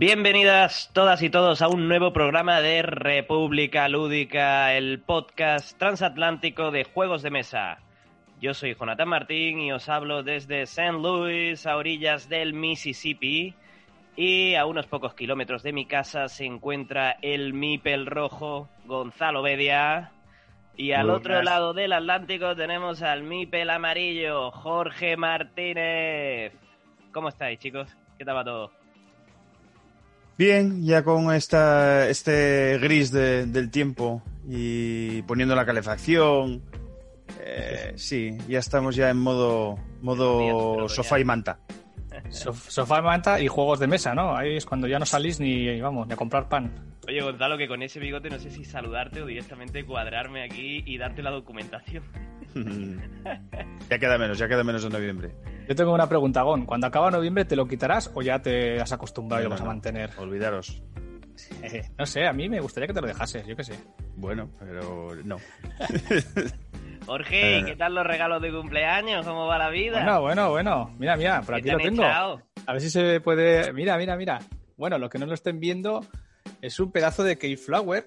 Bienvenidas todas y todos a un nuevo programa de República Lúdica, el podcast transatlántico de juegos de mesa. Yo soy Jonathan Martín y os hablo desde St. Louis, a orillas del Mississippi. Y a unos pocos kilómetros de mi casa se encuentra el Mipel rojo, Gonzalo Bedia. Y al Buenas. otro lado del Atlántico tenemos al Mipel amarillo, Jorge Martínez. ¿Cómo estáis, chicos? ¿Qué tal va todo? Bien, ya con esta, este gris de- del tiempo y poniendo la calefacción. eh, sí, ya estamos ya en modo, modo Bien, sofá y manta. Sof- Sofá, manta y juegos de mesa, ¿no? Ahí es cuando ya no salís ni, vamos, ni a comprar pan. Oye, Gonzalo, que con ese bigote no sé si saludarte o directamente cuadrarme aquí y darte la documentación. ya queda menos, ya queda menos en noviembre. Yo tengo una pregunta, Gon. Cuando acaba noviembre, ¿te lo quitarás o ya te has acostumbrado y lo No, vas a mantener? Olvidaros. Eh, no sé, a mí me gustaría que te lo dejases, yo qué sé. Bueno, pero no. Jorge, Eh. ¿qué tal los regalos de cumpleaños? ¿Cómo va la vida? Bueno, bueno, bueno. Mira, mira, por ¿Qué aquí te lo tengo. echado? A ver si se puede. Mira, mira, mira. Bueno, lo que no lo estén viendo es un pedazo de Keyflower.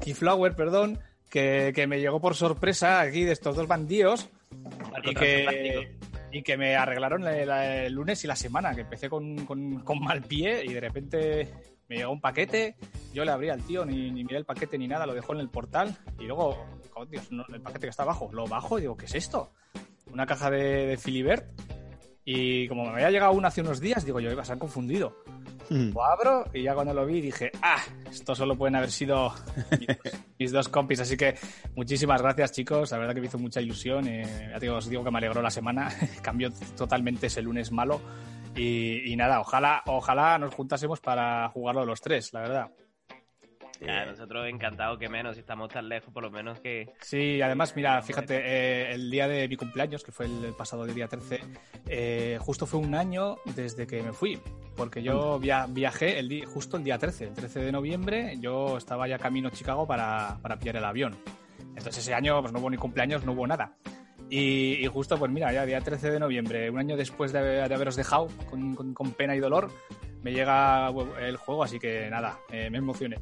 Keyflower, perdón. Que, que me llegó por sorpresa aquí de estos dos bandíos. Barco y que. Y que me arreglaron la- la- el lunes y la semana, que empecé con, con- con mal pie y de repente me llegó un paquete, yo le abrí al tío, ni, ni miré el paquete ni nada, lo dejó en el portal y luego, oh, Dios, no, el paquete que está abajo, lo bajo y digo, ¿qué es esto? Una caja de, de Filibert y como me había llegado una hace unos días, digo, yo iba a ser confundido. Lo abro y ya cuando lo vi dije, ah, esto solo pueden haber sido mis, mis dos compis. Así que muchísimas gracias, chicos. La verdad que me hizo mucha ilusión. eh, ya te digo, os digo que me alegró la semana. Cambió totalmente ese lunes malo. Y, y nada, ojalá, ojalá nos juntásemos para jugarlo los tres, la verdad. Ya, nosotros encantados que menos, si estamos tan lejos, por lo menos que... Sí, además, mira, fíjate, eh, el día de mi cumpleaños, que fue el, el pasado día 13, eh, justo fue un año desde que me fui, porque yo via- viajé el justo el día 13, el 13 de noviembre, yo estaba ya camino a Chicago para, para pillar el avión. Entonces ese año pues, no hubo ni cumpleaños, no hubo nada. Y, y justo, pues mira, ya día 13 de noviembre, un año después de, de haberos dejado con, con- con pena y dolor, me llega el juego, así que nada, eh, me emocioné.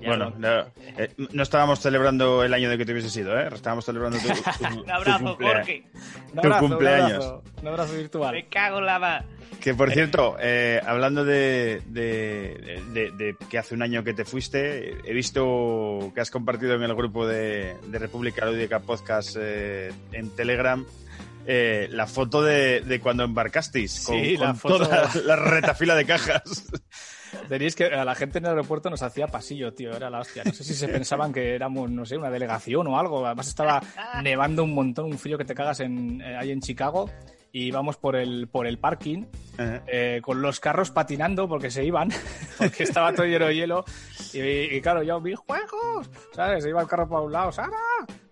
ya bueno, no- no, eh, no estábamos celebrando el año de que te hubiese sido, ¿eh? Estábamos celebrando tu, tu- Un tu abrazo, cumplea- Jorge. Un abrazo, cumpleaños. Un abrazo, un abrazo virtual. Me cago en la ma... Que por cierto, eh, hablando de, de- de- de que hace un año que te fuiste, he visto que has compartido en el grupo de, de República Lúdica Podcast eh, en Telegram eh, la foto de, de cuando embarcasteis con, Sí, la con foto- toda la retafila de cajas. Tenéis que a la gente en el aeropuerto nos hacía pasillo, tío, era la hostia. No sé si se pensaban que éramos, no sé, una delegación o algo. Además estaba nevando un montón, un frío que te cagas en, eh, ahí en Chicago. Y íbamos por el, por el parking eh, con los carros patinando porque se iban, porque estaba todo lleno de hielo. Y, y claro, yo, mis juegos, ¿sabes? Se iba el carro para un lado, ¡Sara!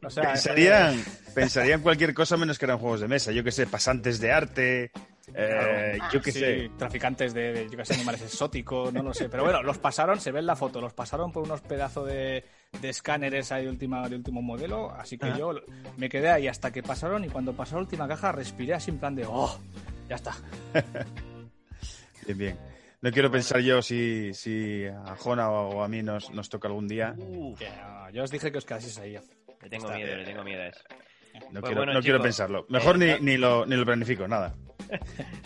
O sea, pensarían, pensarían cualquier cosa menos que eran juegos de mesa. Yo que sé, pasantes de arte, eh, yo sí, sé. traficantes de, de, yo qué sé, animales exóticos, no lo sé. Pero bueno, los pasaron, se ve en la foto, los pasaron por unos pedazos de, de escáneres ahí de, última, de último modelo. Así que Ah. yo me quedé ahí hasta que pasaron y cuando pasó la última caja respiré así en plan de, oh, ya está. Bien, bien. No quiero pensar yo si, si a Jona o a mí nos, nos toca algún día. Ah, yo os dije que os quedaseis ahí. le tengo Está miedo, bien. le tengo miedo a eso. No, Pues quiero, bueno, no quiero pensarlo. Mejor eh, ni, ni, lo, ni lo planifico, nada.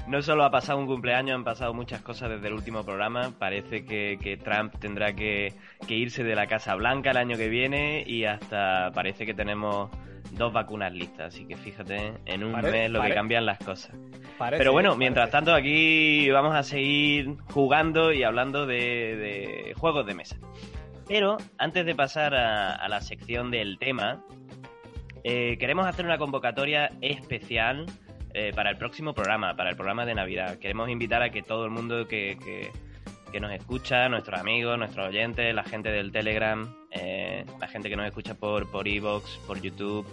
No solo ha pasado un cumpleaños, han pasado muchas cosas desde el último programa. Parece que, que Trump tendrá que, que irse de la Casa Blanca el año que viene y hasta parece que tenemos dos vacunas listas. Así que fíjate, en un mes lo que cambian las cosas. Parece, Pero bueno, mientras tanto aquí vamos a seguir jugando y hablando de, de juegos de mesa. Pero antes de pasar a, a la sección del tema, eh, queremos hacer una convocatoria especial eh, para el próximo programa, para el programa de Navidad. Queremos invitar a que todo el mundo que, que- nos escucha, nuestros amigos, nuestros oyentes, la gente del Telegram, eh, la gente que nos escucha por por Evox, por YouTube,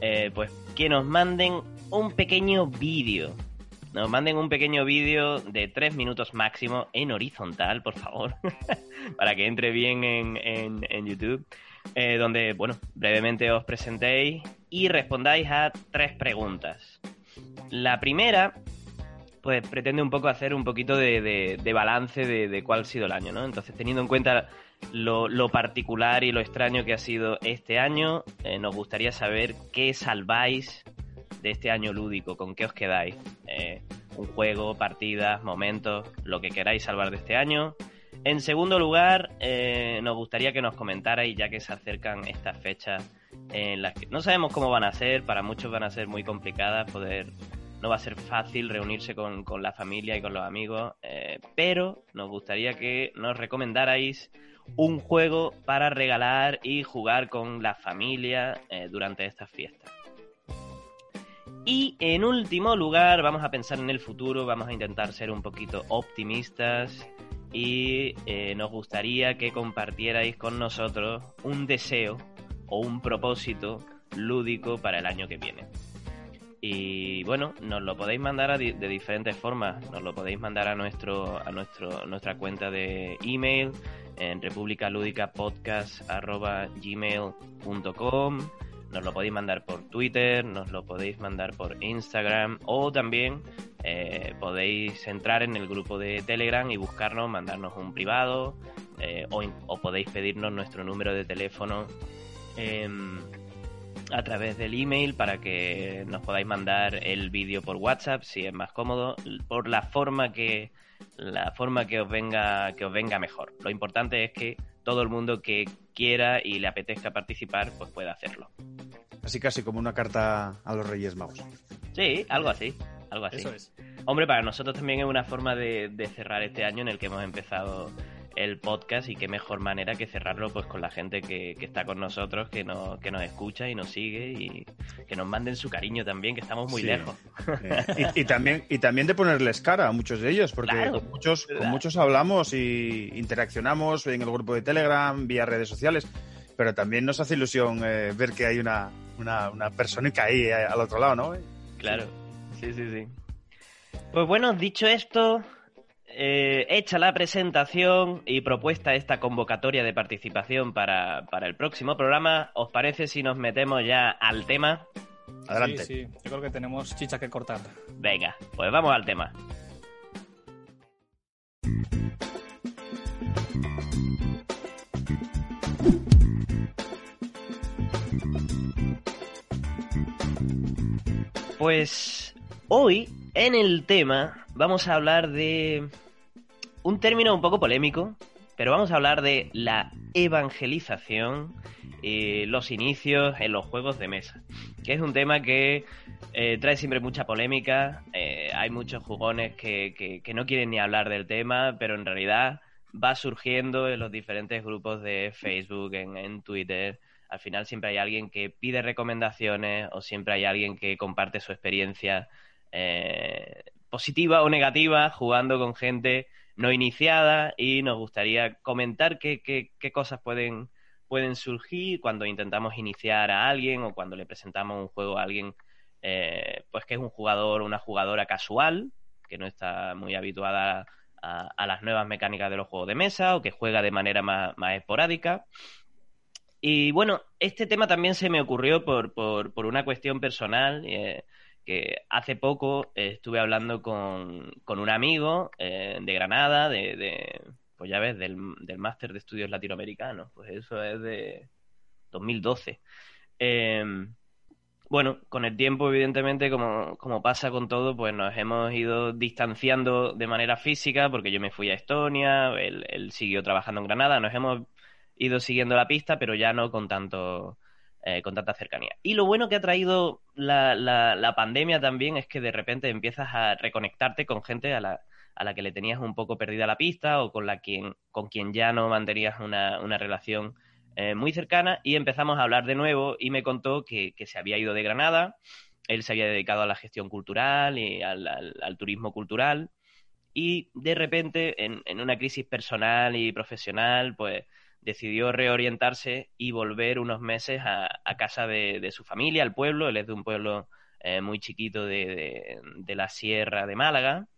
eh, pues que nos manden un pequeño vídeo. Nos manden un pequeño vídeo de tres minutos máximo en horizontal, por favor, para que entre bien en, en- YouTube, donde, bueno, brevemente os presentéis y respondáis a tres preguntas. La primera pues pretende un poco hacer un poquito de, balance de, cuál ha sido el año, ¿no? Entonces, teniendo en cuenta lo, particular y lo extraño que ha sido este año, eh, nos gustaría saber qué salváis de este año lúdico, con qué os quedáis. Eh, un juego, partidas, momentos, lo que queráis salvar de este año. En segundo lugar, eh, nos gustaría que nos comentarais, ya que se acercan estas fechas en las que no sabemos cómo van a ser, para muchos van a ser muy complicadas, poder no va a ser fácil reunirse con, la familia y con los amigos, eh, pero nos gustaría que nos recomendarais un juego para regalar y jugar con la familia eh, durante estas fiestas. Y en último lugar, vamos a pensar en el futuro, vamos a intentar ser un poquito optimistas y eh, nos gustaría que compartierais con nosotros un deseo o un propósito lúdico para el año que viene. Y bueno, nos lo podéis mandar de diferentes formas. Nos lo podéis mandar a nuestro a nuestro nuestra cuenta de email en republicaludicapodcast.gmail.com Nos lo podéis mandar por Twitter, nos lo podéis mandar por Instagram o también eh, podéis entrar en el grupo de Telegram y buscarnos, mandarnos un privado eh, o, o, podéis pedirnos nuestro número de teléfono a través del email para que nos podáis mandar el vídeo por WhatsApp si es más cómodo, por la forma que la forma que os venga que os venga mejor. Lo importante es que todo el mundo que quiera y le apetezca participar pues pueda hacerlo. Así casi como una carta a los Reyes Magos. Sí, algo así, algo así. Eso es. Hombre, para nosotros también es una forma de, de cerrar este año en el que hemos empezado el podcast y qué mejor manera que cerrarlo pues con la gente que, está con nosotros, que nos, que nos escucha y nos sigue y que nos manden su cariño también, que estamos muy lejos. Y, también, y también de ponerles cara a muchos de ellos, porque con, muchos, con muchos hablamos y interaccionamos en el grupo de Telegram, vía redes sociales, pero también nos hace ilusión eh, ver que hay una, una, una persona ahí eh, al otro lado, ¿no? Claro, sí, sí, sí. Pues bueno, dicho esto, eh, hecha la presentación y propuesta esta convocatoria de participación para, el próximo programa, ¿os parece si nos metemos ya al tema? Adelante. Sí, sí, yo creo que tenemos chicha que cortar. Venga, pues vamos al tema. Pues hoy en el tema vamos a hablar de un término un poco polémico, pero vamos a hablar de la evangelización y los inicios en los juegos de mesa, que es un tema que eh, trae siempre mucha polémica. Eh, hay muchos jugones que, no quieren ni hablar del tema, pero en realidad va surgiendo en los diferentes grupos de Facebook, en, Twitter. Al final siempre hay alguien que pide recomendaciones o siempre hay alguien que comparte su experiencia eh, positiva o negativa jugando con gente no iniciada y nos gustaría comentar qué, qué, cosas pueden, pueden surgir cuando intentamos iniciar a alguien o cuando le presentamos un juego a alguien eh, pues que es un jugador o una jugadora casual, que no está muy habituada a, las nuevas mecánicas de los juegos de mesa o que juega de manera más, esporádica. Y bueno, este tema también se me ocurrió por, por, por una cuestión personal. Eh, que hace poco estuve hablando con, un amigo eh, de Granada, de, pues ya ves, del, del máster de estudios latinoamericanos, pues eso es de 2012. Em, bueno, con el tiempo, evidentemente, como, como pasa con todo, pues nos hemos ido distanciando de manera física, porque yo me fui a Estonia, él, él siguió trabajando en Granada, nos hemos ido siguiendo la pista, pero ya no con tanto eh, con tanta cercanía. Y lo bueno que ha traído la, la, pandemia también es que de repente empiezas a reconectarte con gente a la, a la que le tenías un poco perdida la pista o con, la quien, con quien ya no mantenías una, una relación eh, muy cercana. Y empezamos a hablar de nuevo y me contó que, que, se había ido de Granada, él se había dedicado a la gestión cultural y al, al, turismo cultural. Y de repente en, en, una crisis personal y profesional pues decidió reorientarse y volver unos meses a, casa de, su familia, al pueblo. Él es de un pueblo eh, muy chiquito de, la sierra de Málaga.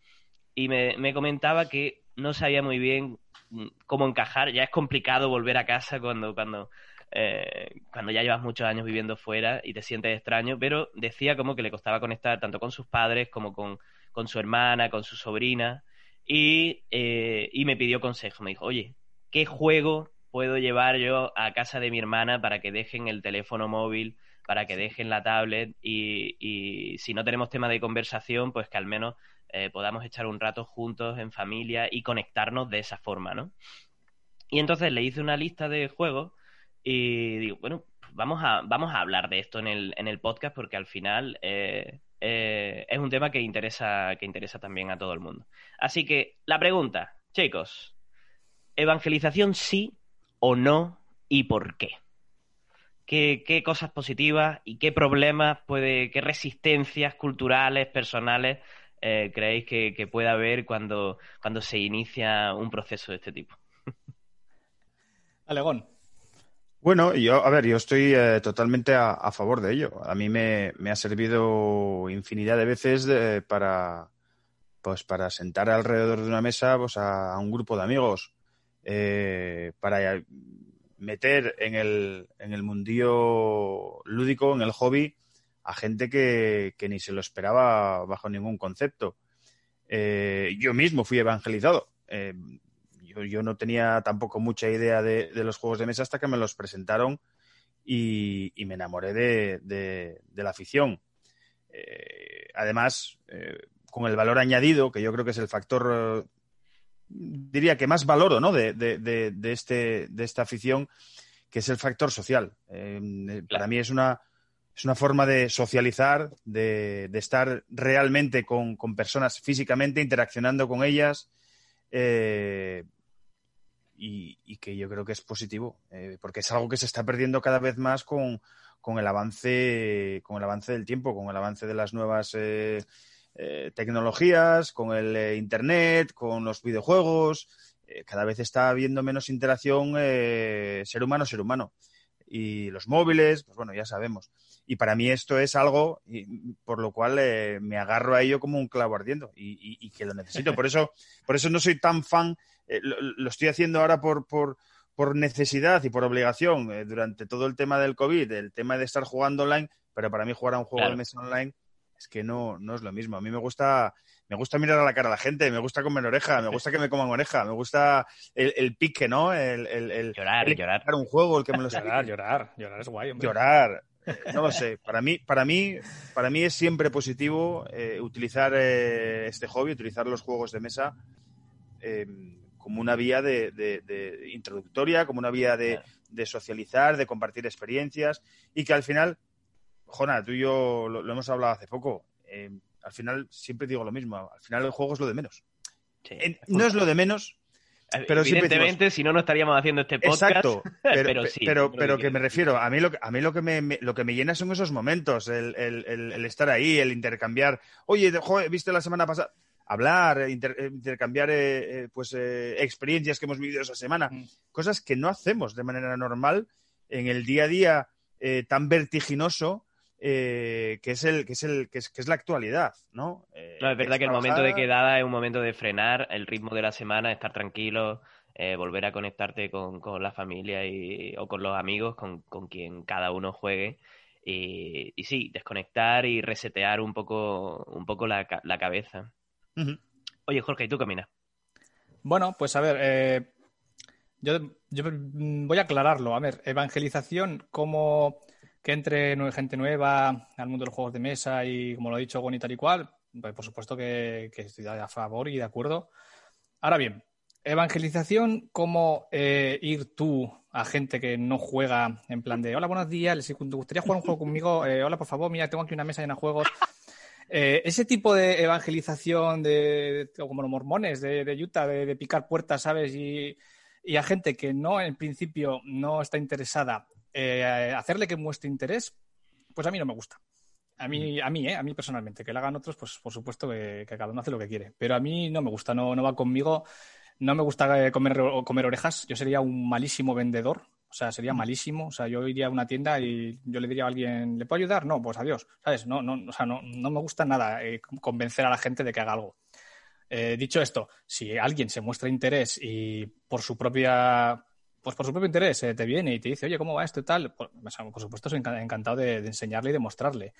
Y me, comentaba que no sabía muy bien mm, cómo encajar. Ya es complicado volver a casa cuando, cuando, eh, cuando ya llevas muchos años viviendo fuera y te sientes extraño, pero decía como que le costaba conectar tanto con sus padres como con, con su hermana, con su sobrina, y, eh, y me pidió consejo. Me dijo, oye, ¿qué juego puedo llevar yo a casa de mi hermana para que dejen el teléfono móvil, para que dejen la tablet y, si no tenemos tema de conversación, pues que al menos eh, podamos echar un rato juntos en familia y conectarnos de esa forma, ¿no? Y entonces le hice una lista de juegos y digo, bueno, vamos a, vamos a hablar de esto en el, en el podcast porque al final eh, eh, es un tema que interesa, que interesa también a todo el mundo. Así que la pregunta, chicos, ¿evangelización sí o no y por qué? ¿Qué, qué cosas positivas y qué problemas puede, qué resistencias culturales, personales eh, creéis que, que pueda haber cuando, cuando se inicia un proceso de este tipo? Alegón. Bueno, yo, a ver, yo estoy eh, totalmente a, a, favor de ello. A mí me, me ha servido infinidad de veces de, para, pues, para sentar alrededor de una mesa pues, a, a un grupo de amigos, eh, para meter en el, en el mundillo lúdico, en el hobby, a gente que, que ni se lo esperaba bajo ningún concepto. Eh, yo mismo fui evangelizado. Eh, yo, yo, no tenía tampoco mucha idea de, de, los juegos de mesa hasta que me los presentaron y, y me enamoré de, de, la afición. Además, con el valor añadido, que yo creo que es el factor, diría que más valoro ¿no? de, este, de esta afición, que es el factor social. Eh, claro. Para mí es una, es una forma de socializar, de, de estar realmente con, con, personas físicamente, interaccionando con ellas. Eh, y, y, que yo creo que es positivo, eh, porque es algo que se está perdiendo cada vez más con, con, el avance, con el avance del tiempo, con el avance de las nuevas eh, tecnologías, con el eh, internet, con los videojuegos. Eh, cada vez está habiendo menos interacción ser humano-ser humano. Y los móviles, pues bueno, ya sabemos. Y para mí esto es algo y, por lo cual eh, me agarro a ello como un clavo ardiendo y, y, y, que lo necesito. Por eso, por eso no soy tan fan, lo, lo, estoy haciendo ahora por, por, por necesidad y por obligación eh, durante todo el tema del COVID, el tema de estar jugando online, pero para mí jugar a un juego claro. de mesa online es que no, no es lo mismo. A mí me gusta, me gusta mirar a la cara a la gente, me gusta comer oreja, me gusta que me coman oreja, me gusta el, el pique, ¿no? El, el, el llorar, el llorar. un juego, el que me lo Llorar, llorar, llorar es guay, hombre. Llorar. No lo sé. Para mí, para mí, para mí es siempre positivo eh, utilizar eh, este hobby, utilizar los juegos de mesa eh, como una vía de, de, de, introductoria, como una vía de, de, socializar, de compartir experiencias y que al final, Jona, tú y yo lo, lo hemos hablado hace poco. Eh, al final siempre digo lo mismo. Al final el juego es lo de menos. Sí. no es lo de menos, pero Evidentemente, si no, no estaríamos haciendo este podcast. Exacto, pero, pero, sí, pero, pero que me refiero, a mí lo, a mí lo que me, me, lo que me llena son esos momentos, el, el, el, el estar ahí, el intercambiar. Oye, joder, ¿viste la semana pasada? Hablar, inter, intercambiar eh, eh, pues, eh, experiencias que hemos vivido esa semana. Mm. Cosas que no hacemos de manera normal en el día a día eh, tan vertiginoso eh, que es el que es el que es, que es la actualidad, ¿no? Eh, no, es verdad que, el momento de quedada es un momento de frenar el ritmo de la semana, estar tranquilo, eh, volver a conectarte con, con, la familia y, o con los amigos con, con quien cada uno juegue y, y, sí, desconectar y resetear un poco un poco la, la cabeza. Uh -huh. Oye, Jorge, ¿y tú qué opinas? Bueno, pues a ver, eh, yo, yo voy a aclararlo. A ver, evangelización como que entre gente nueva al mundo de los juegos de mesa y, como lo ha dicho Goni, tal y cual, pues por supuesto que, estoy a favor y de acuerdo. Ahora bien, evangelización, como eh, ir tú a gente que no juega en plan de hola, buenos días, si te gustaría jugar un juego conmigo, eh, hola, por favor, mira, tengo aquí una mesa llena de juegos. Eh, ese tipo de evangelización de, como los mormones de, Utah, de, de, picar puertas, ¿sabes? Y, y a gente que no, en principio, no está interesada eh, hacerle que muestre interés, pues a mí no me gusta. A mí, a mí, ¿eh? a mí personalmente, que lo hagan otros, pues por supuesto que, que, cada uno hace lo que quiere. Pero a mí no me gusta, no, no va conmigo. No me gusta comer, comer orejas. Yo sería un malísimo vendedor. O sea, sería malísimo. O sea, yo iría a una tienda y yo le diría a alguien, ¿le puedo ayudar? No, pues adiós. ¿Sabes? No, no, o sea, no, no me gusta nada eh, convencer a la gente de que haga algo. Eh, dicho esto, si alguien se muestra interés y por su propia pues por su propio interés, eh, te viene y te dice, oye, ¿cómo va esto y tal? Por, por supuesto, estoy encantado de, de, enseñarle y de mostrarle.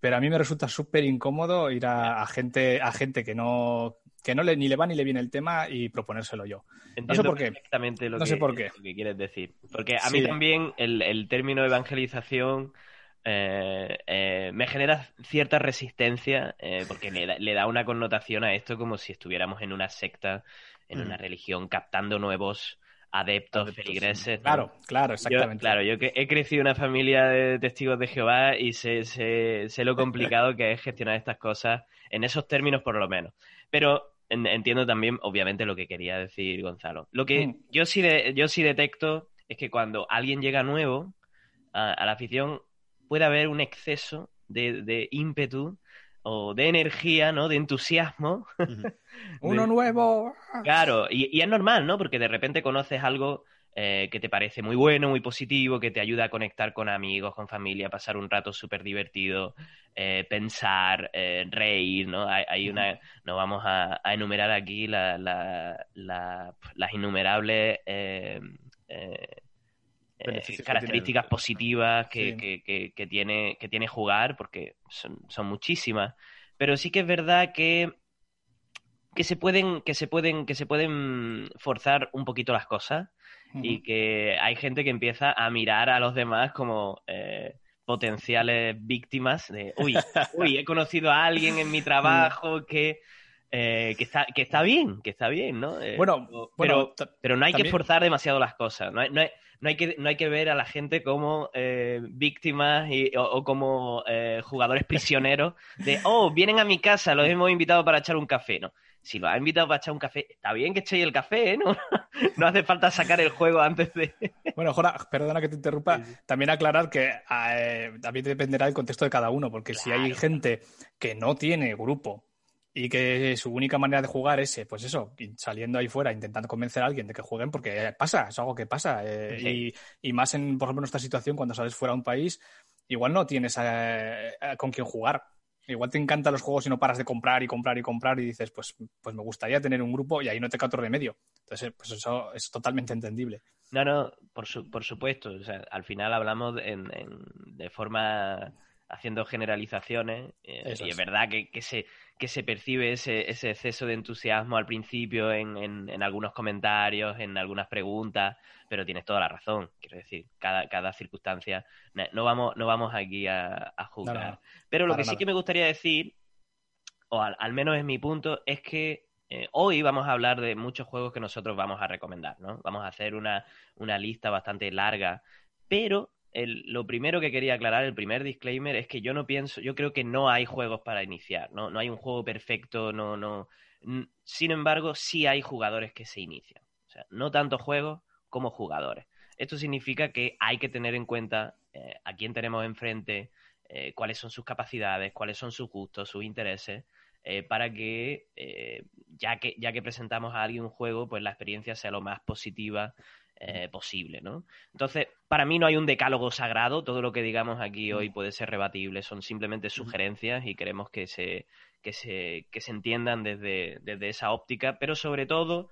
Pero a mí me resulta súper incómodo ir a, a, gente, a gente que no, que no le, ni le va ni le viene el tema y proponérselo yo. Entiendo no sé por qué. Exactamente lo, no que, sé por qué. lo que quieres decir. Porque a mí también el, el, término evangelización eh, eh, me genera cierta resistencia eh, porque le, le, da una connotación a esto como si estuviéramos en una secta, en mm. una religión, captando nuevos adeptos, adeptos feligreses. Claro, claro, exactamente. Yo, claro, yo que he crecido en una familia de testigos de Jehová y sé, sé, sé lo complicado que es gestionar estas cosas en esos términos por lo menos. Pero entiendo también, obviamente, lo que quería decir Gonzalo. Lo que mm. yo, sí de, yo sí detecto es que cuando alguien llega nuevo a, a la afición, puede haber un exceso de, de, ímpetu o de energía, ¿no? De entusiasmo. Uno nuevo. Claro, y, y, es normal, ¿no? Porque de repente conoces algo eh, que te parece muy bueno, muy positivo, que te ayuda a conectar con amigos, con familia, pasar un rato súper divertido, eh, pensar, eh, reír, ¿no? Hay, hay, una, no vamos a, a enumerar aquí la, la, la, las innumerables eh, características que positivas que, sí. que, tiene, que tiene jugar, porque son, son muchísimas. Pero sí que es verdad que que se pueden que se pueden que se pueden forzar un poquito las cosas uh -huh. y que hay gente que empieza a mirar a los demás como eh, potenciales víctimas de uy uy he conocido a alguien en mi trabajo que eh, que está que está bien que está bien no eh, bueno, pero bueno, pero no hay también... que forzar demasiado las cosas no hay, no hay, no hay que no hay que ver a la gente como eh, víctimas y, o, o, como jugadores prisioneros de oh vienen a mi casa los hemos invitado para echar un café no si lo has invitado para echar un café, está bien que echéis el café, ¿eh? ¿no? no hace falta sacar el juego antes de... Bueno, Jora, perdona que te interrumpa, también aclarar que también dependerá del contexto de cada uno, porque claro. si hay gente que no tiene grupo y que su única manera de jugar es, eh, pues eso, saliendo ahí fuera, intentando convencer a alguien de que jueguen, porque pasa, es algo que pasa. Eh, sí. y, y, más en, por ejemplo, en nuestra situación, cuando sales fuera a un país, igual no tienes eh, con quién jugar. Igual te encantan los juegos y no paras de comprar y comprar y comprar y dices, pues, pues me gustaría tener un grupo y ahí no te cae otro remedio. Entonces, pues eso es totalmente entendible. No, no, por, su, por supuesto. O sea, al final hablamos en, en, de forma haciendo generalizaciones eh, y es, es verdad que, que, se, que se percibe ese, ese exceso de entusiasmo al principio en, en, en, algunos comentarios, en algunas preguntas, pero tienes toda la razón. Quiero decir, cada, cada circunstancia, no vamos, no vamos aquí a, a juzgar. No, no, pero lo que sí que me gustaría decir, o al, al menos es mi punto, es que eh, hoy vamos a hablar de muchos juegos que nosotros vamos a recomendar, ¿no? Vamos a hacer una, una lista bastante larga, pero el, lo primero que quería aclarar, el primer disclaimer, es que yo no pienso, yo creo que no hay juegos para iniciar, no, no hay un juego perfecto, no, no. Sin embargo, sí hay jugadores que se inician. O sea, no tanto juegos como jugadores. Esto significa que hay que tener en cuenta eh, a quién tenemos enfrente, eh, cuáles son sus capacidades, cuáles son sus gustos, sus intereses, eh, para que, ya que ya que presentamos a alguien un juego, pues la experiencia sea lo más positiva eh, posible, ¿no? Entonces, para mí no hay un decálogo sagrado, todo lo que digamos aquí hoy puede ser rebatible, son simplemente sugerencias y queremos que se, que se, que se entiendan desde, desde esa óptica, pero sobre todo,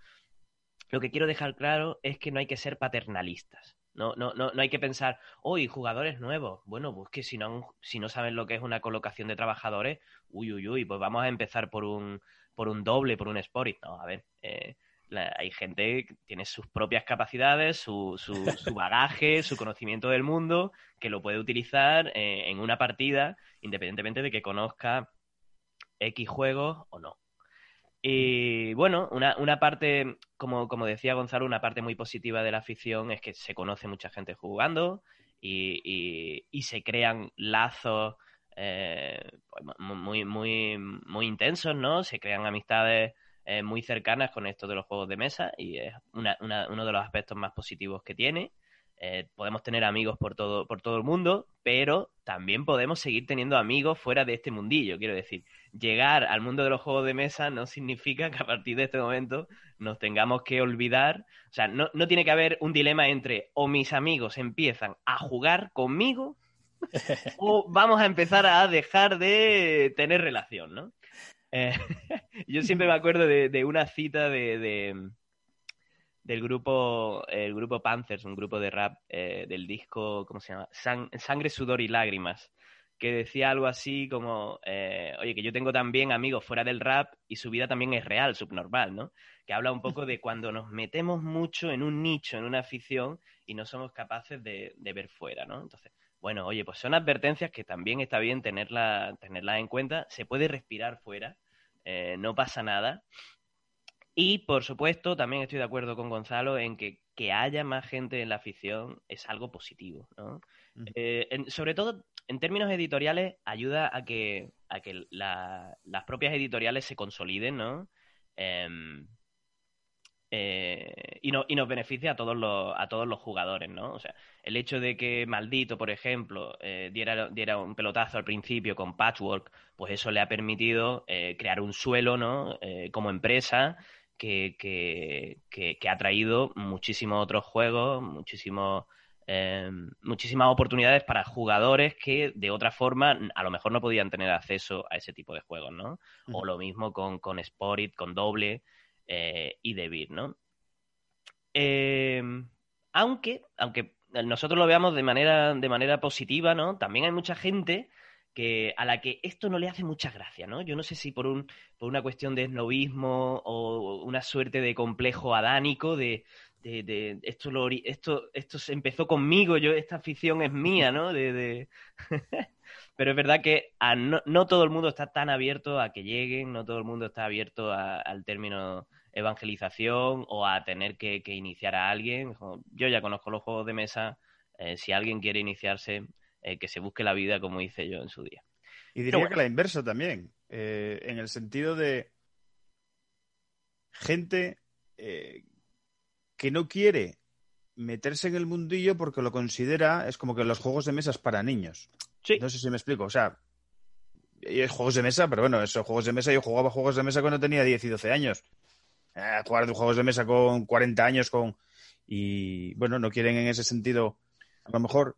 lo que quiero dejar claro es que no hay que ser paternalistas. No, no, no, no hay que pensar, oh, jugadores nuevos. Bueno, pues que si no, si no saben lo que es una colocación de trabajadores, uy, uy, uy, pues vamos a empezar por un, por un doble, por un sport. No, a ver, eh, la, hay gente que tiene sus propias capacidades, su, su, su bagaje, su conocimiento del mundo, que lo puede utilizar eh, en una partida, independientemente de que conozca X juegos o no. Y bueno, una, una parte, como, como, decía Gonzalo, una parte muy positiva de la afición es que se conoce mucha gente jugando y, y, y se crean lazos eh, muy, muy, muy intensos, ¿no? Se crean amistades eh, muy cercanas con esto de los juegos de mesa y es una, una, uno de los aspectos más positivos que tiene. Eh, podemos tener amigos por todo, por todo el mundo, pero también podemos seguir teniendo amigos fuera de este mundillo. Quiero decir, llegar al mundo de los juegos de mesa no significa que a partir de este momento nos tengamos que olvidar. O sea, no, no tiene que haber un dilema entre o mis amigos empiezan a jugar conmigo o vamos a empezar a dejar de tener relación, ¿no? Eh, yo siempre me acuerdo de, de una cita de, de, del grupo, el grupo Panthers, un grupo de rap eh, del disco, ¿cómo se llama? Sangre, sudor y lágrimas, que decía algo así como, eh, oye, que yo tengo también amigos fuera del rap y su vida también es real, subnormal, ¿no? Que habla un poco de cuando nos metemos mucho en un nicho, en una afición y no somos capaces de, ver fuera, ¿no? Entonces, bueno, oye, pues son advertencias que también está bien tenerlas tenerla en cuenta. Se puede respirar fuera, eh, no pasa nada. Y, por supuesto, también estoy de acuerdo con Gonzalo en que que haya más gente en la afición es algo positivo, ¿no? Eh, sobre todo, en términos editoriales, ayuda a que, a que las propias editoriales se consoliden, ¿no? Em, eh, y, no, y nos beneficia a todos los a todos los jugadores, ¿no? O sea, el hecho de que Maldito, por ejemplo, eh, diera, diera un pelotazo al principio con Patchwork, pues eso le ha permitido crear un suelo, ¿no? como empresa que, que, ha traído muchísimos otros juegos, muchísimos, eh, muchísimas oportunidades para jugadores que de otra forma a lo mejor no podían tener acceso a ese tipo de juegos, ¿no? O lo mismo con, con Sporit, con Doble eh, y Debir, ¿no? Eh, aunque, aunque nosotros lo veamos de manera, de manera positiva, ¿no? También hay mucha gente que a la que esto no le hace mucha gracia, ¿no? Yo no sé si por, un, por una cuestión de esnovismo o una suerte de complejo adánico de, de, esto, lo, esto, esto se empezó conmigo, yo esta afición es mía, ¿no? De, Pero es verdad que no, todo el mundo está tan abierto a que lleguen, no todo el mundo está abierto al término evangelización o a tener que, iniciar a alguien. Yo ya conozco los juegos de mesa, eh, si alguien quiere iniciarse, eh, que se busque la vida como hice yo en su día. Y diría que la inversa también, eh, en el sentido de gente eh, que no quiere meterse en el mundillo porque lo considera, es como que los juegos de mesa es para niños. No sé si me explico, o sea, juegos de mesa, pero bueno, esos juegos de mesa, yo jugaba juegos de mesa cuando tenía 10 y 12 años. Jugar de juegos de mesa con 40 años, con y bueno, no quieren en ese sentido, a lo mejor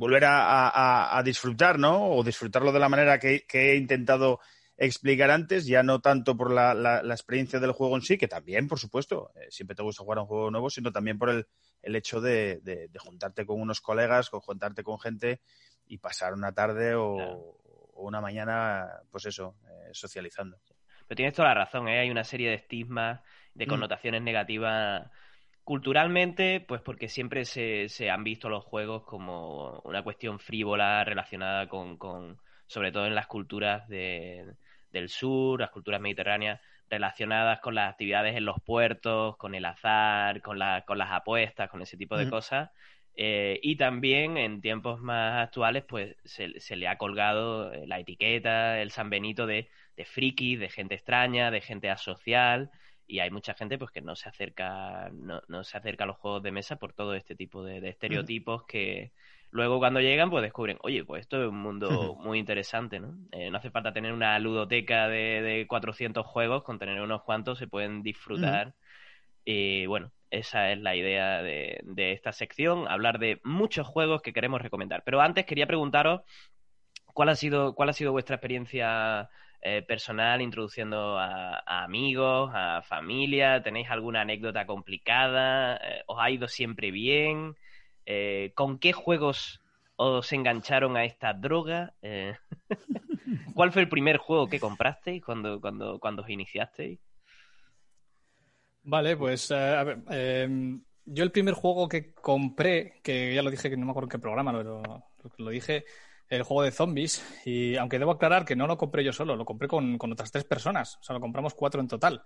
volver a, disfrutar, ¿no? O disfrutarlo de la manera que, he intentado explicar antes, ya no tanto por la, experiencia del juego en sí, que también, por supuesto, eh, siempre te gusta jugar a un juego nuevo, sino también por el, hecho de, juntarte con unos colegas, con juntarte con gente y pasar una tarde o, una mañana, pues eso, eh, socializando. Pero tienes toda la razón, ¿eh? hay una serie de estigmas, de mm. connotaciones negativas Culturalmente, pues porque siempre se, se, han visto los juegos como una cuestión frívola relacionada con, con sobre todo en las culturas de, del sur, las culturas mediterráneas, relacionadas con las actividades en los puertos, con el azar, con, la, con las apuestas, con ese tipo de cosas. Eh, y también en tiempos más actuales, pues se, se, le ha colgado la etiqueta, el San Benito de, de friki, de gente extraña, de gente asocial y hay mucha gente pues que no se acerca no, no se acerca a los juegos de mesa por todo este tipo de, estereotipos que luego cuando llegan pues descubren oye pues esto es un mundo muy interesante no eh, no hace falta tener una ludoteca de, de 400 juegos con tener unos cuantos se pueden disfrutar. Y bueno esa es la idea de, esta sección hablar de muchos juegos que queremos recomendar pero antes quería preguntaros cuál ha sido cuál ha sido vuestra experiencia eh, personal, introduciendo a, amigos, a familia? ¿Tenéis alguna anécdota complicada? Eh, ¿Os ha ido siempre bien? Eh, ¿Con qué juegos os engancharon a esta droga? ¿Cuál fue el primer juego que comprasteis cuando, cuando, cuando os iniciasteis? Vale, pues a ver, em, yo el primer juego que compré, que ya lo dije, que no me acuerdo en qué programa lo, lo dije, el juego de zombies. Y aunque debo aclarar que no lo compré yo solo, lo compré con, otras tres personas. O sea, lo compramos cuatro en total.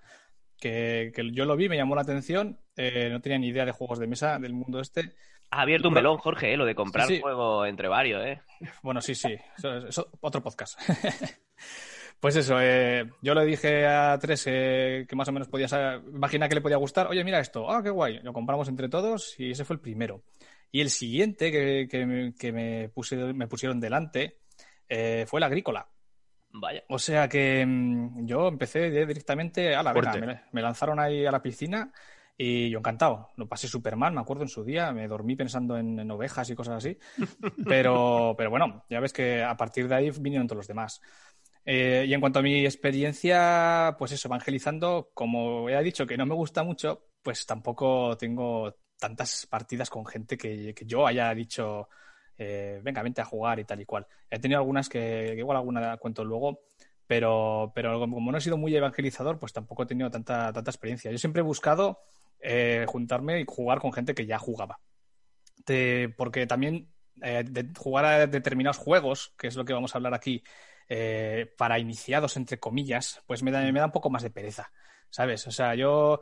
Que, yo lo vi, me llamó la atención. Eh, no tenía ni idea de juegos de mesa del mundo este. Ha abierto un melón, Jorge, eh, lo de comprar juego entre varios, ¿eh? Bueno, sí, sí. Eso, otro podcast. pues eso, eh, yo le dije a tres que más o menos podía imaginar que le podía gustar. Oye, mira esto. Ah, qué guay. Lo compramos entre todos y ese fue el primero. Y el siguiente que, me, me pusieron delante eh, fue el agrícola. Vaya. O sea que mm, yo empecé directamente a la vena. Me, lanzaron ahí a la piscina y yo encantado. Lo pasé súper mal, me acuerdo en su día. Me dormí pensando en, ovejas y cosas así. Pero, pero bueno, ya ves que a partir de ahí vinieron todos los demás. Eh, y en cuanto a mi experiencia, pues eso, evangelizando, como he dicho que no me gusta mucho, pues tampoco tengo tantas partidas con gente que, yo haya dicho, eh, venga, vente a jugar y tal y cual. He tenido algunas que, igual alguna cuento luego, pero, pero como no he sido muy evangelizador, pues tampoco he tenido tanta, tanta experiencia. Yo siempre he buscado eh, juntarme y jugar con gente que ya jugaba. porque también jugar a determinados juegos, que es lo que vamos a hablar aquí, eh, para iniciados, entre comillas, pues me da, me da un poco más de pereza, ¿sabes? O sea, yo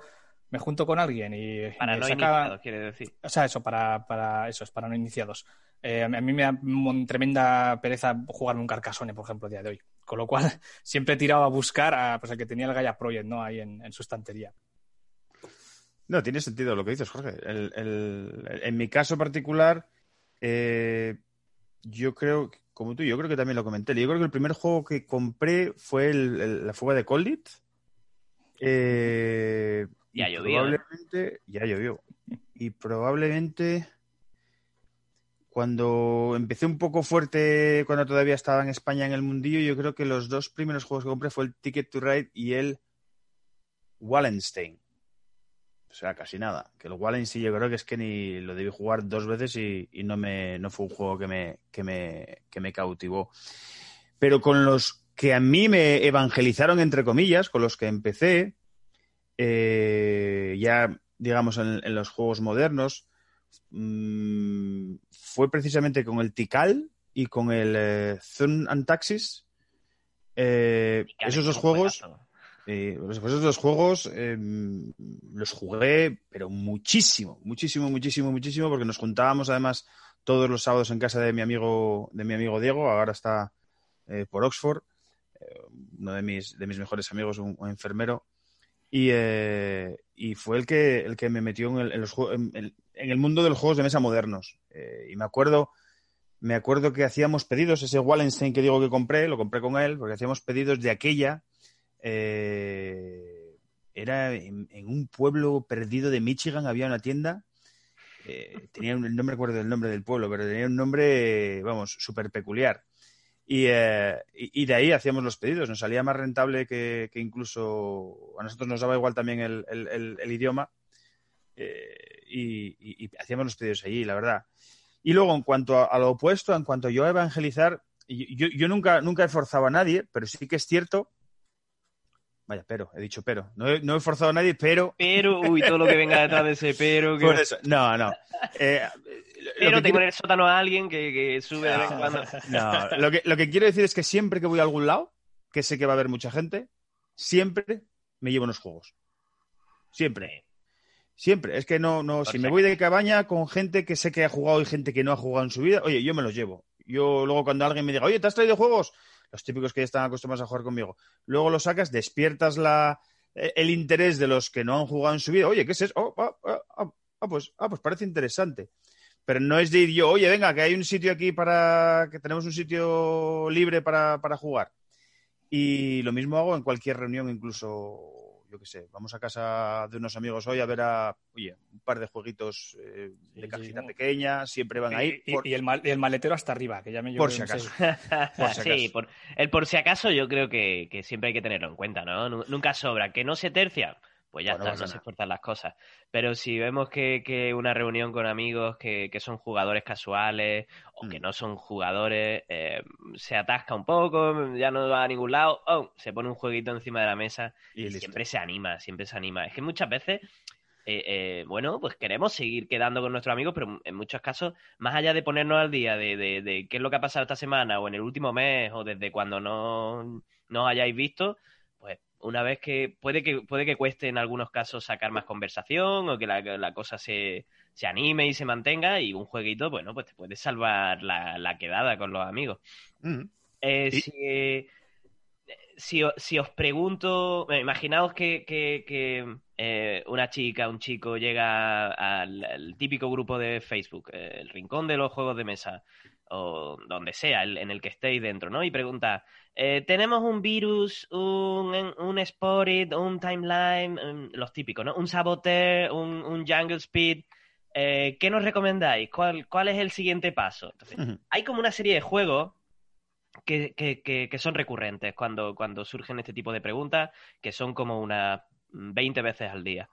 me junto con alguien y... Para no iniciados, quiere decir. O sea, eso, para, para eso, es para no iniciados. Eh, a mí me da tremenda pereza jugarme un Carcassonne, por ejemplo, el día de hoy. Con lo cual, siempre he tirado a buscar a pues, el que tenía el Gaia Project, ¿no? Ahí en, su estantería. No, tiene sentido lo que dices, Jorge. en mi caso particular, eh, yo creo como tú, yo creo que también lo comenté. Yo creo que el primer juego que compré fue la fuga de Coldit. Eh, ya llovió. Probablemente, ya llovió. Y probablemente cuando empecé un poco fuerte, cuando todavía estaba en España en el mundillo, yo creo que los dos primeros juegos que compré fue el Ticket to Ride y el Wallenstein. O sea, casi nada. Que el Wallen sí yo creo que es que ni lo debí jugar dos veces y, no me no fue un juego que me, que me, que me cautivó. Pero con los que a mí me evangelizaron, entre comillas, con los que empecé, eh, ya digamos en, los juegos modernos, mm, fue precisamente con el Tikal y con el eh, and Taxis. Eh, esos dos juegos. Eh, después de los juegos em, los jugué, pero muchísimo, muchísimo, muchísimo, muchísimo, porque nos juntábamos además todos los sábados en casa de mi amigo, de mi amigo Diego, ahora está eh, por Oxford, eh, uno de mis, de mis mejores amigos, un, enfermero, y, y, fue el que, el que me metió en el, en los, en, en el mundo de los juegos de mesa modernos. y me acuerdo, me acuerdo que hacíamos pedidos, ese Wallenstein que digo que compré, lo compré con él, porque hacíamos pedidos de aquella eh, era en, un pueblo perdido de Michigan, había una tienda. Eh, tenía un, no me recuerdo el nombre del pueblo, pero tenía un nombre, vamos, súper peculiar. Eh, y, de ahí hacíamos los pedidos. Nos salía más rentable que, incluso a nosotros nos daba igual también el, idioma. y, hacíamos los pedidos allí, la verdad. Y luego, en cuanto a, lo opuesto, en cuanto yo a evangelizar, yo, yo, nunca, nunca he forzado a nadie, pero sí que es cierto Vaya, pero, he dicho pero. No he, forzado a nadie, pero. Pero, uy, todo lo que venga detrás de ese pero. Por eso, no, no. Eh, pero tengo en el sótano a alguien que, sube de vez en cuando. No, lo que, lo que quiero decir es que siempre que voy a algún lado, que sé que va a haber mucha gente, siempre me llevo unos juegos. Siempre. Siempre. Es que no, no, si me voy de cabaña con gente que sé que ha jugado y gente que no ha jugado en su vida, oye, yo me los llevo. Yo luego cuando alguien me diga, oye, ¿te has traído juegos? Los típicos que ya están acostumbrados a jugar conmigo. Luego lo sacas, despiertas la, eh, el interés de los que no han jugado en su vida. Oye, ¿qué es eso? Ah, ah, pues, ah, pues parece interesante. Pero no es de ir yo, oye, venga, que hay un sitio aquí para. que tenemos un sitio libre para, para jugar. Y lo mismo hago en cualquier reunión, incluso yo qué sé, vamos a casa de unos amigos hoy a ver a, oye, un par de jueguitos eh, de cajita pequeña, siempre van ahí. Y, el el maletero hasta arriba, que ya me Por si acaso. Sí, por, el por si acaso yo creo que, que, siempre hay que tenerlo en cuenta, ¿no? Nunca sobra. Que no se tercia, pues ya está, no se cortan las cosas. Pero si vemos que, que una reunión con amigos que, que, son jugadores casuales o que mm. no son jugadores, eh, se atasca un poco, ya no va a ningún lado, oh, se pone un jueguito encima de la mesa y, siempre se anima, siempre se anima. Es que muchas veces, eh, eh, bueno, pues queremos seguir quedando con nuestros amigos, pero en muchos casos, más allá de ponernos al día de, de, de qué es lo que ha pasado esta semana o en el último mes o desde cuando no, no hayáis visto, una vez que puede que puede que cueste en algunos casos sacar más conversación o que la, cosa se, se, anime y se mantenga y un jueguito, bueno, pues te puede salvar la, quedada con los amigos. Mm. Eh, si, si, si, os pregunto, imaginaos que, que, eh, una chica, un chico llega al, típico grupo de Facebook, eh, el rincón de los juegos de mesa, o donde sea, en el que estéis dentro, ¿no? Y pregunta, eh, tenemos un virus, un, un Sporit, un Timeline, los típicos, ¿no? Un Saboteur, un, un Jungle Speed. Eh, ¿Qué nos recomendáis? ¿Cuál, ¿Cuál es el siguiente paso? Entonces, hay como una serie de juegos que, que, que, que son recurrentes cuando, cuando surgen este tipo de preguntas, que son como unas 20 veces al día.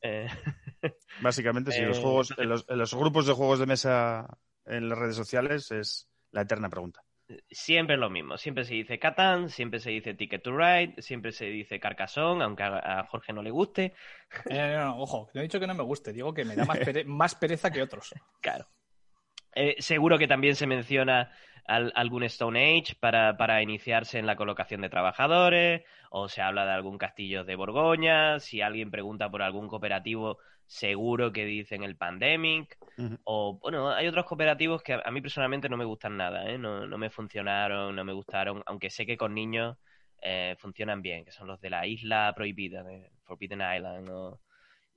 Eh, Básicamente, sí, los juegos, en los, en los grupos de juegos de mesa en las redes sociales es la eterna pregunta. siempre es lo mismo. Siempre se dice Catán, siempre se dice Ticket to Ride, siempre se dice Carcassonne, aunque a, a Jorge no le guste. Eh, no, no, ojo, no he dicho que no me guste, digo que me da más, pere- más pereza que otros. Claro. Eh, seguro que también se menciona al- algún Stone Age para, para iniciarse en la colocación de trabajadores, o se habla de algún castillo de Borgoña, si alguien pregunta por algún cooperativo, seguro que dicen el Pandemic, o bueno, hay otros cooperativos que a, mí personalmente no me gustan nada, ¿eh? no, no me funcionaron, no me gustaron, aunque sé que con niños eh, funcionan bien, que son los de la isla prohibida, de Forbidden Island, o...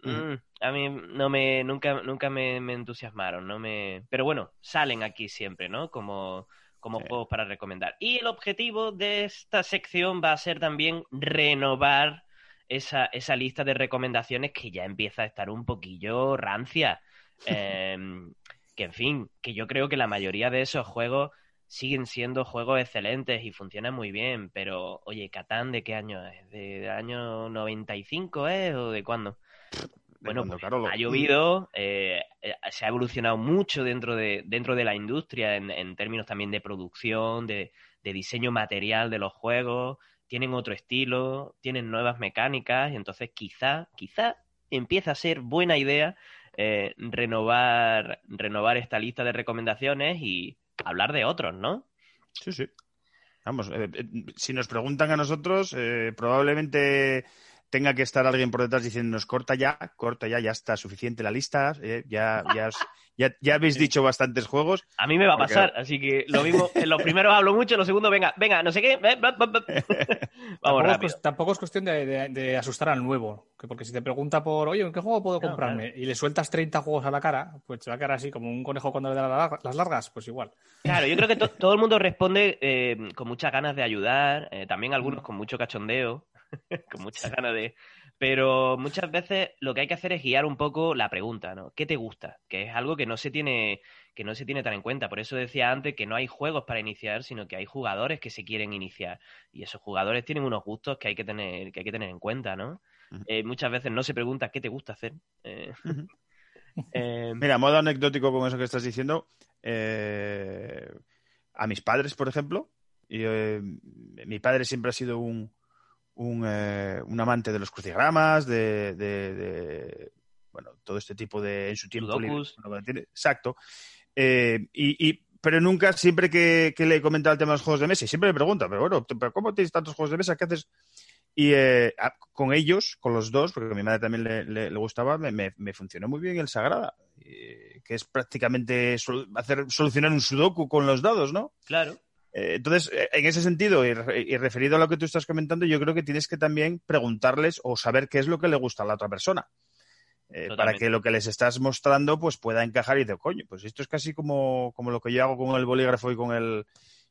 Mm, a mí no me nunca nunca me, me entusiasmaron, no me pero bueno, salen aquí siempre, ¿no? Como como Sí. juegos para recomendar. Y el objetivo de esta sección va a ser también renovar esa, esa lista de recomendaciones que ya empieza a estar un poquillo rancia. Em, que en fin, que yo creo que la mayoría de esos juegos siguen siendo juegos excelentes y funcionan muy bien, pero oye, Catán, ¿de qué año es? ¿De, año 95 es o de cuándo? De Bueno, cuando pues, ha llovido, eh, eh, se ha evolucionado mucho dentro de, dentro de la industria en, en términos también de producción, de, de diseño material de los juegos, tienen otro estilo, tienen nuevas mecánicas, y entonces quizá, quizá empieza a ser buena idea eh, renovar, renovar esta lista de recomendaciones y hablar de otros, ¿no? Sí, sí. Vamos, eh, eh, si nos preguntan a nosotros, eh, probablemente tenga que estar alguien por detrás diciéndonos corta ya, corta ya, ya está suficiente la lista, eh, ya, ya, os- ya, ya habéis dicho bastantes juegos. A mí me va a Porque- pasar, así que lo mismo, en los primeros hablo mucho, en los segundos, venga, venga, no sé qué, eh, vamos Tampoco es, rápido. cues- tampoco es cuestión de, de- de asustar al nuevo. Que porque si te pregunta por, oye, ¿en qué juego puedo comprarme? Y le sueltas 30 juegos a la cara, pues se va a quedar así como un conejo cuando le da las largas, pues igual. Claro, yo creo que to- todo el mundo responde eh, con muchas ganas de ayudar, eh, también algunos con mucho cachondeo, con muchas ganas de... Pero muchas veces lo que hay que hacer es guiar un poco la pregunta, ¿no? ¿Qué te gusta? Que es algo que no se tiene que no se tiene tan en cuenta. Por eso decía antes que no hay juegos para iniciar, sino que hay jugadores que se quieren iniciar. Y esos jugadores tienen unos gustos que hay que tener, que hay que tener en cuenta, ¿no? Eh, muchas veces no se pregunta qué te gusta hacer. Eh, eh, Mira, modo anecdótico con eso que estás diciendo, eh, a mis padres, por ejemplo, y, mi padre siempre ha sido un, un, eh, un amante de los crucigramas, de, de- de, bueno, todo este tipo de en su tiempo libre. Exacto. Eh, y, y- pero nunca, siempre que, que le he comentado el tema de los juegos de mesa, y siempre me pregunta, pero bueno, ¿pero ¿cómo tienes tantos juegos de mesa? ¿Qué haces? Y eh, a- con ellos, con los dos, porque a mi madre también le, le- le gustaba, me, me- me funcionó muy bien el Sagrada, eh, que es prácticamente sol- hacer solucionar un sudoku con los dados, ¿no? claro. Eh, entonces, eh, en ese sentido, y, y referido a lo que tú estás comentando, yo creo que tienes que también preguntarles o saber qué es lo que le gusta a la otra persona. Eh, para que lo que les estás mostrando pues pueda encajar y de coño, pues esto es casi como, como lo que yo hago con el bolígrafo y con el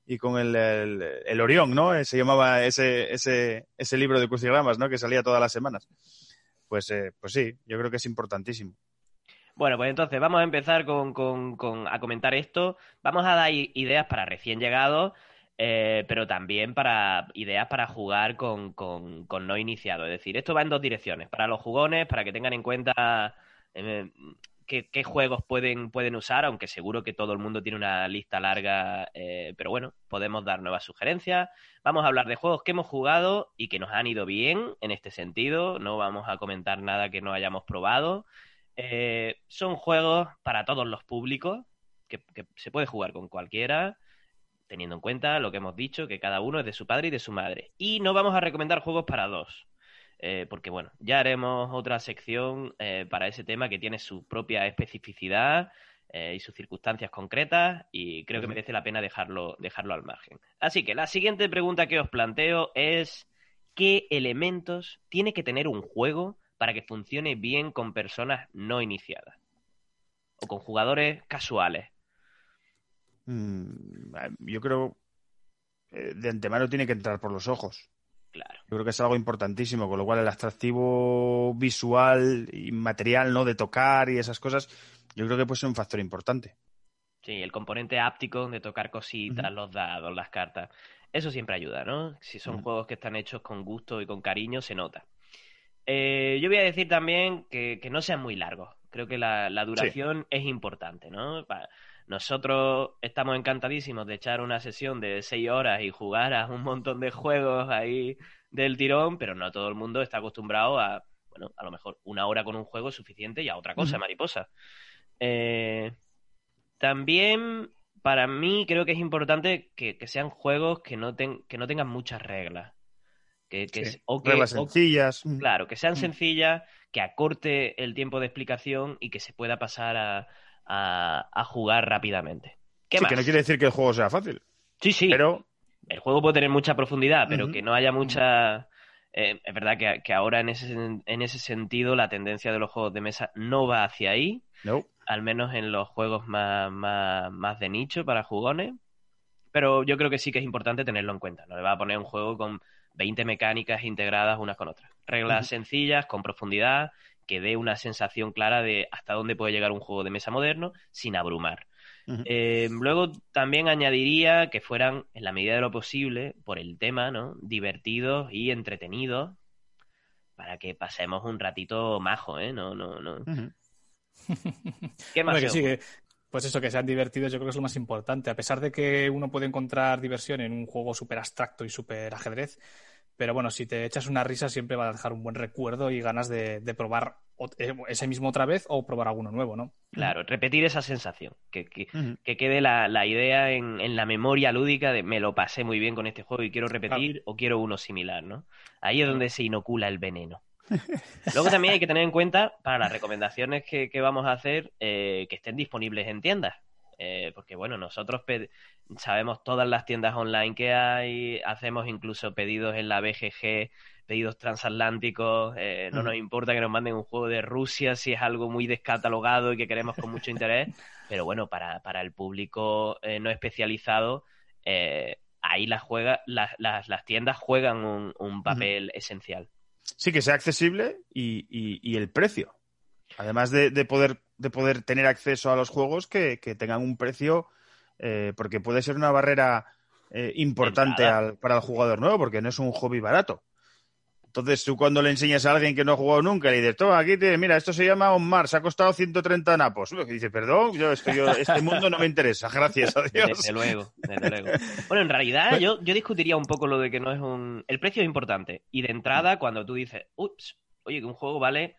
y con el, el, el Orión, ¿no? Eh, Se llamaba ese, ese, ese libro de crucigramas, ¿no? Que salía todas las semanas. Pues, eh, pues sí, yo creo que es importantísimo. Bueno, pues entonces vamos a empezar con, con- con- a comentar esto. Vamos a dar ideas para recién llegados, eh, pero también para ideas para jugar con, con- con no iniciados. Es decir, esto va en dos direcciones. Para los jugones, para que tengan en cuenta eh, qué, qué juegos pueden, pueden usar, aunque seguro que todo el mundo tiene una lista larga, eh, pero bueno, podemos dar nuevas sugerencias. Vamos a hablar de juegos que hemos jugado y que nos han ido bien en este sentido. No vamos a comentar nada que no hayamos probado. Eh, son juegos para todos los públicos, que, que se puede jugar con cualquiera, teniendo en cuenta lo que hemos dicho, que cada uno es de su padre y de su madre. Y no vamos a recomendar juegos para dos, eh, porque bueno, ya haremos otra sección eh, para ese tema que tiene su propia especificidad y sus circunstancias concretas y creo que merece la pena dejarlo, dejarlo al margen. Así que la siguiente pregunta que os planteo es ¿qué elementos tiene que tener un juego para que funcione bien con personas no iniciadas? O con jugadores casuales. Mm, yo creo eh, de antemano tiene que entrar por los ojos. Claro. Yo creo que es algo importantísimo, con lo cual el atractivo visual y material, ¿no? De tocar y esas cosas, yo creo que puede ser un factor importante. Sí, el componente áptico de tocar cositas, los dados, las cartas. Eso siempre ayuda, ¿no? Si son juegos que están hechos con gusto y con cariño, se nota. Eh, yo voy a decir también que, no sean muy largos. Creo que la, duración es importante, ¿no? Nosotros estamos encantadísimos de echar una sesión de seis horas y jugar a un montón de juegos ahí del tirón, pero no todo el mundo está acostumbrado a, bueno, a lo mejor una hora con un juego es suficiente y a otra cosa, mariposa. Eh, también para mí creo que es importante que, sean juegos que no, que no tengan muchas reglas. Que, reglas sencillas. claro, que sean mm. sencillas, que acorte el tiempo de explicación y que se pueda pasar a, jugar rápidamente. ¿Qué sí, que no quiere decir que el juego sea fácil. Sí, sí. Pero... El juego puede tener mucha profundidad, pero que no haya mucha... Eh, es verdad que, ahora en ese, en ese sentido la tendencia de los juegos de mesa no va hacia ahí. No al menos en los juegos más, más, de nicho para jugones. Pero yo creo que sí que es importante tenerlo en cuenta. No le va a poner un juego con 20 mecánicas integradas unas con otras. Reglas sencillas, con profundidad, que dé una sensación clara de hasta dónde puede llegar un juego de mesa moderno sin abrumar. Eh, luego también añadiría que fueran, en la medida de lo posible, por el tema, ¿no? Divertidos y entretenidos para que pasemos un ratito majo, ¿eh? No, no, no. ¿Qué más? pues eso, que sean divertidos, yo creo que es lo más importante. A pesar de que uno puede encontrar diversión en un juego súper abstracto y súper ajedrez, pero bueno, si te echas una risa siempre va a dejar un buen recuerdo y ganas de, probar eh, ese mismo otra vez o probar alguno nuevo, ¿no? Claro, repetir esa sensación, que, que, quede la, idea en, la memoria lúdica de me lo pasé muy bien con este juego y quiero repetir o quiero uno similar, ¿no? Ahí es donde se inocula el veneno. Luego también hay que tener en cuenta para las recomendaciones que, vamos a hacer eh, que estén disponibles en tiendas. Eh, porque bueno, nosotros sabemos todas las tiendas online que hay, hacemos incluso pedidos en la BGG, pedidos transatlánticos, eh, no nos importa que nos manden un juego de Rusia si es algo muy descatalogado y que queremos con mucho interés, pero bueno, para, para el público no especializado, ahí las, juega, las, las, tiendas juegan un, papel esencial. Sí, que sea accesible y, el precio. Además de, poder, de poder tener acceso a los juegos que, tengan un precio, eh, porque puede ser una barrera eh, importante para el jugador nuevo, porque no es un hobby barato. Entonces, tú cuando le enseñas a alguien que no ha jugado nunca, le dices, toma, aquí te, mira, esto se llama On Mars, ha costado 130 napos. Y dice, perdón, yo, esto, yo, este mundo no me interesa, gracias a Dios. Desde luego, desde luego. Bueno, en realidad yo, yo discutiría un poco lo de que no es un... El precio es importante. Y de entrada, cuando tú dices, ups, oye, que un juego vale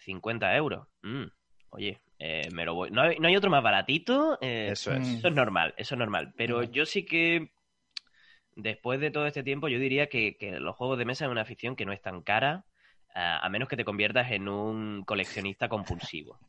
50 euros. Mm, oye, eh, me lo voy. ¿No hay, ¿No hay, otro más baratito? Eh, eso es. Eso es normal, eso es normal. Pero yo sí que después de todo este tiempo, yo diría que, los juegos de mesa es una afición que no es tan cara, a menos que te conviertas en un coleccionista compulsivo.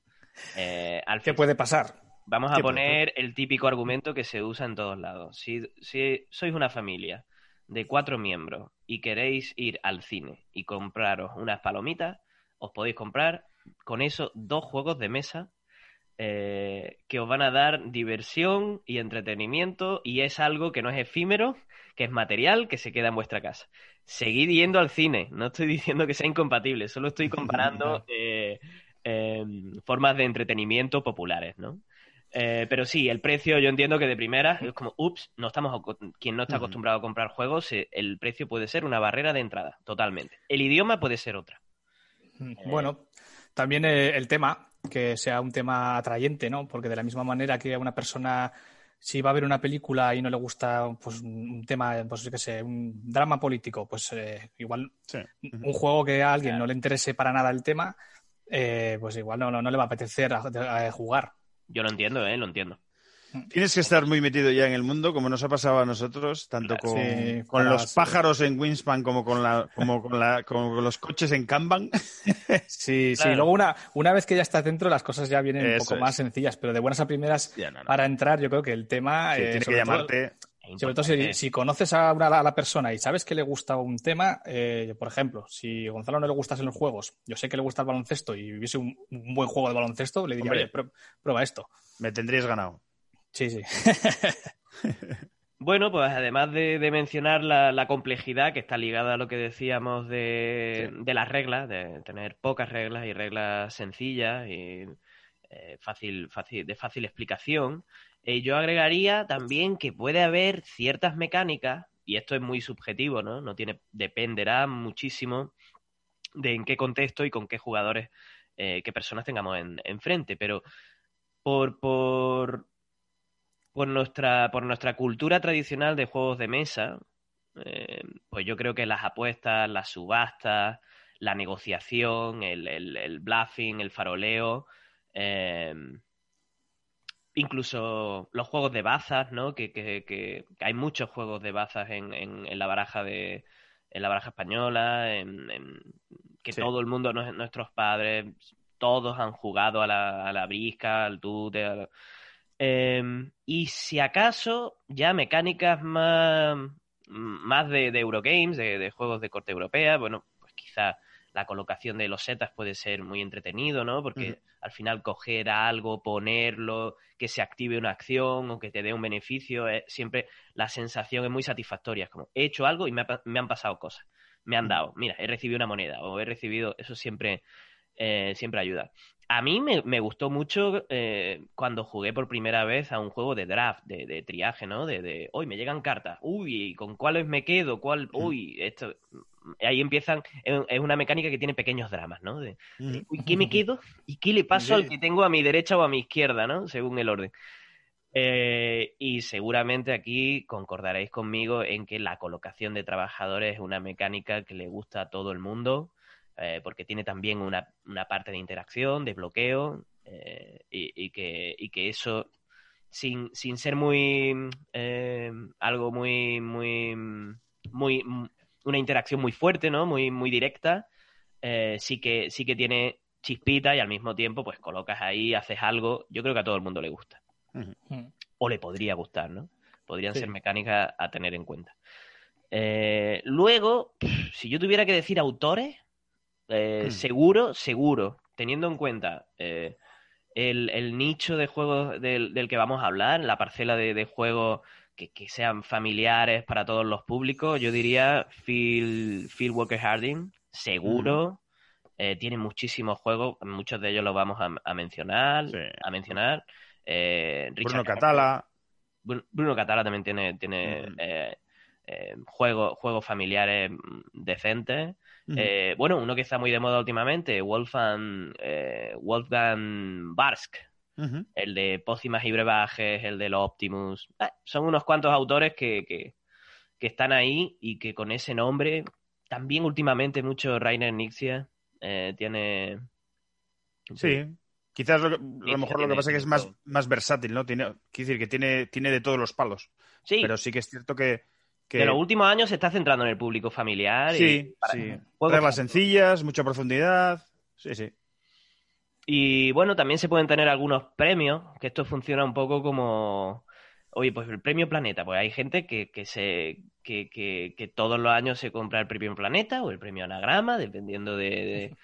Eh, ¿Qué puede pasar? Vamos a poner el típico argumento que se usa en todos lados. Si, si sois una familia de cuatro miembros y queréis ir al cine y compraros unas palomitas, os podéis comprar con eso dos juegos de mesa eh, que os van a dar diversión y entretenimiento y es algo que no es efímero, que es material, que se queda en vuestra casa. Seguid yendo al cine, no estoy diciendo que sea incompatible, solo estoy comparando eh, em, formas de entretenimiento populares, ¿no? Eh, pero sí, el precio yo entiendo que de primera es como, ups, no estamos, quien no está acostumbrado a comprar juegos, el precio puede ser una barrera de entrada, totalmente. El idioma puede ser otra. Bueno, también el tema, que sea un tema atrayente, ¿no? Porque de la misma manera que a una persona, si va a ver una película y no le gusta pues, un tema, pues qué sé, un drama político, pues eh, igual un juego que a alguien no le interese para nada el tema, eh, pues igual no, no, le va a apetecer jugar. Yo lo entiendo, ¿eh? Lo entiendo. Tienes que estar muy metido ya en el mundo, como nos ha pasado a nosotros, tanto con, los pájaros en Winspan como con, la, como con, la, con los coches en Kanban. Sí, sí. Luego, una, una vez que ya estás dentro, las cosas ya vienen un poco más sencillas, pero de buenas a primeras, para entrar, yo creo que el tema. Eh, tiene que llamarte. sobre todo si, conoces a, una, a, la persona y sabes que le gusta un tema, eh, por ejemplo, si a Gonzalo no le gustas en los juegos, yo sé que le gusta el baloncesto y viviese un, buen juego de baloncesto, le diría, oye, prueba esto. Me tendrías ganado. Sí, sí. Bueno, pues además de, mencionar la, complejidad que está ligada a lo que decíamos de, las reglas, de tener pocas reglas y reglas sencillas y eh, fácil, fácil, de fácil explicación, Eh, yo agregaría también que puede haber ciertas mecánicas, y esto es muy subjetivo, ¿no? No tiene, dependerá muchísimo de en qué contexto y con qué jugadores, eh, qué personas tengamos enfrente, pero por, por, por, nuestra, por nuestra cultura tradicional de juegos de mesa, eh, pues yo creo que las apuestas, las subastas, la negociación, el, el, bluffing, el faroleo, eh, incluso los juegos de bazas, ¿no? Que, que, que, hay muchos juegos de bazas en, en, la baraja de en la baraja española, en, que todo el mundo, nuestros padres, todos han jugado a la, a la brisca, al tute. Em, y si acaso, ya mecánicas más, más de, Eurogames, de, juegos de corte europea, bueno, pues quizá la colocación de los setas puede ser muy entretenido, ¿no? Porque al final coger algo, ponerlo, que se active una acción o que te dé un beneficio, siempre la sensación es muy satisfactoria. Es como, he hecho algo y me, me han pasado cosas. Me han dado, mira, he recibido una moneda o he recibido, eso siempre, eh, siempre ayuda. A mí me, gustó mucho eh, cuando jugué por primera vez a un juego de draft, de, triaje, ¿no? De, de, hoy me llegan cartas, uy, ¿con cuáles me quedo? ¿Cuál? Uy, esto... Ahí empiezan, es una mecánica que tiene pequeños dramas, ¿no? De, uy, ¿qué me quedo? ¿Y qué le paso al que tengo a mi derecha o a mi izquierda, ¿no? Según el orden. Eh, y seguramente aquí concordaréis conmigo en que la colocación de trabajadores es una mecánica que le gusta a todo el mundo eh, porque tiene también una, parte de interacción, de bloqueo, eh, y, que, que, eso, sin, sin ser muy eh, algo muy, muy, muy, una interacción muy fuerte, ¿no? Muy, muy directa, sí, que, sí que tiene chispita y al mismo tiempo, pues colocas ahí, haces algo, yo creo que a todo el mundo le gusta. O le podría gustar, ¿no? Podrían ser mecánicas a tener en cuenta. luego, si yo tuviera que decir autores, eh, hmm. Seguro, seguro, teniendo en cuenta eh, el, nicho de juegos del, que vamos a hablar, la parcela de, juegos que, sean familiares para todos los públicos, yo diría Phil, Phil Walker Harding, seguro. Hmm. Eh, tiene muchísimos juegos, muchos de ellos los vamos a, mencionar. A mencionar. Bruno Catala. Bruno Catala también tiene, tiene hmm. juegos, juegos familiares decentes. Eh, bueno, uno que está muy de moda últimamente, Wolfgang, eh, Wolfgang Barsk, el de Pócimas y Brebajes, el de los Optimus. Eh, son unos cuantos autores que, que, están ahí y que con ese nombre, también últimamente mucho Rainer Nixia tiene... Sí, Quizás lo, a lo mejor lo que pasa es que es más, más versátil, ¿no? Tiene, quiere decir que tiene, tiene de todos los palos. Sí. Pero sí que es cierto que, en los últimos años se está centrando en el público familiar. Sí, y sí. Reglas sencillas, mucha profundidad. Sí, sí. Y bueno, también se pueden tener algunos premios, que esto funciona un poco como. Oye, pues el premio Planeta, pues hay gente que, que se que, que, todos los años se compra el premio Planeta o el premio Anagrama, dependiendo de, de,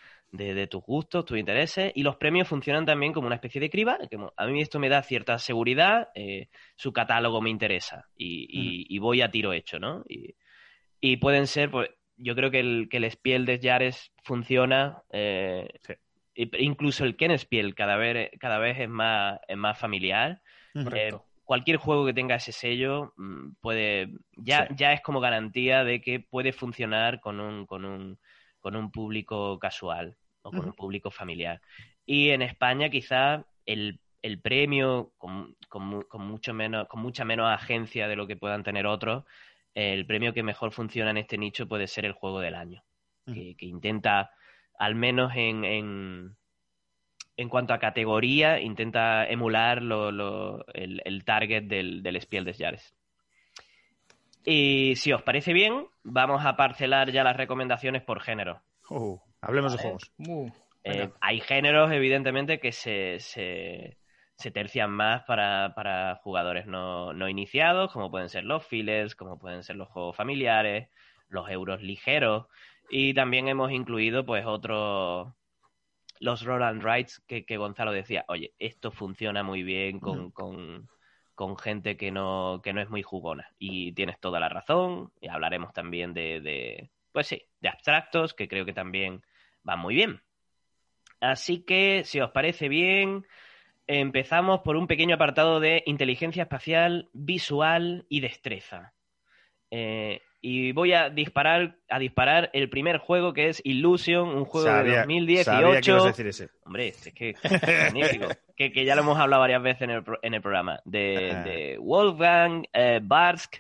tus gustos, tus intereses, y los premios funcionan también como una especie de criba, que a mí esto me da cierta seguridad, eh, su catálogo me interesa y, voy a tiro hecho, ¿no? Y, pueden ser, pues, yo creo que el, que el Spiel de Jares funciona, eh, incluso el Ken Spiel cada vez, cada vez es, más, es más familiar. Eh, cualquier juego que tenga ese sello mm, puede ya, ya es como garantía de que puede funcionar con un, con un con un público casual o con un público familiar. Y en España quizá el, premio con, mucho menos, con mucha menos agencia de lo que puedan tener otros, el premio que mejor funciona en este nicho puede ser el juego del año, que, intenta, al menos en, en, cuanto a categoría, intenta emular el, target del, del Spiel des Jahres. Y si os parece bien, vamos a parcelar ya las recomendaciones por género. Uh, hablemos de juegos. Uh, eh, hay géneros, evidentemente, que se, se, tercian más para, jugadores no, iniciados, como pueden ser los files, como pueden ser los juegos familiares, los euros ligeros. Y también hemos incluido, pues, otros. Los roll and rights que, Gonzalo decía, oye, esto funciona muy bien con, con gente que no, que no es muy jugona. Y tienes toda la razón. Y hablaremos también de, de, pues sí, de abstractos, que creo que también van muy bien. Así que, si os parece bien, empezamos por un pequeño apartado de inteligencia espacial, visual y destreza. Eh, y voy a disparar, a disparar el primer juego que es Illusion, un juego de 2018. Sabía que ibas a decir ese. Hombre, es que magnífico. que, que, ya lo hemos hablado varias veces en el, en el programa. De, de Wolfgang eh, Barsk.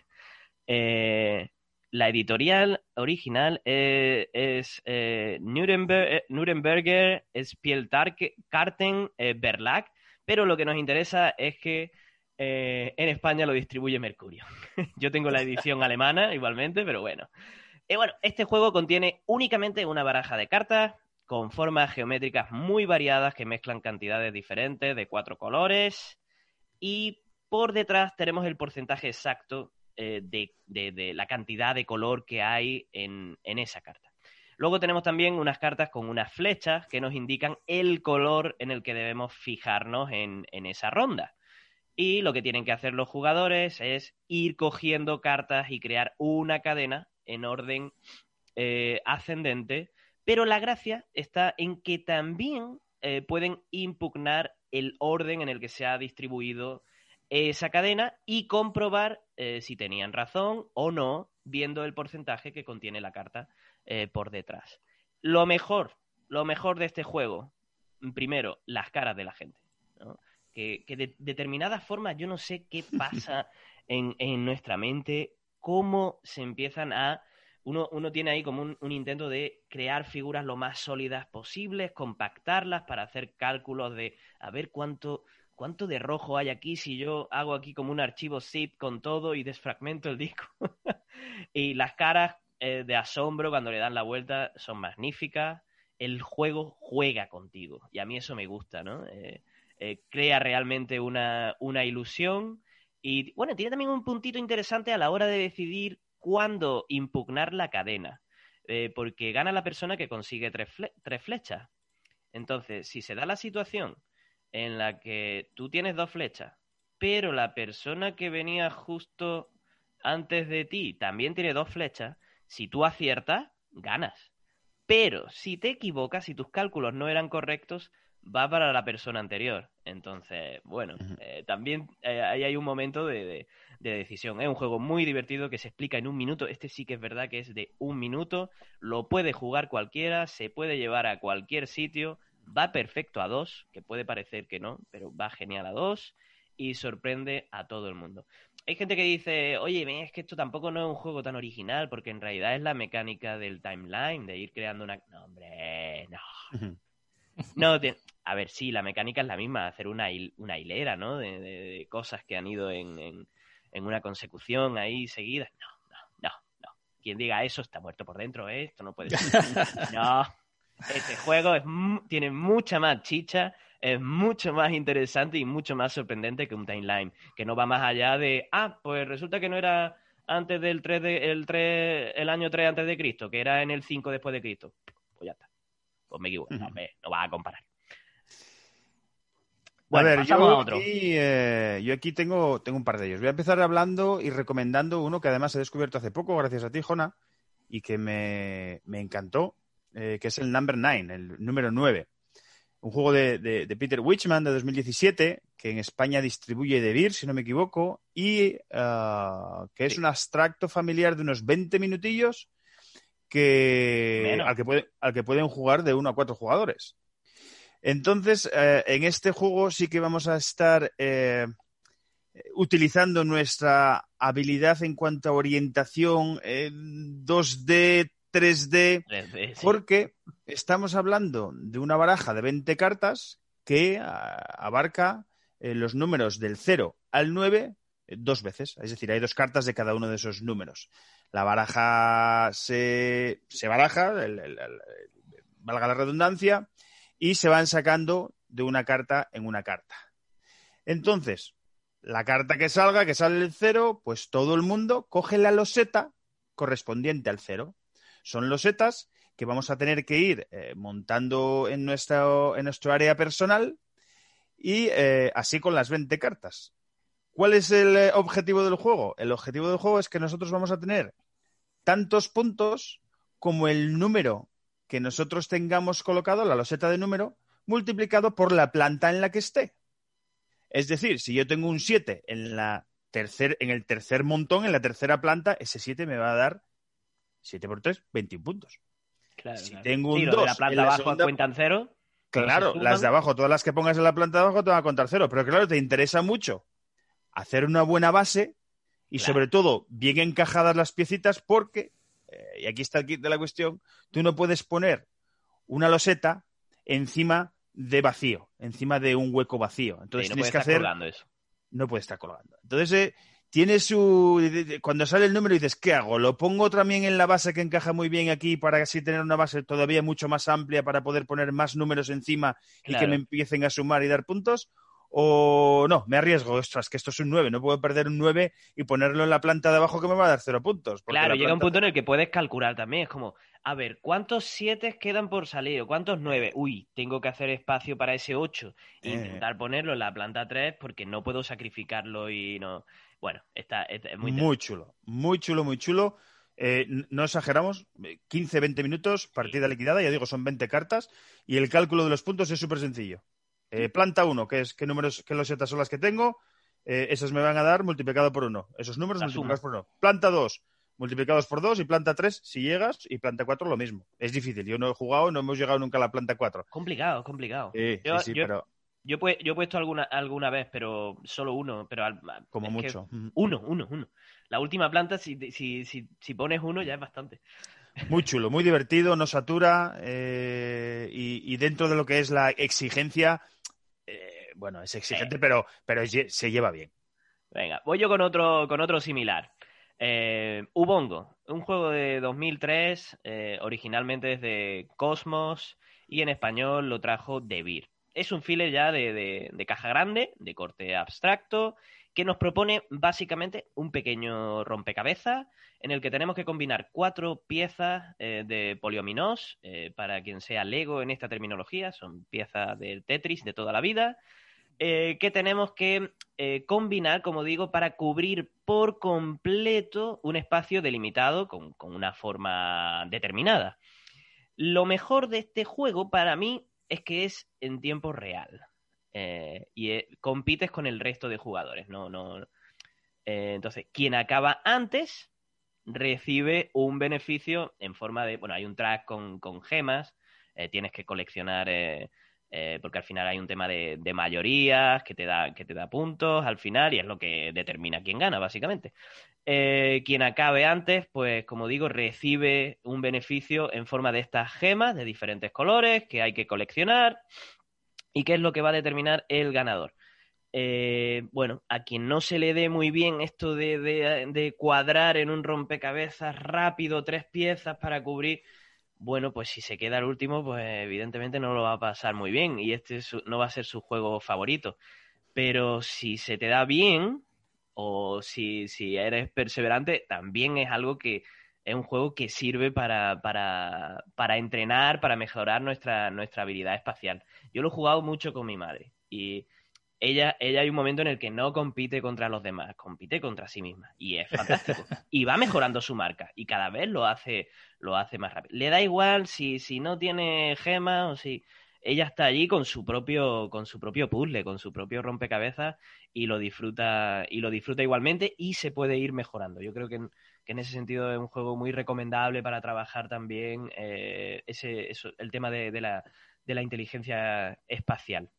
Eh, la editorial original eh, es eh, Nuremberg, eh, Nuremberger Spielkarten eh, Verlag, pero lo que nos interesa es que eh, en España lo distribuye Mercurio. Yo tengo la edición alemana igualmente, pero bueno. Eh, bueno, este juego contiene únicamente una baraja de cartas con formas geométricas muy variadas que mezclan cantidades diferentes de cuatro colores y por detrás tenemos el porcentaje exacto eh, de, la cantidad de color que hay en, esa carta. Luego tenemos también unas cartas con unas flechas que nos indican el color en el que debemos fijarnos en esa ronda. Y lo que tienen que hacer los jugadores es ir cogiendo cartas y crear una cadena en orden eh, ascendente, pero la gracia está en que también eh, pueden impugnar el orden en el que se ha distribuido esa cadena y comprobar eh, si tenían razón o no, viendo el porcentaje que contiene la carta por detrás. Lo mejor, lo mejor de este juego, primero, las caras de la gente. ¿no? Que, que, de determinadas formas, yo no sé qué pasa en, en nuestra mente, cómo se empiezan a uno, uno, tiene ahí como un, un, intento de crear figuras lo más sólidas posibles, compactarlas para hacer cálculos de a ver cuánto, cuánto de rojo hay aquí si yo hago aquí como un archivo zip con todo y desfragmento el disco. y las caras eh, de asombro cuando le dan la vuelta son magníficas. El juego juega contigo y a mí eso me gusta, ¿no? Eh, eh, crea realmente una, una ilusión y bueno, tiene también un puntito interesante a la hora de decidir cuándo impugnar la cadena, eh, porque gana la persona que consigue tres, tres, flechas. Entonces, si se da la situación en la que tú tienes dos flechas, pero la persona que venía justo antes de ti también tiene dos flechas, si tú aciertas, ganas. Pero si te equivocas, si tus cálculos no eran correctos, va para la persona anterior. Entonces, bueno, uh -huh. eh, también eh, ahí hay un momento de, de, de, decisión. Es un juego muy divertido que se explica en un minuto. Este sí que es verdad que es de un minuto. Lo puede jugar cualquiera, se puede llevar a cualquier sitio. Va perfecto a dos, que puede parecer que no, pero va genial a dos y sorprende a todo el mundo. Hay gente que dice, oye, es que esto tampoco no es un juego tan original, porque en realidad es la mecánica del timeline, de ir creando una... No, hombre, no. No, te... a ver, sí, la mecánica es la misma, hacer una, hil una hilera, ¿no? De, de, de, cosas que han ido en, en, en, una consecución ahí seguidas. No, no, no, no. Quien diga eso está muerto por dentro, ¿eh? Esto no puede ser. no. Este juego es, tiene mucha más chicha, es mucho más interesante y mucho más sorprendente que un timeline, que no va más allá de, ah, pues resulta que no era antes del 3 de, el 3, el año 3 antes de Cristo, que era en el 5 después de Cristo. Pues ya está. Pues me equivoco, uh -huh. no, me, no vas a comparar. Bueno, a ver, yo, a aquí, eh, yo aquí tengo, tengo un par de ellos. Voy a empezar hablando y recomendando uno que además he descubierto hace poco, gracias a ti, Jona, y que me, me encantó, eh, que es el Number 9, el número 9. Un juego de, de, de, Peter Witchman de 2017, que en España distribuye De Beer, si no me equivoco, y uh, que es sí. un abstracto familiar de unos 20 minutillos que, al que, puede, al que pueden jugar de uno a cuatro jugadores. Entonces, eh, en este juego sí que vamos a estar eh, utilizando nuestra habilidad en cuanto a orientación en 2D, 3D, 3D sí. porque estamos hablando de una baraja de 20 cartas que abarca eh, los números del 0 al 9 dos veces. Es decir, hay dos cartas de cada uno de esos números. La baraja se, se baraja, el, el, el, valga la redundancia, y se van sacando de una carta en una carta. Entonces, la carta que salga, que sale el cero, pues todo el mundo coge la loseta correspondiente al cero. Son losetas que vamos a tener que ir eh, montando en, nuestro, en nuestro área personal y eh, así con las 20 cartas. ¿Cuál es el eh, objetivo del juego? El objetivo del juego es que nosotros vamos a tener tantos puntos como el número que nosotros tengamos colocado, la loseta de número, multiplicado por la planta en la que esté. Es decir, si yo tengo un 7 en, la tercer, en el tercer montón, en la tercera planta, ese 7 me va a dar 7 por 3, 21 puntos. Claro, si claro. tengo un Sí, 2 lo de la planta en la abajo segunda- cuentan cero. Claro, las de abajo, todas las que pongas en la planta de abajo te van a contar cero. Pero claro, te interesa mucho hacer una buena base y Claro. sobre todo bien encajadas las piecitas porque, eh, y aquí está el kit de la cuestión, tú no puedes poner una loseta encima de vacío, encima de un hueco vacío. Entonces Sí, no tienes que estar hacer colgando eso. no puede estar colgando. Entonces, eh, tiene su. Cuando sale el número dices, ¿qué hago? ¿Lo pongo también en la base que encaja muy bien aquí para así tener una base todavía mucho más amplia para poder poner más números encima y que me empiecen a sumar y dar puntos? O no, me arriesgo, ostras, que esto es un 9, no puedo perder un 9 y ponerlo en la planta de abajo que me va a dar cero puntos. Claro, la llega un punto en el que puedes calcular también. Es como, a ver, ¿cuántos siete quedan por salir? ¿O ¿Cuántos nueve? Uy, tengo que hacer espacio para ese 8. Eh. Intentar ponerlo en la planta 3 porque no puedo sacrificarlo y no. Bueno, está, está- es muy, chulo, muy chulo, muy chulo. Eh, no exageramos, 15-20 minutos, partida liquidada, ya digo, son 20 cartas y el cálculo de los puntos es súper sencillo. Eh, planta 1, que es qué números, qué losetas son las que tengo, eh, esas me van a dar multiplicado por 1. Esos números La multiplicados por 1. Planta 2, multiplicados por 2 y planta 3 si llegas y planta 4 lo mismo. Es difícil, yo no he jugado, no hemos llegado nunca a la planta 4. Complicado, complicado. Sí, Yo- sí, sí, yo- pero Yo, he pu- yo he puesto alguna, alguna vez, pero solo uno. Pero al- como mucho. Uno, uno, uno. La última planta, si, si, si, si pones uno, ya es bastante. Muy chulo, muy divertido, no satura eh, y, y dentro de lo que es la exigencia, bueno, es exigente, pero, pero lle- se lleva bien. Venga, voy yo con otro, con otro similar. Eh, Ubongo, un juego de 2003, eh, originalmente desde Cosmos y en español lo trajo Debir. Es un filler ya de, de- de caja grande, de corte abstracto, que nos propone básicamente un pequeño rompecabezas en el que tenemos que combinar cuatro piezas eh, de poliominos, eh, para quien sea Lego en esta terminología, son piezas del Tetris de toda la vida, eh, que tenemos que eh, combinar, como digo, para cubrir por completo un espacio delimitado con, con una forma determinada. Lo mejor de este juego para mí es que es en tiempo real eh, y compites con el resto de jugadores. No, no. Entonces, quien acaba antes recibe un beneficio en forma de, bueno, hay un track con, con gemas, tienes que coleccionar eh, porque al final hay un tema de, mayorías que te, da, que te da puntos al final y es lo que determina quién gana, básicamente. Eh, quien acabe antes, pues como digo, recibe un beneficio en forma de estas gemas de diferentes colores que hay que coleccionar y que es lo que va a determinar el ganador. Eh, bueno, a quien no se le dé muy bien esto de, de cuadrar en un rompecabezas rápido tres piezas para cubrir, bueno, pues si se queda el último, pues evidentemente no lo va a pasar muy bien y este no va a ser su juego favorito. Pero si se te da bien o si, si eres perseverante, también es algo que es un juego que sirve para, para, para entrenar, para mejorar nuestra, nuestra habilidad espacial. Yo lo he jugado mucho con mi madre y ella, ella hay un momento en el que no compite contra los demás, compite contra sí misma. Y es fantástico. y va mejorando su marca. Y cada vez lo hace, lo hace más rápido. Le da igual si, si no tiene gemas o si. Ella está allí con su propio, con su propio puzzle, con su propio rompecabezas, y lo disfruta, y lo disfruta igualmente, y se puede ir mejorando. Yo creo que en, que en ese sentido es un juego muy recomendable para trabajar también eh, ese, eso, el tema de, de, la, de la inteligencia espacial.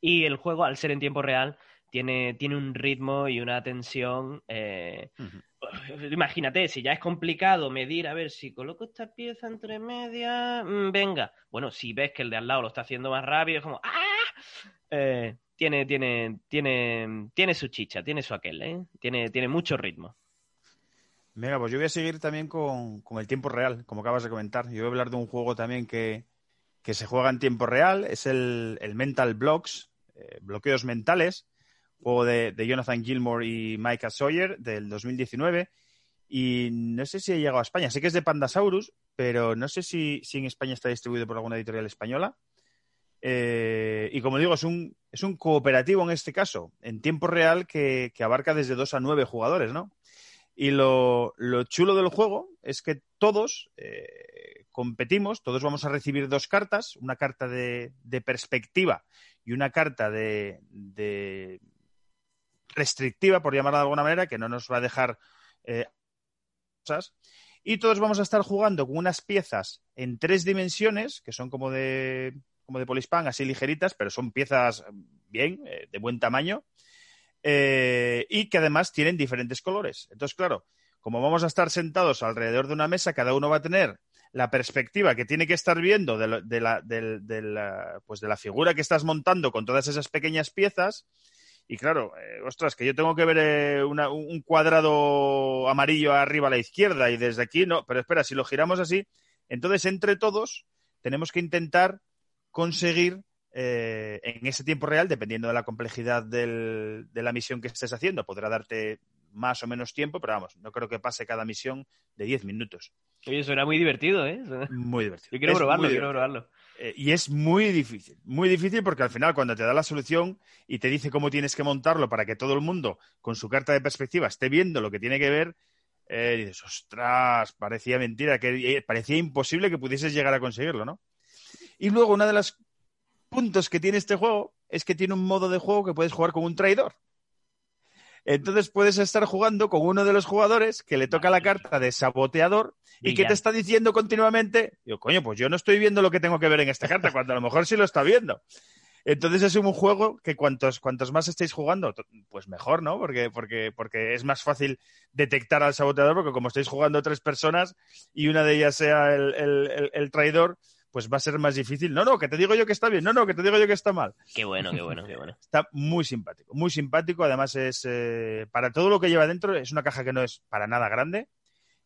Y el juego, al ser en tiempo real, tiene, tiene un ritmo y una tensión. Eh, uh -huh. Imagínate, si ya es complicado medir, a ver, si coloco esta pieza entre medias, mmm, venga. Bueno, si ves que el de al lado lo está haciendo más rápido, es como ¡ah! Eh, tiene, tiene, tiene, tiene su chicha, tiene su aquel, ¿eh? Tiene, tiene mucho ritmo. Venga, pues yo voy a seguir también con, con, el tiempo real, como acabas de comentar. Yo voy a hablar de un juego también que, que se juega en tiempo real, es el, el Mental Blocks, eh, bloqueos mentales, juego de, Jonathan Gilmore y Micah Sawyer del 2019. Y no sé si ha llegado a España, sé que es de Pandasaurus, pero no sé si, si en España está distribuido por alguna editorial española. Eh, y como digo, es un, es un cooperativo en este caso, en tiempo real, que, que abarca desde 2 a 9 jugadores, ¿no? Y lo, lo, chulo del juego es que todos, eh, competimos, todos vamos a recibir dos cartas, una carta de, perspectiva y una carta de, restrictiva, por llamarla de alguna manera, que no nos va a dejar eh, cosas. Y todos vamos a estar jugando con unas piezas en tres dimensiones, que son como de, como de polispan, así ligeritas, pero son piezas bien, eh, de buen tamaño, eh, y que además tienen diferentes colores. Entonces, claro, como vamos a estar sentados alrededor de una mesa, cada uno va a tener la perspectiva que tiene que estar viendo de, la, pues de la figura que estás montando con todas esas pequeñas piezas. Y claro, eh, ostras, que yo tengo que ver eh, un cuadrado amarillo arriba a la izquierda y desde aquí no. Pero espera, si lo giramos así, entonces entre todos tenemos que intentar conseguir eh, en ese tiempo real, dependiendo de la complejidad de la misión que estés haciendo, podrá darte más o menos tiempo, pero vamos, no creo que pase cada misión de 10 minutos. Oye, suena muy divertido, ¿eh? Muy divertido. Yo quiero probarlo, quiero probarlo. Eh, y es muy difícil, muy difícil porque al final cuando te da la solución y te dice cómo tienes que montarlo para que todo el mundo con su carta de perspectiva esté viendo lo que tiene que ver, eh, dices, ostras, parecía mentira, que eh, parecía imposible que pudieses llegar a conseguirlo, ¿no? Y luego una de los puntos que tiene este juego es que tiene un modo de juego que puedes jugar con un traidor. Entonces puedes estar jugando con uno de los jugadores que le toca la carta de saboteador y que te está diciendo continuamente, yo, coño, pues yo no estoy viendo lo que tengo que ver en esta carta, cuando a lo mejor sí lo está viendo. Entonces es un juego que cuantos, cuantos más estéis jugando, pues mejor, ¿no? Porque, porque, porque es más fácil detectar al saboteador, porque como estáis jugando tres personas y una de ellas sea el traidor, pues va a ser más difícil. No, no, que te digo yo que está bien, no, no, que te digo yo que está mal. Qué bueno, qué bueno, qué bueno. Está muy simpático, muy simpático. Además, es eh, para todo lo que lleva dentro, es una caja que no es para nada grande.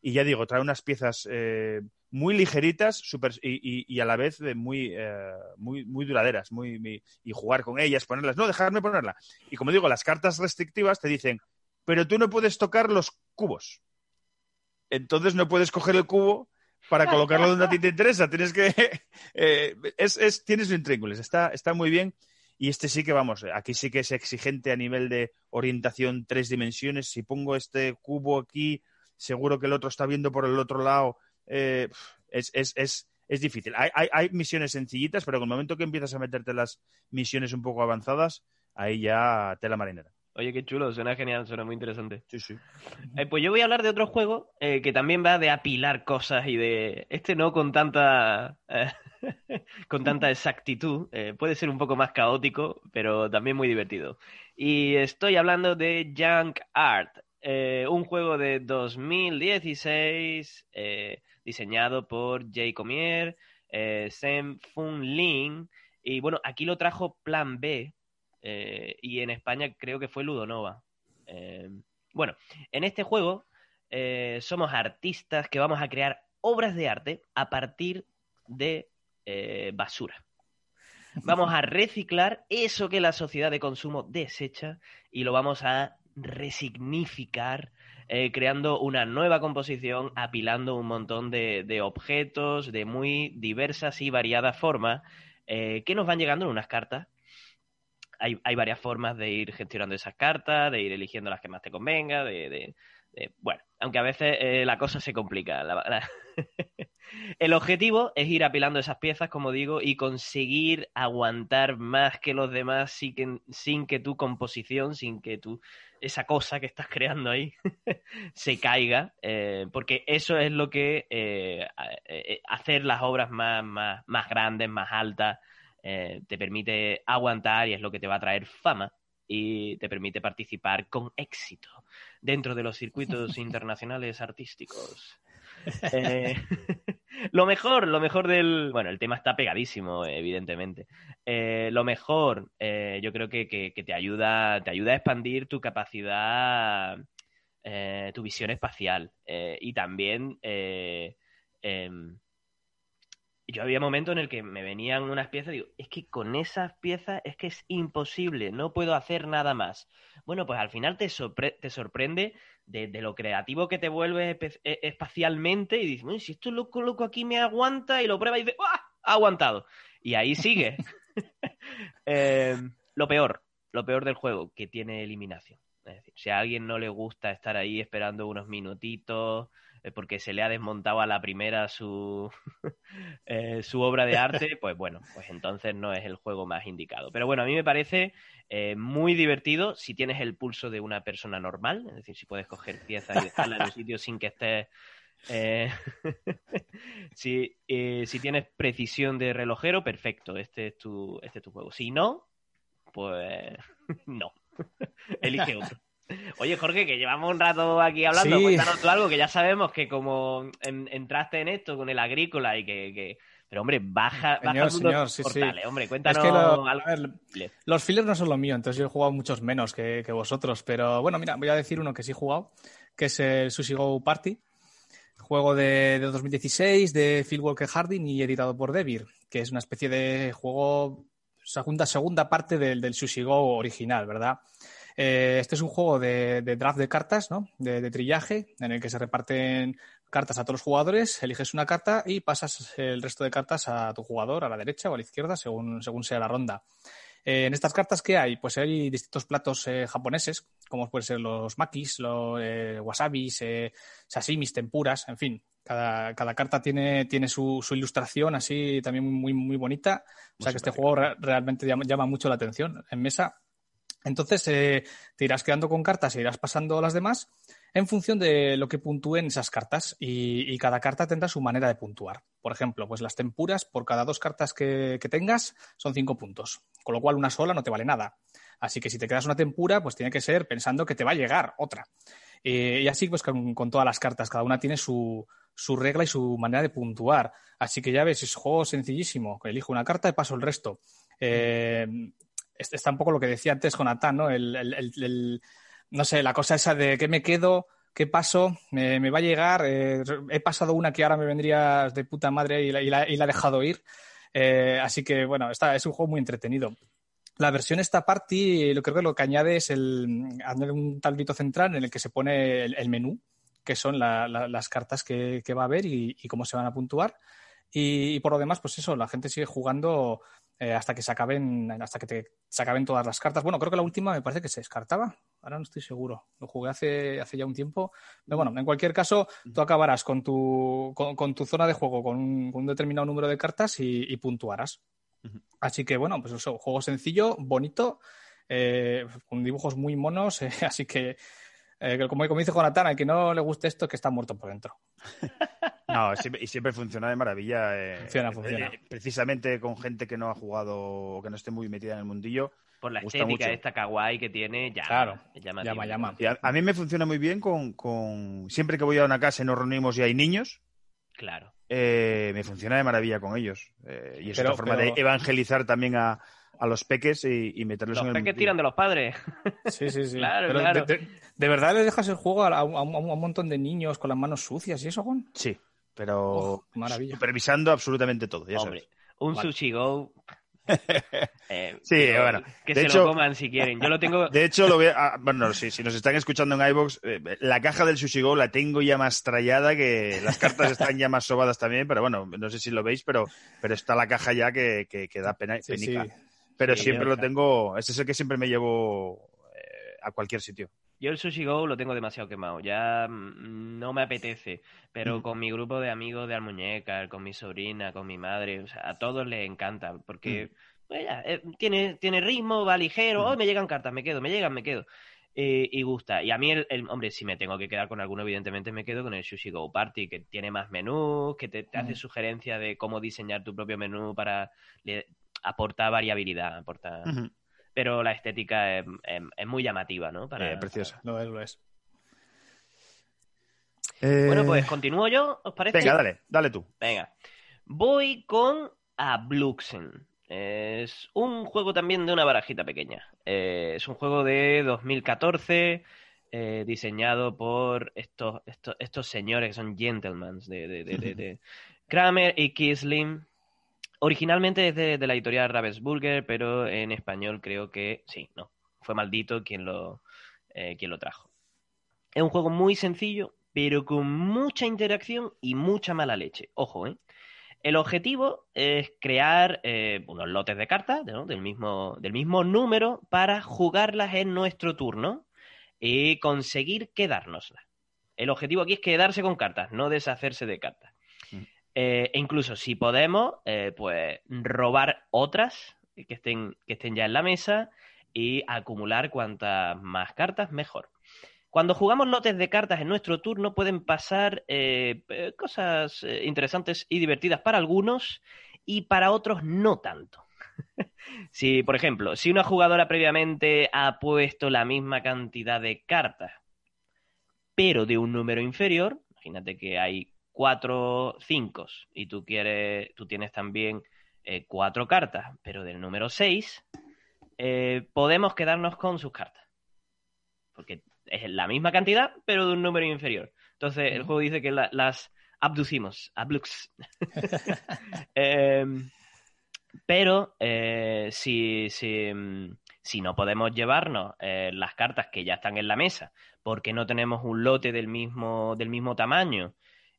Y ya digo, trae unas piezas eh, muy ligeritas super, y, a la vez muy, eh, muy, muy duraderas. Muy, y jugar con ellas, ponerlas. No, dejarme ponerla. Y como digo, las cartas restrictivas te dicen, pero tú no puedes tocar los cubos. Entonces no puedes coger el cubo para colocarlo donde a ti te interesa. Tienes que. Eh, es, es, tienes intríngulis, está, está muy bien. Y este sí que, vamos, aquí sí que es exigente a nivel de orientación tres dimensiones. Si pongo este cubo aquí, seguro que el otro está viendo por el otro lado. Eh, es, es, es, es, difícil. Hay, hay, hay, misiones sencillitas, pero en el momento que empiezas a meterte las misiones un poco avanzadas, ahí ya te la marinera. Oye, qué chulo, suena genial, suena muy interesante. Sí, sí. Eh, pues yo voy a hablar de otro juego eh, que también va de apilar cosas y de. Este no con tanta. Eh, con tanta exactitud. puede ser un poco más caótico, pero también muy divertido. Y estoy hablando de Junk Art, un juego de 2016 diseñado por Jay Comier, Sem Fun Lin. Y bueno, aquí lo trajo Plan B, eh, y en España creo que fue Ludonova. Eh, bueno, en este juego eh, somos artistas que vamos a crear obras de arte a partir de basura. Vamos a reciclar eso que la sociedad de consumo desecha y lo vamos a resignificar creando una nueva composición, apilando un montón de, objetos de muy diversas y variadas formas que nos van llegando en unas cartas hay, varias formas de ir gestionando esas cartas, de ir eligiendo las que más te convenga, de, bueno, aunque a veces eh, la cosa se complica. el objetivo es ir apilando esas piezas, como digo, y conseguir aguantar más que los demás sin que, sin que tu composición, sin que tu esa cosa que estás creando ahí se caiga, eh, porque eso es lo que eh, hacer las obras más, más, más grandes, más altas, eh, te permite aguantar y es lo que te va a traer fama y te permite participar con éxito dentro de los circuitos internacionales artísticos. Eh, lo mejor, lo mejor del. Bueno, el tema está pegadísimo, evidentemente. Eh, lo mejor, yo creo que, que, te ayuda, te ayuda a expandir tu capacidad, tu visión espacial. y también em, yo había momentos en el que me venían unas piezas y digo, es que con esas piezas es que es imposible, no puedo hacer nada más. Bueno, pues al final te, te sorprende de, lo creativo que te vuelves e-, espacialmente y dices, si esto lo coloco aquí me aguanta y lo prueba y dices, ¡ah! Ha aguantado. Y ahí sigue. Eh, lo peor, lo peor del juego, que tiene eliminación. Es decir, si a alguien no le gusta estar ahí esperando unos minutitos, porque se le ha desmontado a la primera su, eh, su obra de arte, pues bueno, pues entonces no es el juego más indicado. Pero bueno, a mí me parece eh, muy divertido si tienes el pulso de una persona normal, es decir, si puedes coger piezas y dejarla en un sitio sin que estés... si, si tienes precisión de relojero, perfecto, este es tu, este es tu juego. Si no, pues no. Elige otro. Oye, Jorge, que llevamos un rato aquí hablando, cuéntanos tú algo, que ya sabemos que como entraste en esto con el agrícola y que... Pero hombre, baja, baja señor, sí, portales, hombre, cuéntanos Los fillers no son lo mío, entonces yo he jugado muchos menos que, vosotros, pero bueno, mira, voy a decir uno que sí he jugado, que es el Sushi Go Party, juego de, 2016 de Phil Walker Harding y editado por Devir, que es una especie de juego, segunda, segunda parte del, del Sushi Go original, ¿verdad? Eh, este es un juego de, draft de cartas, ¿no? De, trillaje, en el que se reparten cartas a todos los jugadores, eliges una carta y pasas el resto de cartas a tu jugador, a la derecha o a la izquierda, según, según sea la ronda. Eh, en estas cartas, ¿qué hay? Pues hay distintos platos eh, japoneses, como pueden ser los makis, los wasabis, sashimis, tempuras, en fin. Cada, carta tiene, tiene su, ilustración así también muy, muy bonita. O sea que este juego realmente llama, mucho la atención en mesa entonces eh, te irás quedando con cartas y irás pasando las demás en función de lo que puntúen esas cartas y, cada carta tendrá su manera de puntuar. Por ejemplo, pues las tempuras por cada dos cartas que, tengas son cinco puntos, con lo cual una sola no te vale nada. Así que si te quedas una tempura, pues tiene que ser pensando que te va a llegar otra. Eh, y así pues con, todas las cartas, cada una tiene su, regla y su manera de puntuar. Así que ya ves, es juego sencillísimo. Elijo una carta y paso el resto. Eh, está un poco lo que decía antes Jonathan, ¿no? El, no sé, la cosa esa de qué me quedo, qué paso, me, va a llegar, eh, he pasado una que ahora me vendría de puta madre y la, he dejado ir. Eh, así que, bueno, está, es un juego muy entretenido. La versión esta party, lo creo que lo que añade es el, un tablito central en el que se pone el, menú, que son las cartas que, va a haber y, cómo se van a puntuar. Y, y, por lo demás, pues eso, la gente sigue jugando eh, hasta que se acaben, hasta que te, se acaben todas las cartas. Bueno, creo que la última me parece que se descartaba. Ahora no estoy seguro. Lo jugué hace, hace ya un tiempo. Pero bueno, en cualquier caso, tú acabarás con tu, con, tu zona de juego con un, determinado número de cartas y, puntuarás. Así que bueno, pues eso, juego sencillo, bonito, eh, con dibujos muy monos, eh, así que como, como dice Jonathan, a que no le guste esto, que está muerto por dentro. No, y siempre funciona de maravilla. Eh, funciona, eh, funciona. precisamente con gente que no ha jugado o que no esté muy metida en el mundillo. Por la estética esta kawaii que tiene, ya. Claro, llama, llama. A, mí me funciona muy bien con, Siempre que voy a una casa y nos reunimos y hay niños. Claro. Eh, me funciona de maravilla con ellos. y es otra forma de evangelizar también a, los peques y, meterlos en el. Los peques tiran de los padres. Sí, sí, sí. claro, claro. De, verdad le dejas el juego a, un montón de niños con las manos sucias y eso, Juan? Sí pero maravilla. supervisando absolutamente todo. Hombre, un sushi go. Eh, sí, bueno. Que se lo coman si quieren. Yo lo tengo. De hecho, lo bueno, si, si nos están escuchando en iBox, eh, la caja del Sushi Go la tengo ya más trallada, que las cartas están ya más sobadas también, pero bueno, no sé si lo veis, pero, pero está la caja ya que, que, da pena, penica. Pero siempre lo tengo, ese es el que siempre me llevo eh, a cualquier sitio. Yo el Sushi Go lo tengo demasiado quemado, ya mm, no me apetece, pero con mi grupo de amigos de Almuñeca, con mi sobrina, con mi madre, o sea, a todos les encanta, porque mm. pues eh, tiene, tiene ritmo, va ligero, oh, me llegan cartas, me quedo, me llegan, me quedo. Eh, y gusta. Y a mí, el, hombre, si me tengo que quedar con alguno, evidentemente me quedo con el Sushi Go Party, que tiene más menús, que te, hace sugerencias de cómo diseñar tu propio menú para aportar variabilidad, aportar pero la estética es, muy llamativa, ¿no? Para, preciosa. Lo es, lo es. Bueno, pues continúo yo, ¿os parece? Venga, dale, dale tú. Venga. Voy con Abluxen. Es un juego también de una barajita pequeña. Eh, es un juego de 2014, eh, diseñado por estos, estos, estos, señores que son gentlemen de, de, de Kramer y Kisling. Originalmente es de, la editorial Ravensburger, pero en español creo que sí, no. Fue maldito quien lo, eh, quien lo trajo. Es un juego muy sencillo, pero con mucha interacción y mucha mala leche. Ojo, ¿eh? El objetivo es crear eh, unos lotes de cartas del, mismo, del mismo número para jugarlas en nuestro turno y conseguir quedárnoslas. El objetivo aquí es quedarse con cartas, no deshacerse de cartas. Eh, e incluso si podemos, eh, pues robar otras que estén, que estén ya en la mesa y acumular cuantas más cartas, mejor. Cuando jugamos lotes de cartas en nuestro turno pueden pasar eh, cosas interesantes y divertidas para algunos y para otros no tanto. si, por ejemplo, si una jugadora previamente ha puesto la misma cantidad de cartas, pero de un número inferior, imagínate que hay cuatro cinco y tú quieres, tú tienes también eh, cuatro cartas, pero del número 6, eh, podemos quedarnos con sus cartas. Porque es la misma cantidad, pero de un número inferior. Entonces, el juego dice que la- las abducimos, ablux. Em, pero eh, si, si, mm, si no podemos llevarnos las cartas que ya están en la mesa, porque no tenemos un lote del mismo, del mismo tamaño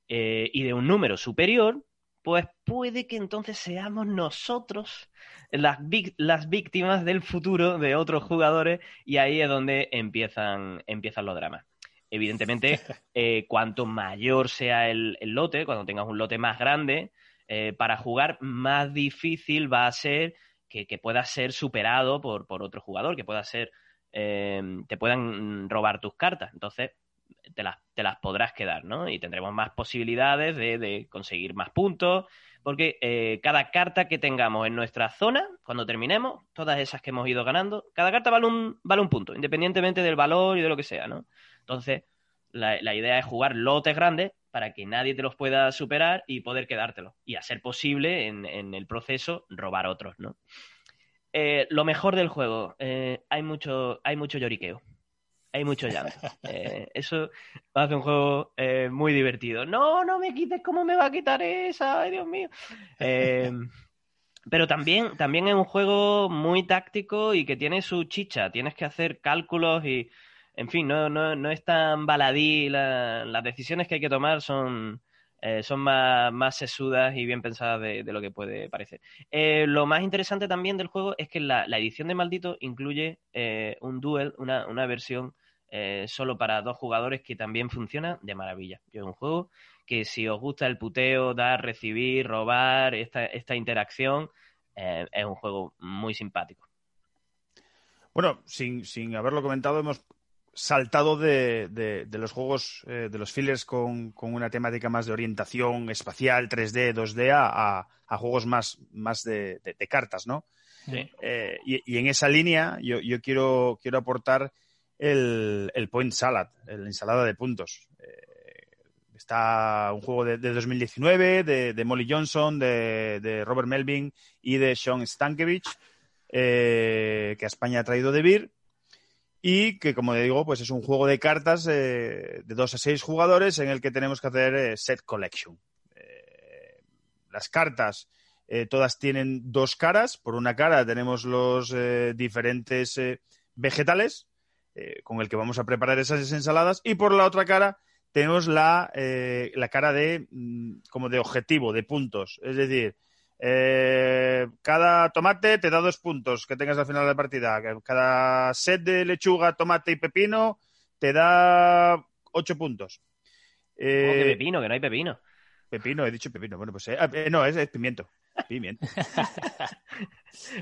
eh, y de un número superior, pues puede que entonces seamos nosotros las, las víctimas del futuro de otros jugadores y ahí es donde empiezan, empiezan los dramas. Evidentemente, eh, cuanto mayor sea el, el lote, cuando tengas un lote más grande, eh, para jugar más difícil va a ser que, que pueda ser superado por, por otro jugador, que pueda ser, eh, te puedan robar tus cartas. Entonces, te las, te las podrás quedar, ¿no? Y tendremos más posibilidades de, conseguir más puntos, porque eh, cada carta que tengamos en nuestra zona, cuando terminemos, todas esas que hemos ido ganando, cada carta vale un, vale un punto, independientemente del valor y de lo que sea, ¿no? Entonces, la, la idea es jugar lotes grandes para que nadie te los pueda superar y poder quedártelos. Y a ser posible, en, en el proceso, robar otros, ¿no? Eh, lo mejor del juego, eh, hay mucho, hay mucho lloriqueo. Hay mucho llanto. Eh, eso hace un juego eh, muy divertido. No, no me quites, ¿cómo me va a quitar esa? Ay, Dios mío. Eh, pero también, también es un juego muy táctico y que tiene su chicha. Tienes que hacer cálculos y, en fin, no, no, no es tan baladí. La- las decisiones que hay que tomar son, eh, son más, más sesudas y bien pensadas de, lo que puede parecer. Eh, lo más interesante también del juego es que la, la edición de Maldito incluye eh, un duel, una, una versión eh, solo para dos jugadores que también funciona de maravilla. Es un juego que si os gusta el puteo, dar, recibir, robar, esta, esta interacción, eh, es un juego muy simpático. Bueno, sin, sin haberlo comentado, hemos saltado de, de- de los juegos, eh, de los fillers con, con una temática más de orientación espacial, 3D, 2D, a, a- juegos más, más de, de- de cartas, ¿no? Sí. Eh, y, y en esa línea yo, yo quiero, quiero aportar el, el Point Salad, la ensalada de puntos. Eh, está un juego de, de 2019 de, Molly Johnson, de, Robert Melvin y de Sean Stankiewicz, eh, que a España ha traído de Beer y que, como digo, pues es un juego de cartas eh, de 2 a 6 jugadores en el que tenemos que hacer set collection. Las cartas todas tienen dos caras. Por una cara tenemos los diferentes vegetales eh, con el que vamos a preparar esas ensaladas y por la otra cara tenemos la, eh, la cara de mm, como de objetivo, de puntos. Es decir, eh, cada tomate te da dos puntos que tengas al final de la partida. Cada set de lechuga, tomate y pepino te da ocho puntos. ¿Cómo que Eh, pepino? Que no hay pepino. pepino, he dicho pepino. Bueno, pues eh, ah, eh, no, es, es pimiento. Pimiento.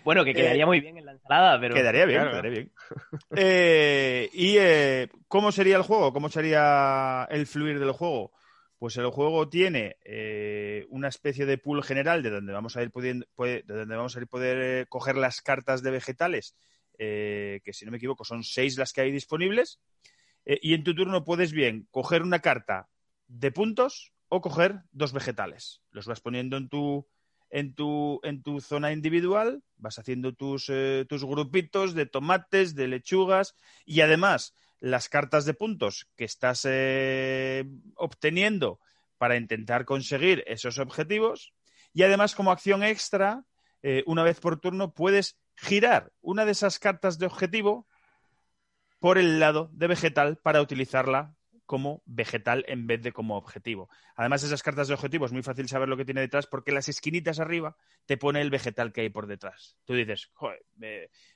Bueno, que quedaría muy bien en la ensalada, pero... Quedaría bien, claro. quedaría bien. Eh, ¿Y eh, cómo sería el juego? ¿Cómo sería el fluir del juego? Pues el juego tiene eh, una especie de pool general de donde vamos a ir pudiendo, puede- de donde vamos a ir poder eh, coger las cartas de vegetales, eh, que si no me equivoco son seis las que hay disponibles. Eh, y en tu turno puedes bien coger una carta de puntos o coger dos vegetales. Los vas poniendo en tu, en tu, en tu zona individual, vas haciendo tus, eh, tus grupitos de tomates, de lechugas y además las cartas de puntos que estás eh, obteniendo para intentar conseguir esos objetivos y además como acción extra, eh, una vez por turno puedes girar una de esas cartas de objetivo por el lado de vegetal para utilizarla como vegetal en vez de como objetivo. Además, esas cartas de objetivo es muy fácil saber lo que tiene detrás porque las esquinitas arriba te pone el vegetal que hay por detrás. Tú dices, "Joder,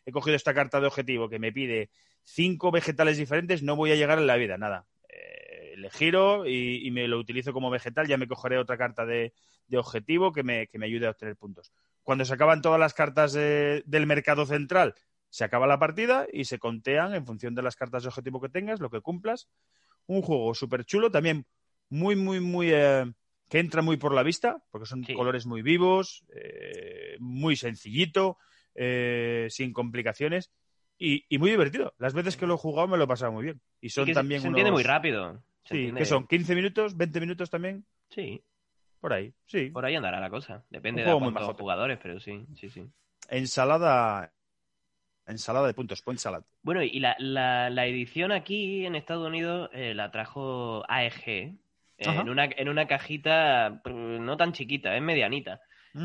he cogido esta carta de objetivo que me pide cinco vegetales diferentes, no voy a llegar en la vida, nada. Eh, le giro y, me lo utilizo como vegetal, ya me cogeré otra carta de, objetivo que me, que me, ayude a obtener puntos. Cuando se acaban todas las cartas del mercado central, se acaba la partida y se contean en función de las cartas de objetivo que tengas, lo que cumplas. Un juego súper chulo, también muy, muy, muy... Eh, que entra muy por la vista, porque son colores muy vivos, eh, muy sencillito, eh, sin complicaciones y, muy divertido. Las veces que lo he jugado me lo he pasado muy bien. Y son también se, entiende muy rápido. sí, que son 15 minutos, 20 minutos también. Sí. Por ahí, sí. Por ahí andará la cosa. Depende de los jugadores, pero sí, sí, sí. Ensalada, Ensalada de puntos, point salad. Bueno, y la, la, edición aquí en Estados Unidos eh, la trajo AEG eh, en, una, en una cajita no tan chiquita, es medianita.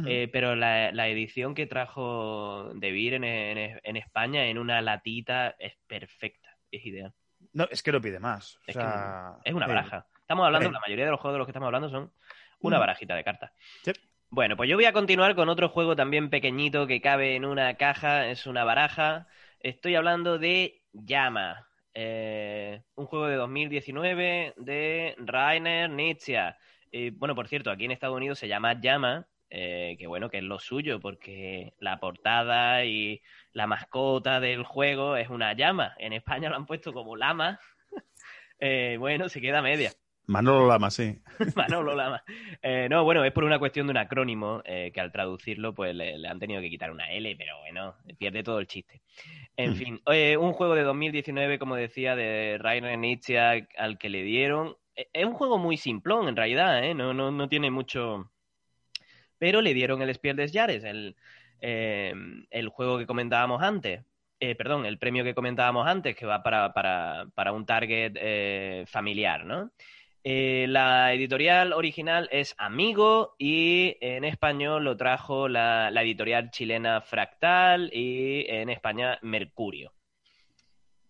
Eh, pero la, la, edición que trajo De Beer en, en, España en una latita es perfecta, es ideal. No, es que no pide más. es, es, una baraja. Estamos hablando, la mayoría de los juegos de los que estamos hablando son una barajita de cartas. Sí. Bueno, pues yo voy a continuar con otro juego también pequeñito que cabe en una caja, es una baraja. Estoy hablando de Llama, eh, un juego de 2019 de Rainer Nietzsche. bueno, por cierto, aquí en Estados Unidos se llama Llama, eh, que bueno, que es lo suyo, porque la portada y la mascota del juego es una llama. En España lo han puesto como lama. Eh, bueno, se queda media. Manolo Lama, sí. Manolo Lama. Eh, no, bueno, es por una cuestión de un acrónimo eh, que al traducirlo pues le, han tenido que quitar una L, pero bueno, pierde todo el chiste. En hmm. fin, un juego de 2019, como decía, de Rainer Nietzsche al que le dieron. E, es un juego muy simplón, en realidad, ¿eh? no, no, no tiene mucho... Pero le dieron el Spiel des Jahres, el, eh, el juego que comentábamos antes. perdón, el premio que comentábamos antes, que va para, para, para un target familiar, ¿no? Eh, la editorial original es Amigo y en español lo trajo la, editorial chilena Fractal y en España Mercurio.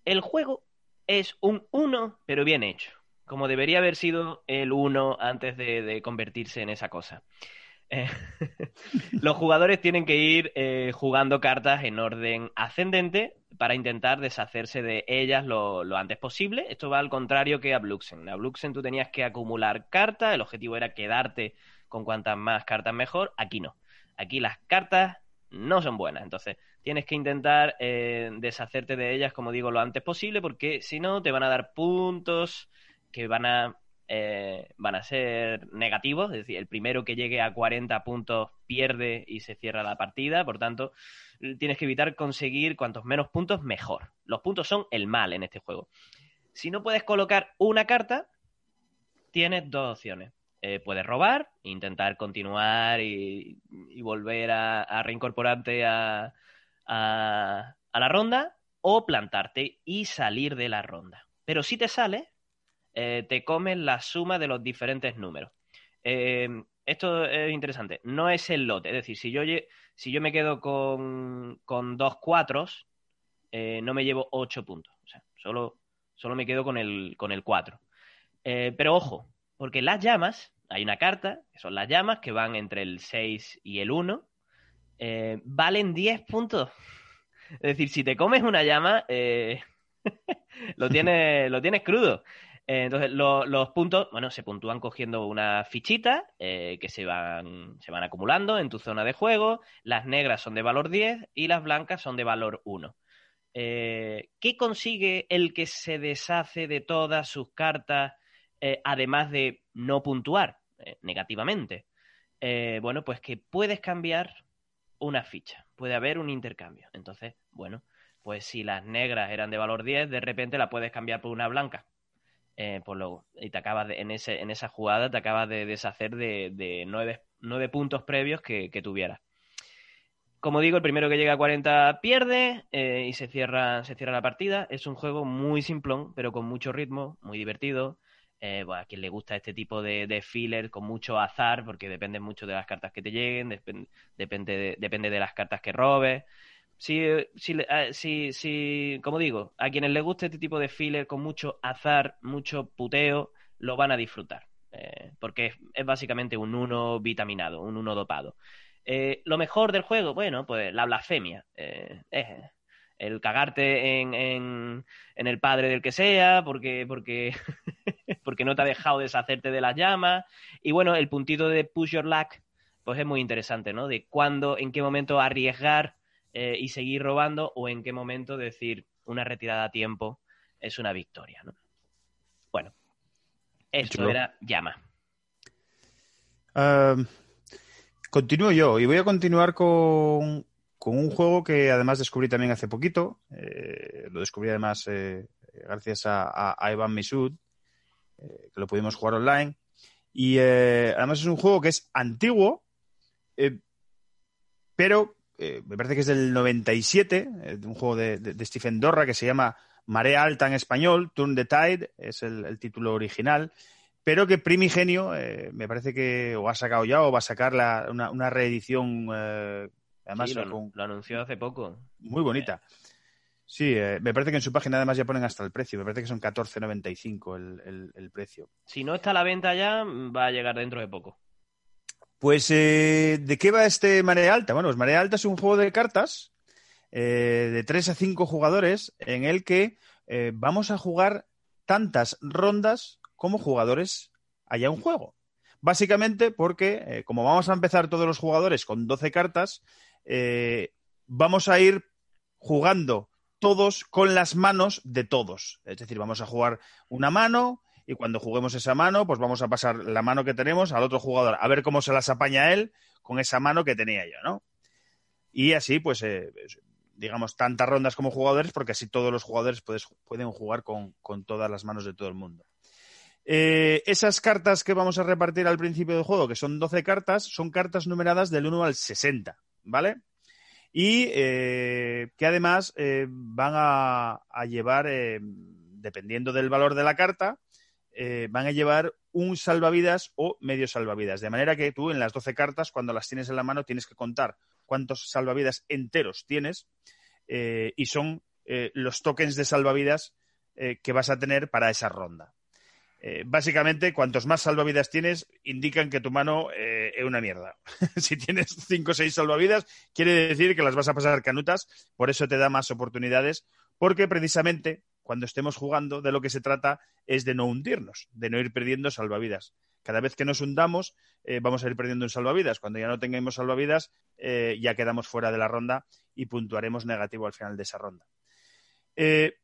El juego es un 1, pero bien hecho, como debería haber sido el 1 antes de convertirse en esa cosa. Eh, los jugadores tienen que ir eh, jugando cartas en orden ascendente para intentar deshacerse de ellas lo, antes posible. Esto va al contrario que a Bluxen. A Bluxen tú tenías que acumular cartas, el objetivo era quedarte con cuantas más cartas mejor. Aquí no. Aquí las cartas no son buenas. Entonces tienes que intentar eh, deshacerte de ellas, como digo, lo antes posible, porque si no te van a dar puntos que van a eh, van a ser negativos, es decir, el primero que llegue a 40 puntos pierde y se cierra la partida, por tanto, tienes que evitar conseguir cuantos menos puntos, mejor. Los puntos son el mal en este juego. Si no puedes colocar una carta, tienes dos opciones. Eh, puedes robar, intentar continuar y, volver a, reincorporarte a, a la ronda, o plantarte y salir de la ronda. Pero si te sales, eh, te comen la suma de los diferentes números. Eh, esto es interesante. No es el lote. Es decir, si yo, si yo me quedo con, dos cuatros, eh, no me llevo ocho puntos. O sea, solo, solo me quedo con el, con el cuatro. pero ojo, porque las llamas, hay una carta, que son las llamas, que van entre el 6 y el 1, valen 10 puntos. Es decir, si te comes una llama, lo, tienes, lo tienes crudo. Eh, entonces, los puntos, bueno, se puntúan cogiendo una fichita eh, que se van, se van acumulando en tu zona de juego. Las negras son de valor 10 y las blancas son de valor 1. Eh, ¿Qué consigue el que se deshace de todas sus cartas, además de no puntuar negativamente? bueno, pues que puedes cambiar una ficha. Puede haber un intercambio. Entonces, bueno, pues si las negras eran de valor 10, de repente la puedes cambiar por una blanca eh, pues y te acabas en, ese, en esa jugada te acabas de deshacer de, nueve, puntos previos que, tuvieras. Como digo, el primero que llega a 40 pierde eh, y se cierra, se cierra la partida. Es un juego muy simplón, pero con mucho ritmo, muy divertido. Eh, a quien le gusta este tipo de, filler con mucho azar, porque depende mucho de las cartas que te lleguen, depende, depende de las cartas que robes. Si, si, si, como digo, a quienes les guste este tipo de filler con mucho azar, mucho puteo, lo van a disfrutar. Eh, porque es, básicamente un uno vitaminado, un uno dopado. Eh, lo mejor del juego, bueno, pues la blasfemia. Eh, el cagarte en, en, el padre del que sea, porque, porque porque no te ha dejado deshacerte de las llamas. Y bueno, el puntito de push your luck, pues es muy interesante, ¿no? De cuándo, en qué momento arriesgar eh, y seguir robando o en qué momento decir una retirada a tiempo es una victoria, ¿no? Bueno, esto era llama. continúo yo y voy a continuar con, un juego que además descubrí también hace poquito. Eh, lo descubrí además eh, gracias a, a, Ivan Misud, que lo pudimos jugar online. Y además es un juego que es antiguo, pero eh, me parece que es del 97, eh, un juego de, Stephen Dorra que se llama Marea Alta en español, Turn the Tide, es el, título original, pero que Primigenio eh, me parece que o ha sacado ya o va a sacar una, reedición, además lo, anunció hace poco. Muy bonita. Sí, me parece que en su página además ya ponen hasta el precio. Me parece que son 14.95 el, el, precio. Si no está a la venta ya, va a llegar dentro de poco. Pues, eh, ¿de qué va este Marea Alta? Bueno, pues Marea Alta es un juego de cartas eh, de 3 a 5 jugadores en el que eh, vamos a jugar tantas rondas como jugadores haya un juego. Básicamente porque, como vamos a empezar todos los jugadores con 12 cartas, vamos a ir jugando todos con las manos de todos. Es decir, vamos a jugar una mano, y cuando juguemos esa mano, pues vamos a pasar la mano que tenemos al otro jugador, a ver cómo se las apaña él con esa mano que tenía yo, ¿no? Y así, pues, eh, digamos, tantas rondas como jugadores, porque así todos los jugadores pueden jugar con, todas las manos de todo el mundo. Eh, esas cartas que vamos a repartir al principio del juego, que son 12 cartas, son cartas numeradas del 1 al 60, ¿vale? Y eh, que además van a llevar, dependiendo del valor de la carta, eh, van a llevar un salvavidas o medio salvavidas. De manera que tú en las 12 cartas, cuando las tienes en la mano, tienes que contar cuántos salvavidas enteros tienes eh, y son eh, los tokens de salvavidas que vas a tener para esa ronda. básicamente, cuantos más salvavidas tienes, indican que tu mano es una mierda. si tienes 5 o 6 salvavidas, quiere decir que las vas a pasar canutas, por eso te da más oportunidades, porque precisamente cuando estemos jugando, de lo que se trata es de no hundirnos, de no ir perdiendo salvavidas. Cada vez que nos hundamos, eh, vamos a ir perdiendo en salvavidas. Cuando ya no tengamos salvavidas, eh, ya quedamos fuera de la ronda y puntuaremos negativo al final de esa ronda. Eh,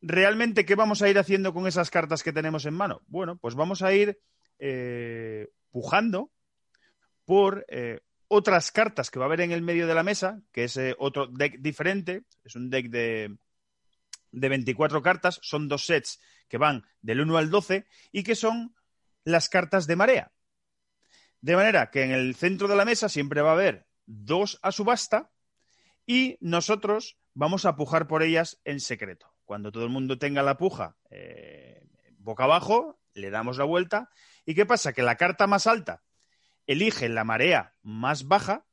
¿Realmente qué vamos a ir haciendo con esas cartas que tenemos en mano? Bueno, pues vamos a ir pujando por otras cartas que va a haber en el medio de la mesa, que es otro deck diferente, es un deck de, de 24 cartas, son dos sets que van del 1 al 12 y que son las cartas de marea. De manera que en el centro de la mesa siempre va a haber dos a subasta y nosotros vamos a pujar por ellas en secreto. Cuando todo el mundo tenga la puja eh, boca abajo, le damos la vuelta. ¿Y qué pasa? Que la carta más alta elige la marea más baja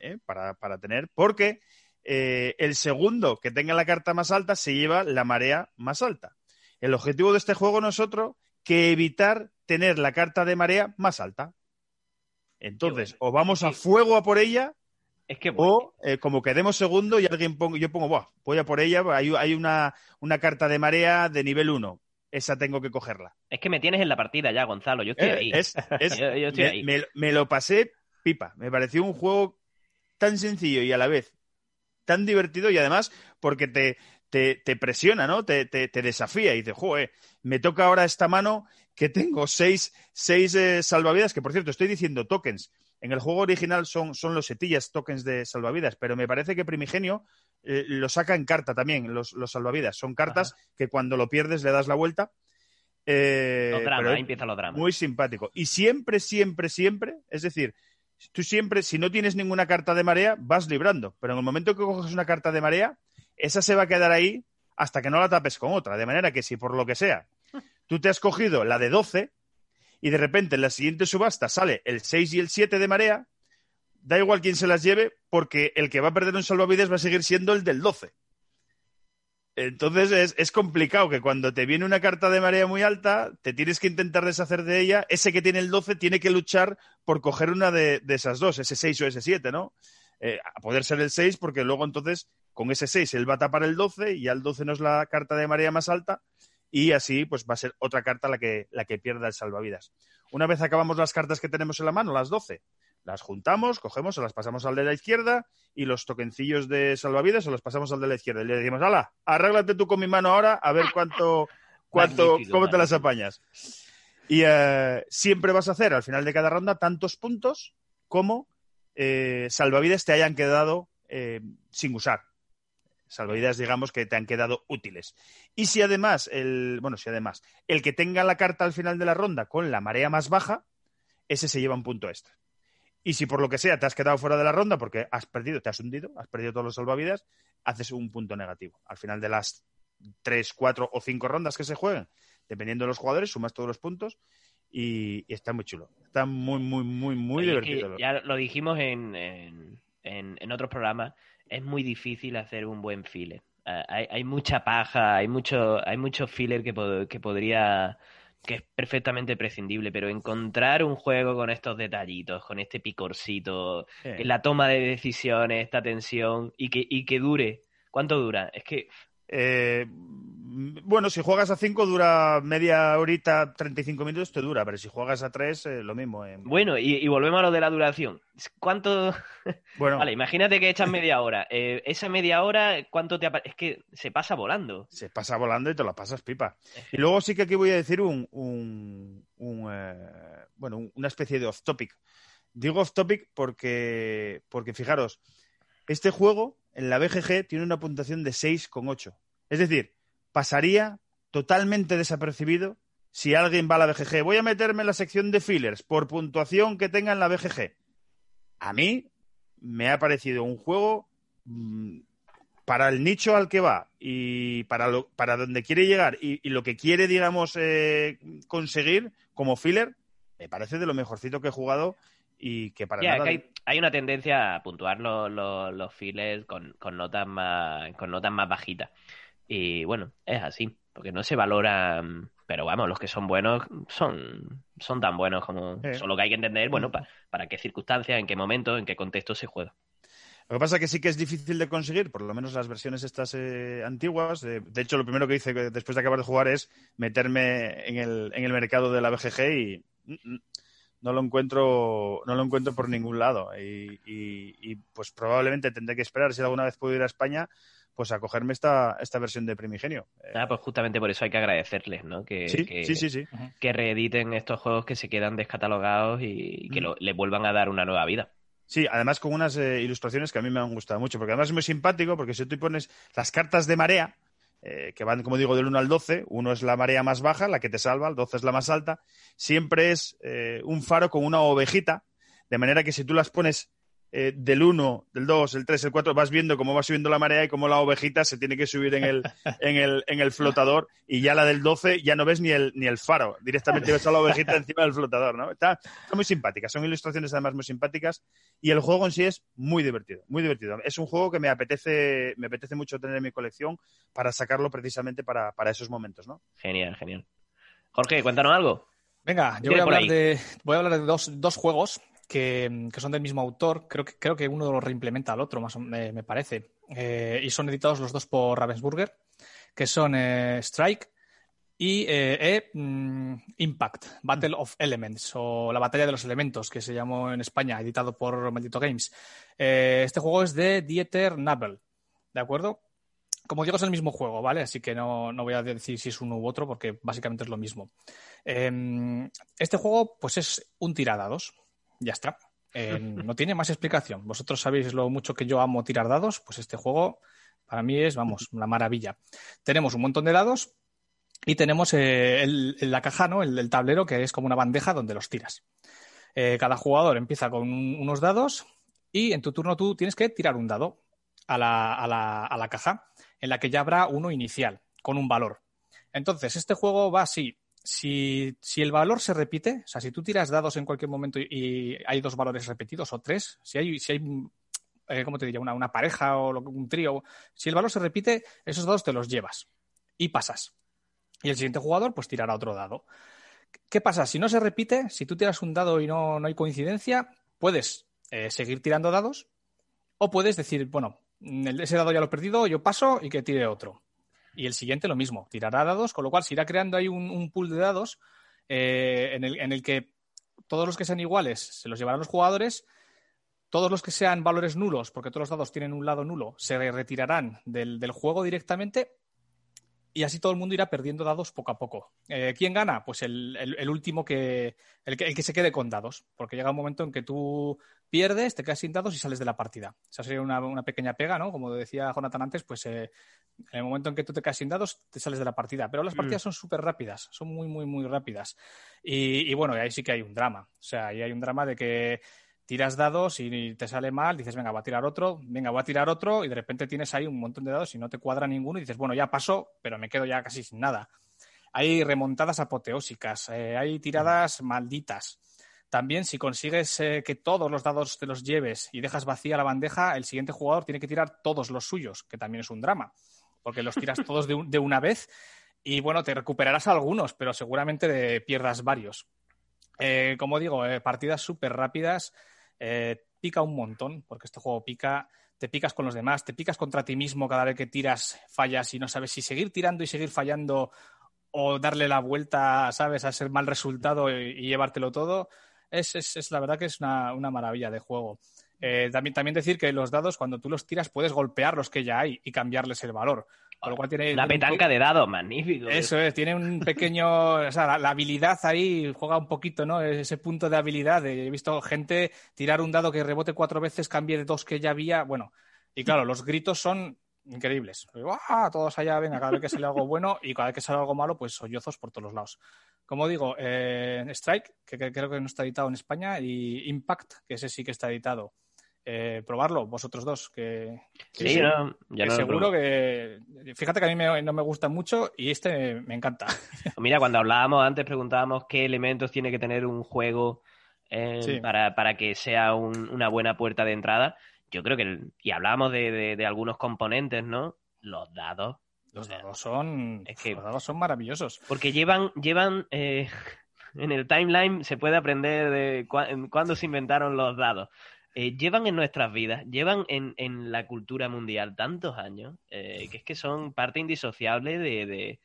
eh, para, para, tener, porque eh, el segundo que tenga la carta más alta se lleva la marea más alta. El objetivo de este juego no es otro que evitar tener la carta de marea más alta. Entonces, o vamos a fuego a por ella, es que o eh, como quedemos segundo y alguien pongo, yo pongo, voy a por ella, hay, una, carta de marea de nivel 1. Esa tengo que cogerla. Es que me tienes en la partida ya, Gonzalo. Yo estoy ahí. me lo pasé pipa. Me pareció un juego tan sencillo y a la vez tan divertido y además porque te, te, presiona, ¿no? Te, te, desafía y dices, joder, me toca ahora esta mano que tengo seis, seis eh, salvavidas, que por cierto estoy diciendo tokens. En el juego original son, son los setillas tokens de salvavidas, pero me parece que Primigenio eh, lo saca en carta también, los, los salvavidas. Son cartas que cuando lo pierdes le das la vuelta. Eh, ahí empieza lo drama. Muy simpático. Y siempre, siempre, siempre, es decir, tú siempre, si no tienes ninguna carta de marea, vas librando. Pero en el momento que coges una carta de marea, esa se va a quedar ahí hasta que no la tapes con otra. De manera que si por lo que sea tú te has cogido la de 12 y de repente en la siguiente subasta sale el 6 y el 7 de marea, da igual quién se las lleve porque el que va a perder un salvavidas va a seguir siendo el del 12. Entonces es, complicado que cuando te viene una carta de marea muy alta, te tienes que intentar deshacer de ella. Ese que tiene el 12 tiene que luchar por coger una de, esas dos, ese 6 o ese 7, ¿no? Eh, a poder ser el 6, porque luego entonces con ese 6 él va a tapar el 12 y ya el 12 no es la carta de marea más alta y así pues va a ser otra carta la que, la que pierda el salvavidas. Una vez acabamos las cartas que tenemos en la mano, las 12, las juntamos, cogemos, se las pasamos al de la izquierda y los toquencillos de salvavidas se los pasamos al de la izquierda. Y le decimos, hala, arréglate tú con mi mano ahora a ver cuánto, cuánto, cómo te las apañas. Y eh, siempre vas a hacer al final de cada ronda tantos puntos como eh, salvavidas te hayan quedado eh, sin usar. Salvavidas, digamos, que te han quedado útiles. Y si además, el, bueno, si además, el que tenga la carta al final de la ronda con la marea más baja, ese se lleva un punto extra. Y si por lo que sea te has quedado fuera de la ronda porque has perdido, te has hundido, has perdido todos los salvavidas, haces un punto negativo. Al final de las tres, cuatro o cinco rondas que se jueguen, dependiendo de los jugadores, sumas todos los puntos y, está muy chulo. Está muy, muy, muy, muy divertido. Ya lo dijimos en, en, en, otros programas, es muy difícil hacer un buen filler. Ah, hay, hay, mucha paja, hay mucho, hay mucho filler que, que podría que es perfectamente prescindible, pero encontrar un juego con estos detallitos, con este picorcito, la toma de decisiones, esta tensión y que, y que dure. ¿Cuánto dura? Es que eh, bueno, si juegas a 5 dura media horita, 35 minutos te dura, pero si juegas a 3, eh, lo mismo. Bueno, y, volvemos a lo de la duración. ¿Cuánto...? Bueno. vale, imagínate que echas media hora. Eh, esa media hora, ¿cuánto te Es que se pasa volando. Se pasa volando y te la pasas pipa. Y luego sí que aquí voy a decir un... bueno, una especie de off-topic. Digo off-topic porque, porque, fijaros, este juego en la BGG tiene una puntuación de 6,8. Es decir, pasaría totalmente desapercibido si alguien va a la BGG. Voy a meterme en la sección de fillers por puntuación que tenga en la BGG. A mí me ha parecido un juego mm, para el nicho al que va y para, lo, para donde quiere llegar y, lo que quiere, digamos, eh, conseguir como filler, me parece de lo mejorcito que he jugado y que para nada... hay, una tendencia a puntuar los, los, fillers con, con, notas más, con notas más bajitas. Y bueno, es así, porque no se valoran, pero vamos, los que son buenos son, son tan buenos como solo que hay que entender, bueno, para qué circunstancias, en qué momento, en qué contexto se juega. Lo que pasa es que sí que es difícil de conseguir, por lo menos las versiones estas eh, antiguas. de hecho, lo primero que hice después de acabar de jugar es meterme en el, en el mercado de la BGG y mm, mm, no lo encuentro, no lo encuentro por ningún lado. Y, pues probablemente tendré que esperar, si alguna vez puedo ir a España, pues a cogerme esta, esta versión de Primigenio. Ah, pues justamente por eso hay que agradecerles, ¿no? Que, sí, sí, sí, que reediten estos juegos que se quedan descatalogados y, que le vuelvan a dar una nueva vida. Sí, además con unas eh, ilustraciones que a mí me han gustado mucho, porque además es muy simpático, porque si tú pones las cartas de marea, eh, que van, como digo, del 1 al 12. Uno es la marea más baja, la que te salva, el 12 es la más alta. Siempre es eh, un faro con una ovejita, de manera que si tú las pones eh, del 1, del 2, el 3, el 4, vas viendo cómo va subiendo la marea y cómo la ovejita se tiene que subir en el, en el, en el flotador y ya la del 12 ya no ves ni el, ni el faro, directamente ves a la ovejita encima del flotador, ¿no? Está, muy simpática, son ilustraciones además muy simpáticas y el juego en sí es muy divertido, muy divertido. Es un juego que me apetece, me apetece mucho tener en mi colección para sacarlo precisamente para, para esos momentos, ¿no? Genial, genial. Jorge, cuéntanos algo. Venga, yo voy a, hablar de, voy a hablar de dos, dos juegos que, son del mismo autor. Creo que, creo que uno los reimplementa al otro, más me, parece. Eh, y son editados los dos por Ravensburger, que son eh, Strike y eh, e, mm, Impact, Battle of Elements, o la batalla de los elementos, que se llamó en España, editado por Maldito Games. este juego es de Dieter Nabel, ¿de acuerdo? Como digo, es el mismo juego, ¿vale? Así que no, no voy a decir si es uno u otro, porque básicamente es lo mismo. Em, este juego, pues es un tiradados, ya está. Eh, no tiene más explicación. Vosotros sabéis lo mucho que yo amo tirar dados, pues este juego para mí es, vamos, una maravilla. Tenemos un montón de dados y tenemos eh, la caja, ¿no? El, tablero, que es como una bandeja donde los tiras. Eh, cada jugador empieza con unos dados y en tu turno tú tienes que tirar un dado a la, a, la, a la caja, en la que ya habrá uno inicial, con un valor. Entonces, este juego va así si, el valor se repite, o sea, si tú tiras dados en cualquier momento y, hay dos valores repetidos o tres, si hay, si hay eh, ¿cómo te diría? Una, pareja o un trío, si el valor se repite, esos dados te los llevas y pasas. Y el siguiente jugador, pues tirará otro dado. ¿Qué pasa? Si no se repite, si tú tiras un dado y no, hay coincidencia, puedes eh, seguir tirando dados o puedes decir, bueno, ese dado ya lo he perdido, yo paso y que tire otro. Y el siguiente lo mismo, tirará dados, con lo cual se irá creando ahí un, pool de dados eh, en, el, en el que todos los que sean iguales se los llevarán los jugadores todos los que sean valores nulos, porque todos los dados tienen un lado nulo, se retirarán del, juego directamente y así todo el mundo irá perdiendo dados poco a poco. Eh, ¿Quién gana? Pues el, último que el, que se quede con dados, porque llega un momento en que tú pierdes, te quedas sin dados y sales de la partida. Esa sería una, pequeña pega, ¿no? Como decía Jonathan antes, pues eh, en el momento en que tú te quedas sin dados, te sales de la partida. Pero las mm. partidas son súper rápidas, son muy, muy, muy rápidas. Y, y bueno, ahí sí que hay un drama. O sea, ahí hay un drama de que tiras dados y te sale mal, dices, venga, voy a tirar otro, venga, voy a tirar otro, y de repente tienes ahí un montón de dados y no te cuadra ninguno y dices, bueno, ya pasó, pero me quedo ya casi sin nada. Hay remontadas apoteósicas, eh, hay tiradas malditas. También, si consigues eh, que todos los dados te los lleves y dejas vacía la bandeja, el siguiente jugador tiene que tirar todos los suyos, que también es un drama, porque los tiras todos de, una vez y bueno, te recuperarás algunos, pero seguramente pierdas varios. Eh, como digo, partidas súper rápidas eh, pica un montón, porque este juego pica, te picas con los demás, te picas contra ti mismo cada vez que tiras, fallas y no sabes si seguir tirando y seguir fallando o darle la vuelta, ¿sabes?, a ser mal resultado y, llevártelo todo. Es, la verdad que es una, maravilla de juego. Eh, también, también decir que los dados, cuando tú los tiras, puedes golpear los que ya hay y cambiarles el valor. Una petanca de dados, magnífico. Eso es, tiene un pequeño. o sea, la, habilidad ahí juega un poquito, ¿no? Ese punto de habilidad. he visto gente tirar un dado que rebote cuatro veces, cambie de dos que ya había. Bueno, y claro, los gritos son increíbles. ¡Ah! Todos allá, venga, cada vez que sale algo bueno y cada vez que sale algo malo, pues sollozos por todos los lados. Como digo, eh, Strike, que, creo que no está editado en España, y Impact, que ese sí que está editado eh, probarlo, vosotros dos. Que, sí, no, ya seguro que. Fíjate que a mí no me gusta mucho y este me encanta. Mira, cuando hablábamos antes, preguntábamos qué elementos tiene que tener un juego eh, para, que sea una buena puerta de entrada. Yo creo que. Y hablábamos de, algunos componentes, ¿no? Los dados. Los dados son. Es que, los dados son maravillosos. Porque llevan. llevan eh, en el timeline se puede aprender de cuándo se inventaron los dados. Eh, llevan en nuestras vidas, llevan en, en la cultura mundial tantos años, eh, que es que son parte indisociable de,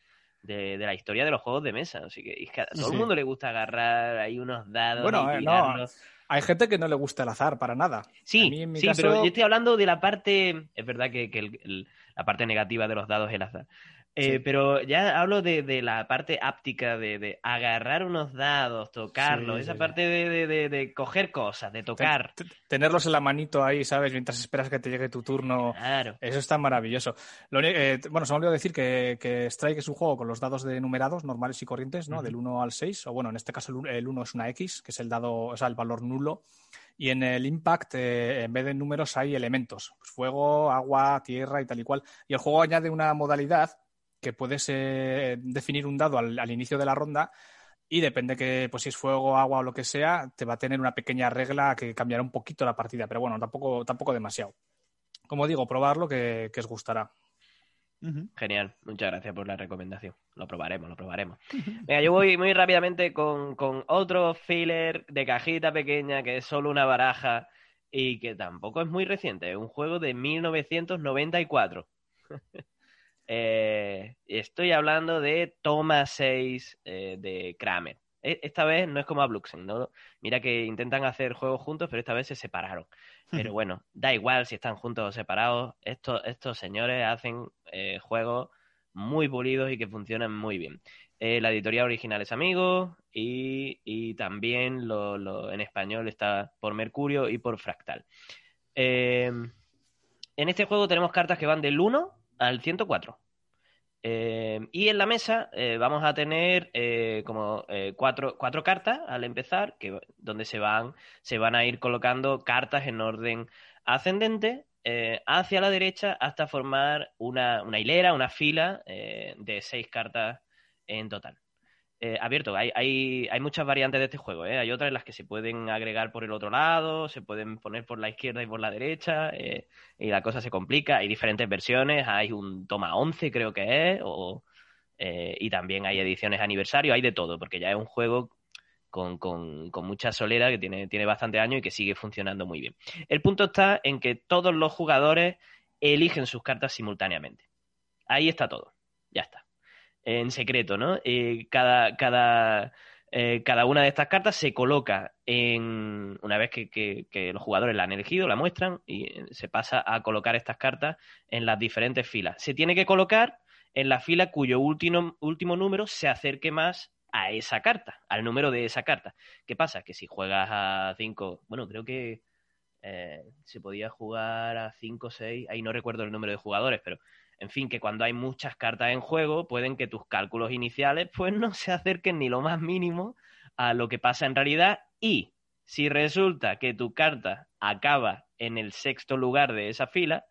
de, la historia de los juegos de mesa. Así que, a todo el mundo le gusta agarrar ahí unos dados. Bueno, y no, hay gente que no le gusta el azar para nada. Sí, sí, pero yo estoy hablando de la parte, es verdad que, que la parte negativa de los dados es el azar. Eh, pero ya hablo de, la parte áptica, de, agarrar unos dados, tocarlos, esa parte de, coger cosas, de tocar. Tenerlos en la manito ahí, ¿sabes? Mientras esperas que te llegue tu turno. Claro. Eso está maravilloso. Eh, bueno, se me olvidó decir que, Strike es un juego con los dados de numerados normales y corrientes, ¿no? Del 1 al 6, o bueno, en este caso el 1 es una X, que es el dado, o sea, el valor nulo. Y en el Impact, eh, en vez de números, hay elementos: pues fuego, agua, tierra y tal y cual. Y el juego añade una modalidad que puedes eh, definir un dado al, inicio de la ronda y depende que, pues si es fuego, agua o lo que sea, te va a tener una pequeña regla que cambiará un poquito la partida, pero bueno, tampoco, tampoco demasiado. Como digo, probarlo que, que os gustará. Genial, muchas gracias por la recomendación. Lo probaremos, lo probaremos. Venga, yo voy muy rápidamente con, con, otro filler de cajita pequeña que es solo una baraja y que tampoco es muy reciente. Es un juego de 1994. Eh, estoy hablando de Toma 6 eh, de Kramer. E, esta vez no es como a Bluxen, ¿no? Mira que intentan hacer juegos juntos, pero esta vez se separaron. Pero bueno, da igual si están juntos o separados. Estos, estos señores hacen eh, juegos muy pulidos y que funcionan muy bien. la editorial original es Amigo y, también lo, en español está por Mercurio y por Fractal. en este juego tenemos cartas que van del 1 al 104. Eh, y en la mesa eh, vamos a tener eh, como cuatro, cuatro, cartas al empezar, que, donde se van, se van a ir colocando cartas en orden ascendente hacia la derecha hasta formar una, una hilera, una fila de seis cartas en total. Eh, abierto. Hay, hay, hay, muchas variantes de este juego. ¿eh? Hay otras en las que se pueden agregar por el otro lado, se pueden poner por la izquierda y por la derecha, eh, y la cosa se complica. Hay diferentes versiones. Hay un toma 11, creo que es, o, y también hay ediciones aniversario. Hay de todo, porque ya es un juego con, con, con, mucha solera que tiene, tiene bastante años y que sigue funcionando muy bien. El punto está en que todos los jugadores eligen sus cartas simultáneamente. Ahí está todo. Ya está. En secreto, ¿no? Eh, cada, cada, eh, cada una de estas cartas se coloca en. Una vez que, los jugadores la han elegido, la muestran y se pasa a colocar estas cartas en las diferentes filas. Se tiene que colocar en la fila cuyo último, último número se acerque más a esa carta, al número de esa carta. ¿Qué pasa? Que si juegas a 5, bueno, creo que eh, se podía jugar a 5 o 6, ahí no recuerdo el número de jugadores, pero en fin, que cuando hay muchas cartas en juego, pueden que tus cálculos iniciales pues no se acerquen ni lo más mínimo a lo que pasa en realidad y si resulta que tu carta acaba en el sexto lugar de esa fila,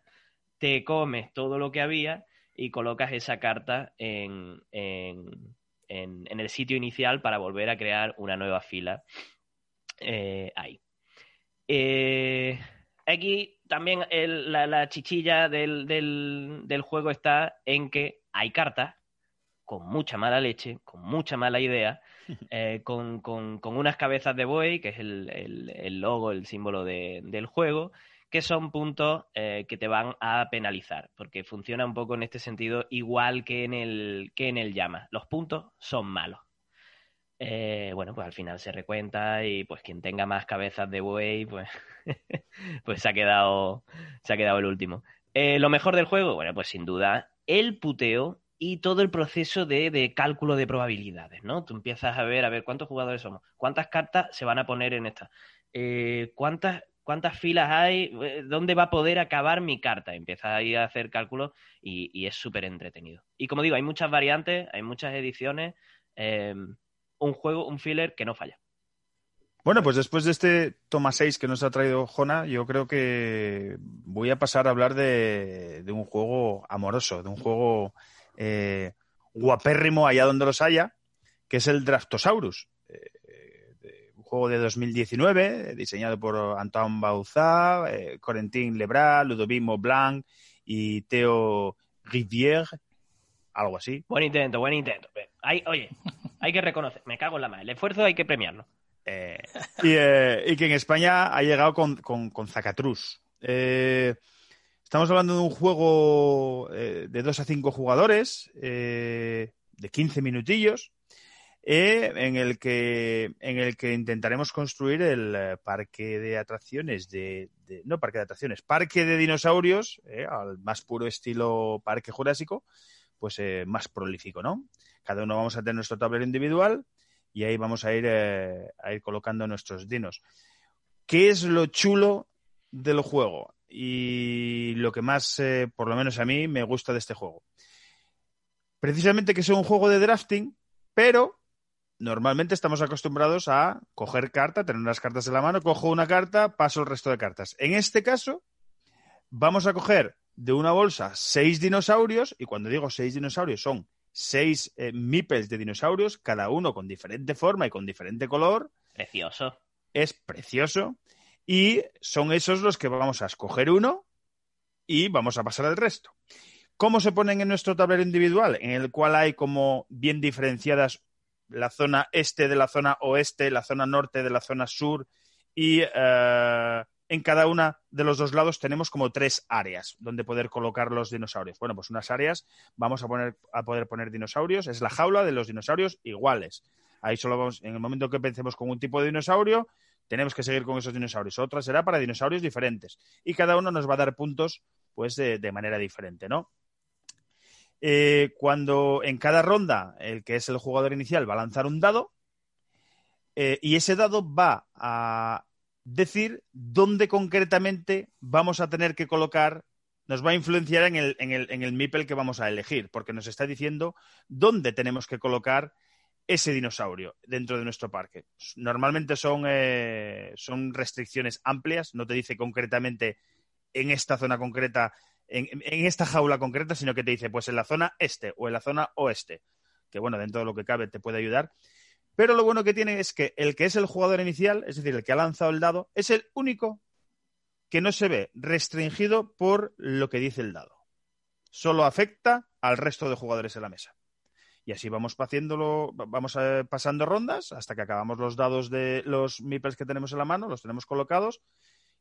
te comes todo lo que había y colocas esa carta en, en, en, el sitio inicial para volver a crear una nueva fila eh, ahí. Eh, aquí también el, la, la, chichilla del, del, del, juego está en que hay cartas con mucha mala leche, con mucha mala idea, eh, con, con, con, unas cabezas de buey, que es el, el, el logo, el símbolo de, del juego, que son puntos eh, que te van a penalizar, porque funciona un poco en este sentido igual que en el, que en el llama. Los puntos son malos. Eh, bueno, pues al final se recuenta y pues quien tenga más cabezas de buey, pues, pues se, ha quedado, se ha quedado el último. Eh, lo mejor del juego, bueno, pues sin duda el puteo y todo el proceso de, de, cálculo de probabilidades, ¿no? Tú empiezas a ver, a ver cuántos jugadores somos, cuántas cartas se van a poner en esta, eh, cuántas cuántas filas hay, dónde va a poder acabar mi carta. Empieza ahí a hacer cálculos y, y es súper entretenido. Y como digo, hay muchas variantes, hay muchas ediciones, un juego, un filler que no falla. Bueno, pues después de este toma 6 que nos ha traído Jona, yo creo que voy a pasar a hablar de, de un juego amoroso, de un juego eh, guapérrimo allá donde los haya, que es el Draftosaurus juego de 2019, diseñado por Antoine Bauzá, eh, Corentin Lebras, Ludovic Blanc y Theo Rivière, algo así. Buen intento, buen intento. Hay, oye, hay que reconocer, me cago en la madre, el esfuerzo hay que premiarlo. Eh, y, eh, que en España ha llegado con, con, Zacatrus. Eh, estamos hablando de un juego eh, de 2 a 5 jugadores, de 15 minutillos, eh, en, el que, en el que intentaremos construir el eh, parque de atracciones de, de, no parque de atracciones, parque de dinosaurios, eh, al más puro estilo parque jurásico, pues eh, más prolífico, ¿no? Cada uno vamos a tener nuestro tablero individual y ahí vamos a ir, eh, a ir colocando nuestros dinos. ¿Qué es lo chulo del juego? Y lo que más, eh, por lo menos a mí, me gusta de este juego. Precisamente que sea un juego de drafting, pero normalmente estamos acostumbrados a coger carta, tener unas cartas en la mano, cojo una carta, paso el resto de cartas. En este caso, vamos a coger de una bolsa seis dinosaurios, y cuando digo seis dinosaurios son seis eh, de dinosaurios, cada uno con diferente forma y con diferente color. Precioso. Es precioso. Y son esos los que vamos a escoger uno y vamos a pasar al resto. ¿Cómo se ponen en nuestro tablero individual? En el cual hay como bien diferenciadas la zona este de la zona oeste, la zona norte de la zona sur y eh, en cada una de los dos lados tenemos como tres áreas donde poder colocar los dinosaurios. Bueno, pues unas áreas vamos a, poder poner dinosaurios, es la jaula de los dinosaurios iguales. Ahí solo vamos, en el momento que pensemos con un tipo de dinosaurio, tenemos que seguir con esos dinosaurios. Otra será para dinosaurios diferentes. Y cada uno nos va a dar puntos, pues, de, de manera diferente, ¿no? eh, cuando en cada ronda el que es el jugador inicial va a lanzar un dado eh, y ese dado va a decir dónde concretamente vamos a tener que colocar, nos va a influenciar en el, en el, en el MIPEL que vamos a elegir, porque nos está diciendo dónde tenemos que colocar ese dinosaurio dentro de nuestro parque. Normalmente son, eh, son restricciones amplias, no te dice concretamente en esta zona concreta en, en, esta jaula concreta, sino que te dice, pues en la zona este o en la zona oeste, que bueno, dentro de lo que cabe te puede ayudar. Pero lo bueno que tiene es que el que es el jugador inicial, es decir, el que ha lanzado el dado, es el único que no se ve restringido por lo que dice el dado. Solo afecta al resto de jugadores en la mesa. Y así vamos vamos eh, pasando rondas hasta que acabamos los dados de los meeples que tenemos en la mano, los tenemos colocados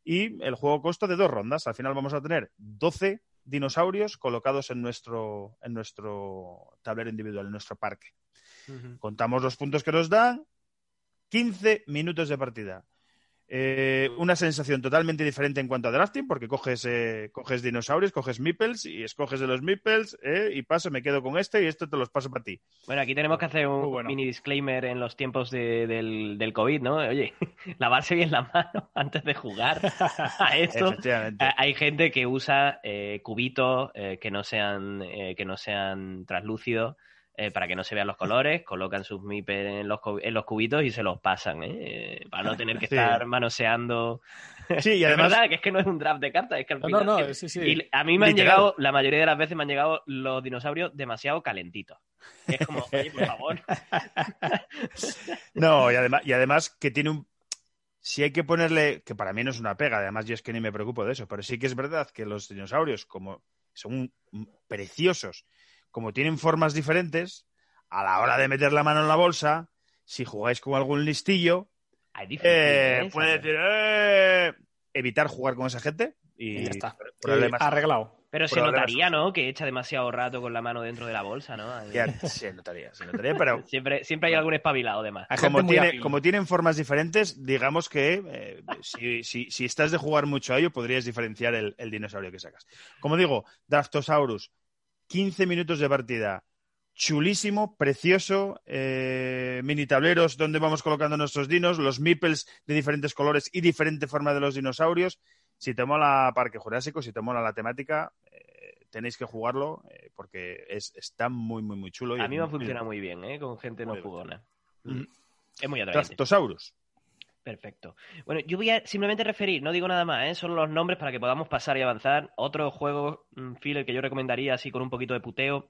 y el juego consta de dos rondas. Al final vamos a tener 12 dinosaurios colocados en nuestro, en nuestro tablero individual, en nuestro parque. Contamos los puntos que nos dan, 15 minutos de partida. Eh, una sensación totalmente diferente en cuanto a drafting, porque coges, eh, coges dinosaurios, coges meeples y escoges de los meeples eh, y paso, me quedo con este y esto te los paso para ti. Bueno, aquí tenemos que hacer un mini disclaimer en los tiempos del, del, COVID, ¿no? Oye, lavarse bien la mano antes de jugar a esto. Hay gente que usa cubitos que no sean que no sean translúcidos eh, para que no se vean los colores, colocan sus MIPER en los, en los cubitos y se los pasan, ¿eh? para no tener que estar manoseando. Sí, y además. verdad que es que no es un draft de cartas, es que al final. No, no, sí, sí. Y a mí me han llegado, la mayoría de las veces me han llegado los dinosaurios demasiado calentitos. Es como, oye, por favor. no, y además, y además que tiene un. Si hay que ponerle, que para mí no es una pega, además yo es que ni me preocupo de eso, pero sí que es verdad que los dinosaurios, como son preciosos como tienen formas diferentes, a la hora de meter la mano en la bolsa, si jugáis con algún listillo, eh, puede decir, eh", evitar jugar con esa gente y, ya está. arreglado. Pero se notaría, ¿no? Que echa demasiado rato con la mano dentro de la bolsa, ¿no? Ya, se notaría, se notaría, pero... siempre, siempre hay algún espabilado, además. Como, tiene, como tienen formas diferentes, digamos que eh, si, si, si, estás de jugar mucho a ello, podrías diferenciar el, el dinosaurio que sacas. Como digo, Draftosaurus, 15 minutos de partida. Chulísimo, precioso, eh, mini tableros donde vamos colocando nuestros dinos, los meeples de diferentes colores y diferente forma de los dinosaurios. Si te mola Parque Jurásico, si te mola la temática, eh, tenéis que jugarlo eh, porque es, está muy, muy, muy chulo. a mí me funciona muy bien, con gente no jugona. Mm. Es muy atractivo. Tractosaurus. Perfecto. Bueno, yo voy a simplemente referir, no digo nada más, ¿eh? son los nombres para que podamos pasar y avanzar. Otro juego, un filler que yo recomendaría así con un poquito de puteo.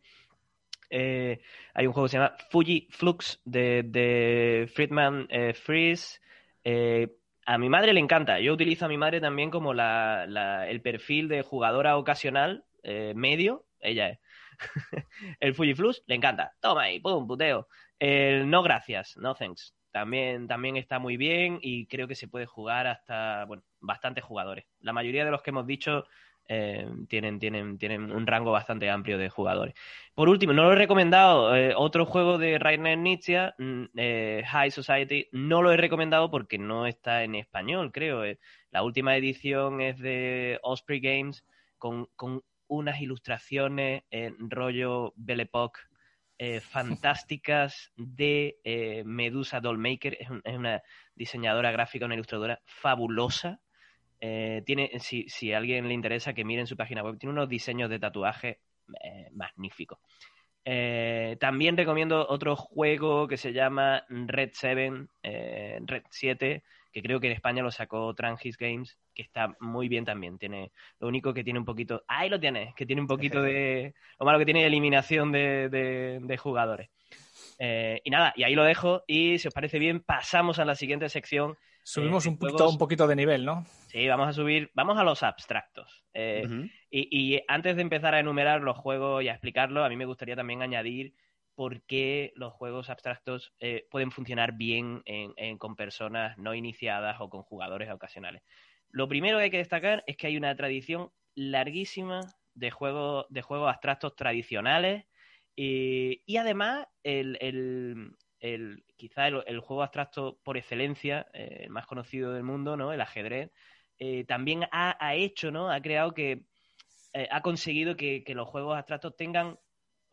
Eh, hay un juego que se llama Fuji Flux de, Friedman eh, Freeze. Eh, a mi madre le encanta. Yo utilizo a mi madre también como el perfil de jugadora ocasional medio. Ella es. el Fuji Flux le encanta. Toma ahí, pum, puteo. El no gracias, no thanks también, también está muy bien y creo que se puede jugar hasta, bueno, bastantes jugadores. La mayoría de los que hemos dicho eh, tienen, tienen, tienen un rango bastante amplio de jugadores. Por último, no lo he recomendado, eh, otro juego de Rainer Nietzsche, mm, eh, High Society, no lo he recomendado porque no está en español, creo. La última edición es de Osprey Games con, con unas ilustraciones en rollo Belle Époque eh, fantásticas de eh, Medusa Dollmaker. Es, es, una diseñadora gráfica, una ilustradora fabulosa. Eh, tiene, si, si, a alguien le interesa, que miren su página web. Tiene unos diseños de tatuaje magníficos. también recomiendo otro juego que se llama Red 7, Red 7, que creo que en España lo sacó Trangis Games, que está muy bien también. Tiene, lo único que tiene un poquito, ahí lo tienes, que tiene un poquito de, lo malo que tiene eliminación de, jugadores. Eh, y nada, y ahí lo dejo. Y si os parece bien, pasamos a la siguiente sección. Subimos eh, un, poquito, un poquito de nivel, ¿no? Sí, vamos a subir, vamos a los abstractos. Eh, y, y, antes de empezar a enumerar los juegos y a explicarlo, a mí me gustaría también añadir por qué los juegos abstractos eh, pueden funcionar bien con personas no iniciadas o con jugadores ocasionales. Lo primero que hay que destacar es que hay una tradición larguísima de juegos, de juegos abstractos tradicionales y además el, quizá el, juego abstracto por excelencia, eh, el más conocido del mundo, ¿no? el ajedrez, eh, también ha, hecho, ¿no? ha creado que ha conseguido que, los juegos abstractos tengan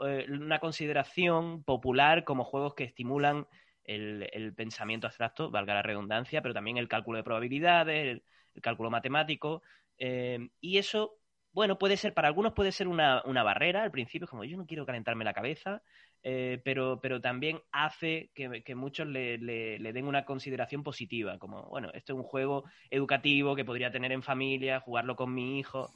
eh, una consideración popular como juegos que estimulan el, pensamiento abstracto, valga la redundancia, pero también el cálculo de probabilidades, el, cálculo matemático. Eh, y eso, bueno, puede ser, para algunos puede ser una, barrera al principio, como yo no quiero calentarme la cabeza, eh, pero, pero también hace que, muchos le, le, den una consideración positiva, como, bueno, esto es un juego educativo que podría tener en familia, jugarlo con mi hijo.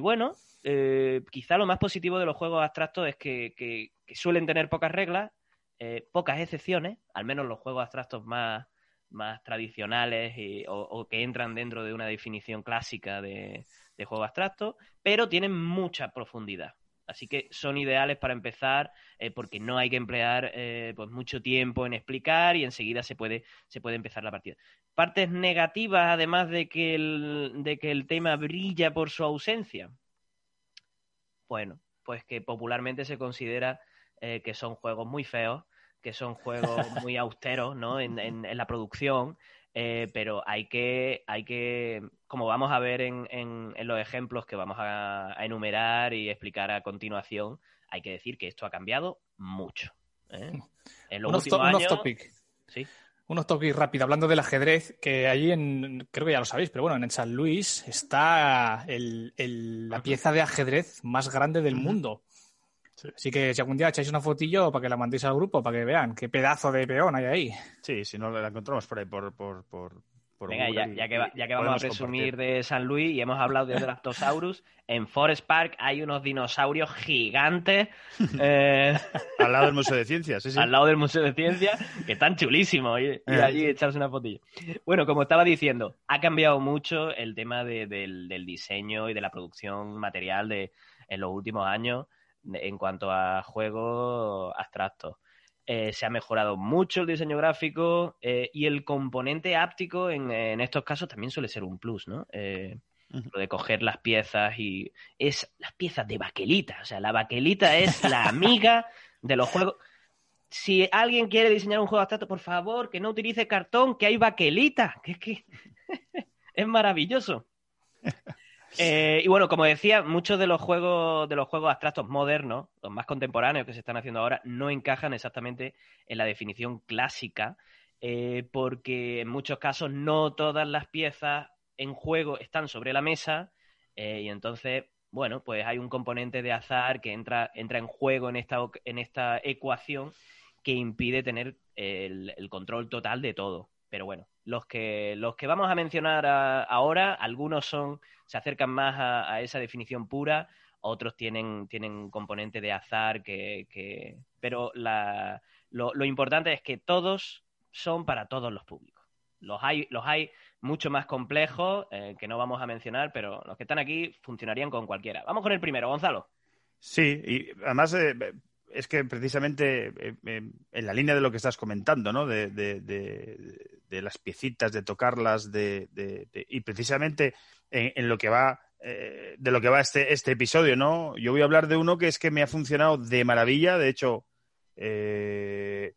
Bueno, eh, quizá lo más positivo de los juegos abstractos es que, suelen tener pocas reglas, eh, pocas excepciones, al menos los juegos abstractos más, más tradicionales o, que entran dentro de una definición clásica de, juego abstracto, pero tienen mucha profundidad. Así que son ideales para empezar eh, porque no hay que emplear pues mucho tiempo en explicar y enseguida se puede, se puede empezar la partida. Partes negativas, además de que, el, de que el tema brilla por su ausencia bueno, pues que popularmente se considera eh, que son juegos muy feos, que son juegos muy austeros, ¿no? En, en, en la producción, eh, pero hay que, hay que, como vamos a ver en, en, en los ejemplos que vamos a, a, enumerar y explicar a continuación, hay que decir que esto ha cambiado mucho. ¿eh? En los un últimos años... topic. Sí. Un off topic rápido, hablando del ajedrez, que allí en, creo que ya lo sabéis, pero bueno, en San Luis está el, el, la pieza de ajedrez más grande del mundo. Sí. Así que si algún día echáis una fotillo para que la mandéis al grupo, para que vean qué pedazo de peón hay ahí. Sí, si no la encontramos por ahí, por, por, por, por Venga, ya, ya, que, ya, que, vamos a presumir compartir. de San Luis y hemos hablado de Draptosaurus, en Forest Park hay unos dinosaurios gigantes. Eh... al lado del Museo de Ciencias, sí, sí. Al lado del Museo de Ciencias, que están chulísimos ir, ir allí y echarse una fotilla. Bueno, como estaba diciendo, ha cambiado mucho el tema de, del, del, diseño y de la producción material de, en los últimos años en cuanto a juegos abstractos. Eh, se ha mejorado mucho el diseño gráfico eh, y el componente áptico en, en, estos casos también suele ser un plus, ¿no? Eh, uh -huh. Lo de coger las piezas y es las piezas de baquelita, o sea, la baquelita es la amiga de los juegos. Si alguien quiere diseñar un juego abstracto, por favor, que no utilice cartón, que hay baquelita, que es que es maravilloso. Eh, y bueno, como decía, muchos de los juegos de los juegos abstractos modernos, los más contemporáneos que se están haciendo ahora, no encajan exactamente en la definición clásica, eh, porque en muchos casos no todas las piezas en juego están sobre la mesa eh, y entonces, bueno, pues hay un componente de azar que entra, entra en juego en esta, en esta ecuación que impide tener el, el control total de todo. Pero bueno, los que, los que vamos a mencionar ahora, algunos son, se acercan más a, esa definición pura, otros tienen, tienen componente de azar, que, que... pero la, lo, lo, importante es que todos son para todos los públicos. Los hay, los hay mucho más complejos eh, que no vamos a mencionar, pero los que están aquí funcionarían con cualquiera. Vamos con el primero, Gonzalo. Sí, y además eh, es que precisamente eh, en la línea de lo que estás comentando, ¿no? De, las piecitas, de tocarlas, de, y precisamente en, lo que va eh, de lo que va este, este episodio, ¿no? Yo voy a hablar de uno que es que me ha funcionado de maravilla. De hecho, eh,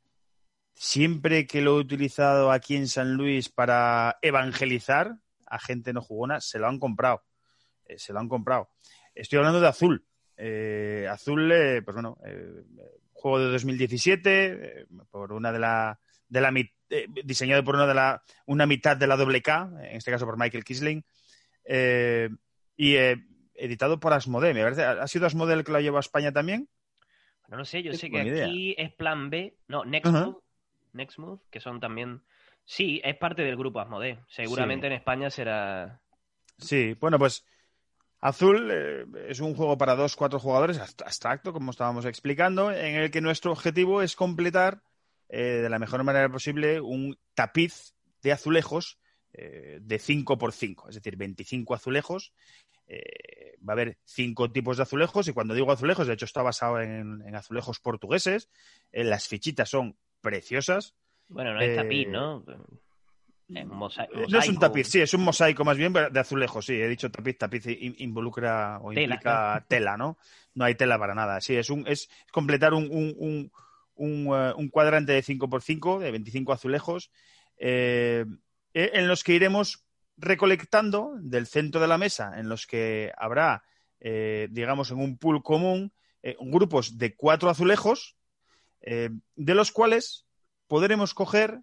siempre que lo he utilizado aquí en San Luis para evangelizar a gente no jugona, se lo han comprado. Eh, se lo han comprado. Estoy hablando de Azul. Eh, Azul, eh, pues bueno, eh, juego de 2017, por una de la, de la diseñado por una de la, una mitad de la doble K, en este caso por Michael Kisling, y editado por Asmodee. Me parece, ¿Ha sido Asmodee el que lo lleva a España también? No lo sé, yo sé que aquí es Plan B, no, Next uh -huh. Move, Next Move, que son también... Sí, es parte del grupo Asmodee. Seguramente sí. en España será... Sí, bueno, pues Azul eh, es un juego para dos, cuatro jugadores, abstracto, como estábamos explicando, en el que nuestro objetivo es completar eh, de la mejor manera posible un tapiz de azulejos eh, de 5 por 5, es decir, 25 azulejos. Eh, va a haber cinco tipos de azulejos y cuando digo azulejos, de hecho está basado en, en azulejos portugueses. Eh, las fichitas son preciosas. Bueno, no es tapiz, ¿no? Mosaico. No es un tapiz, sí, es un mosaico más bien de azulejos, sí, he dicho tapiz, tapiz involucra o tela, implica ¿no? tela, ¿no? No hay tela para nada, sí, es un es completar un, un, un, un, un cuadrante de 5x5, de 25 azulejos, eh, en los que iremos recolectando del centro de la mesa, en los que habrá, eh, digamos, en un pool común, eh, grupos de cuatro azulejos, eh, de los cuales podremos coger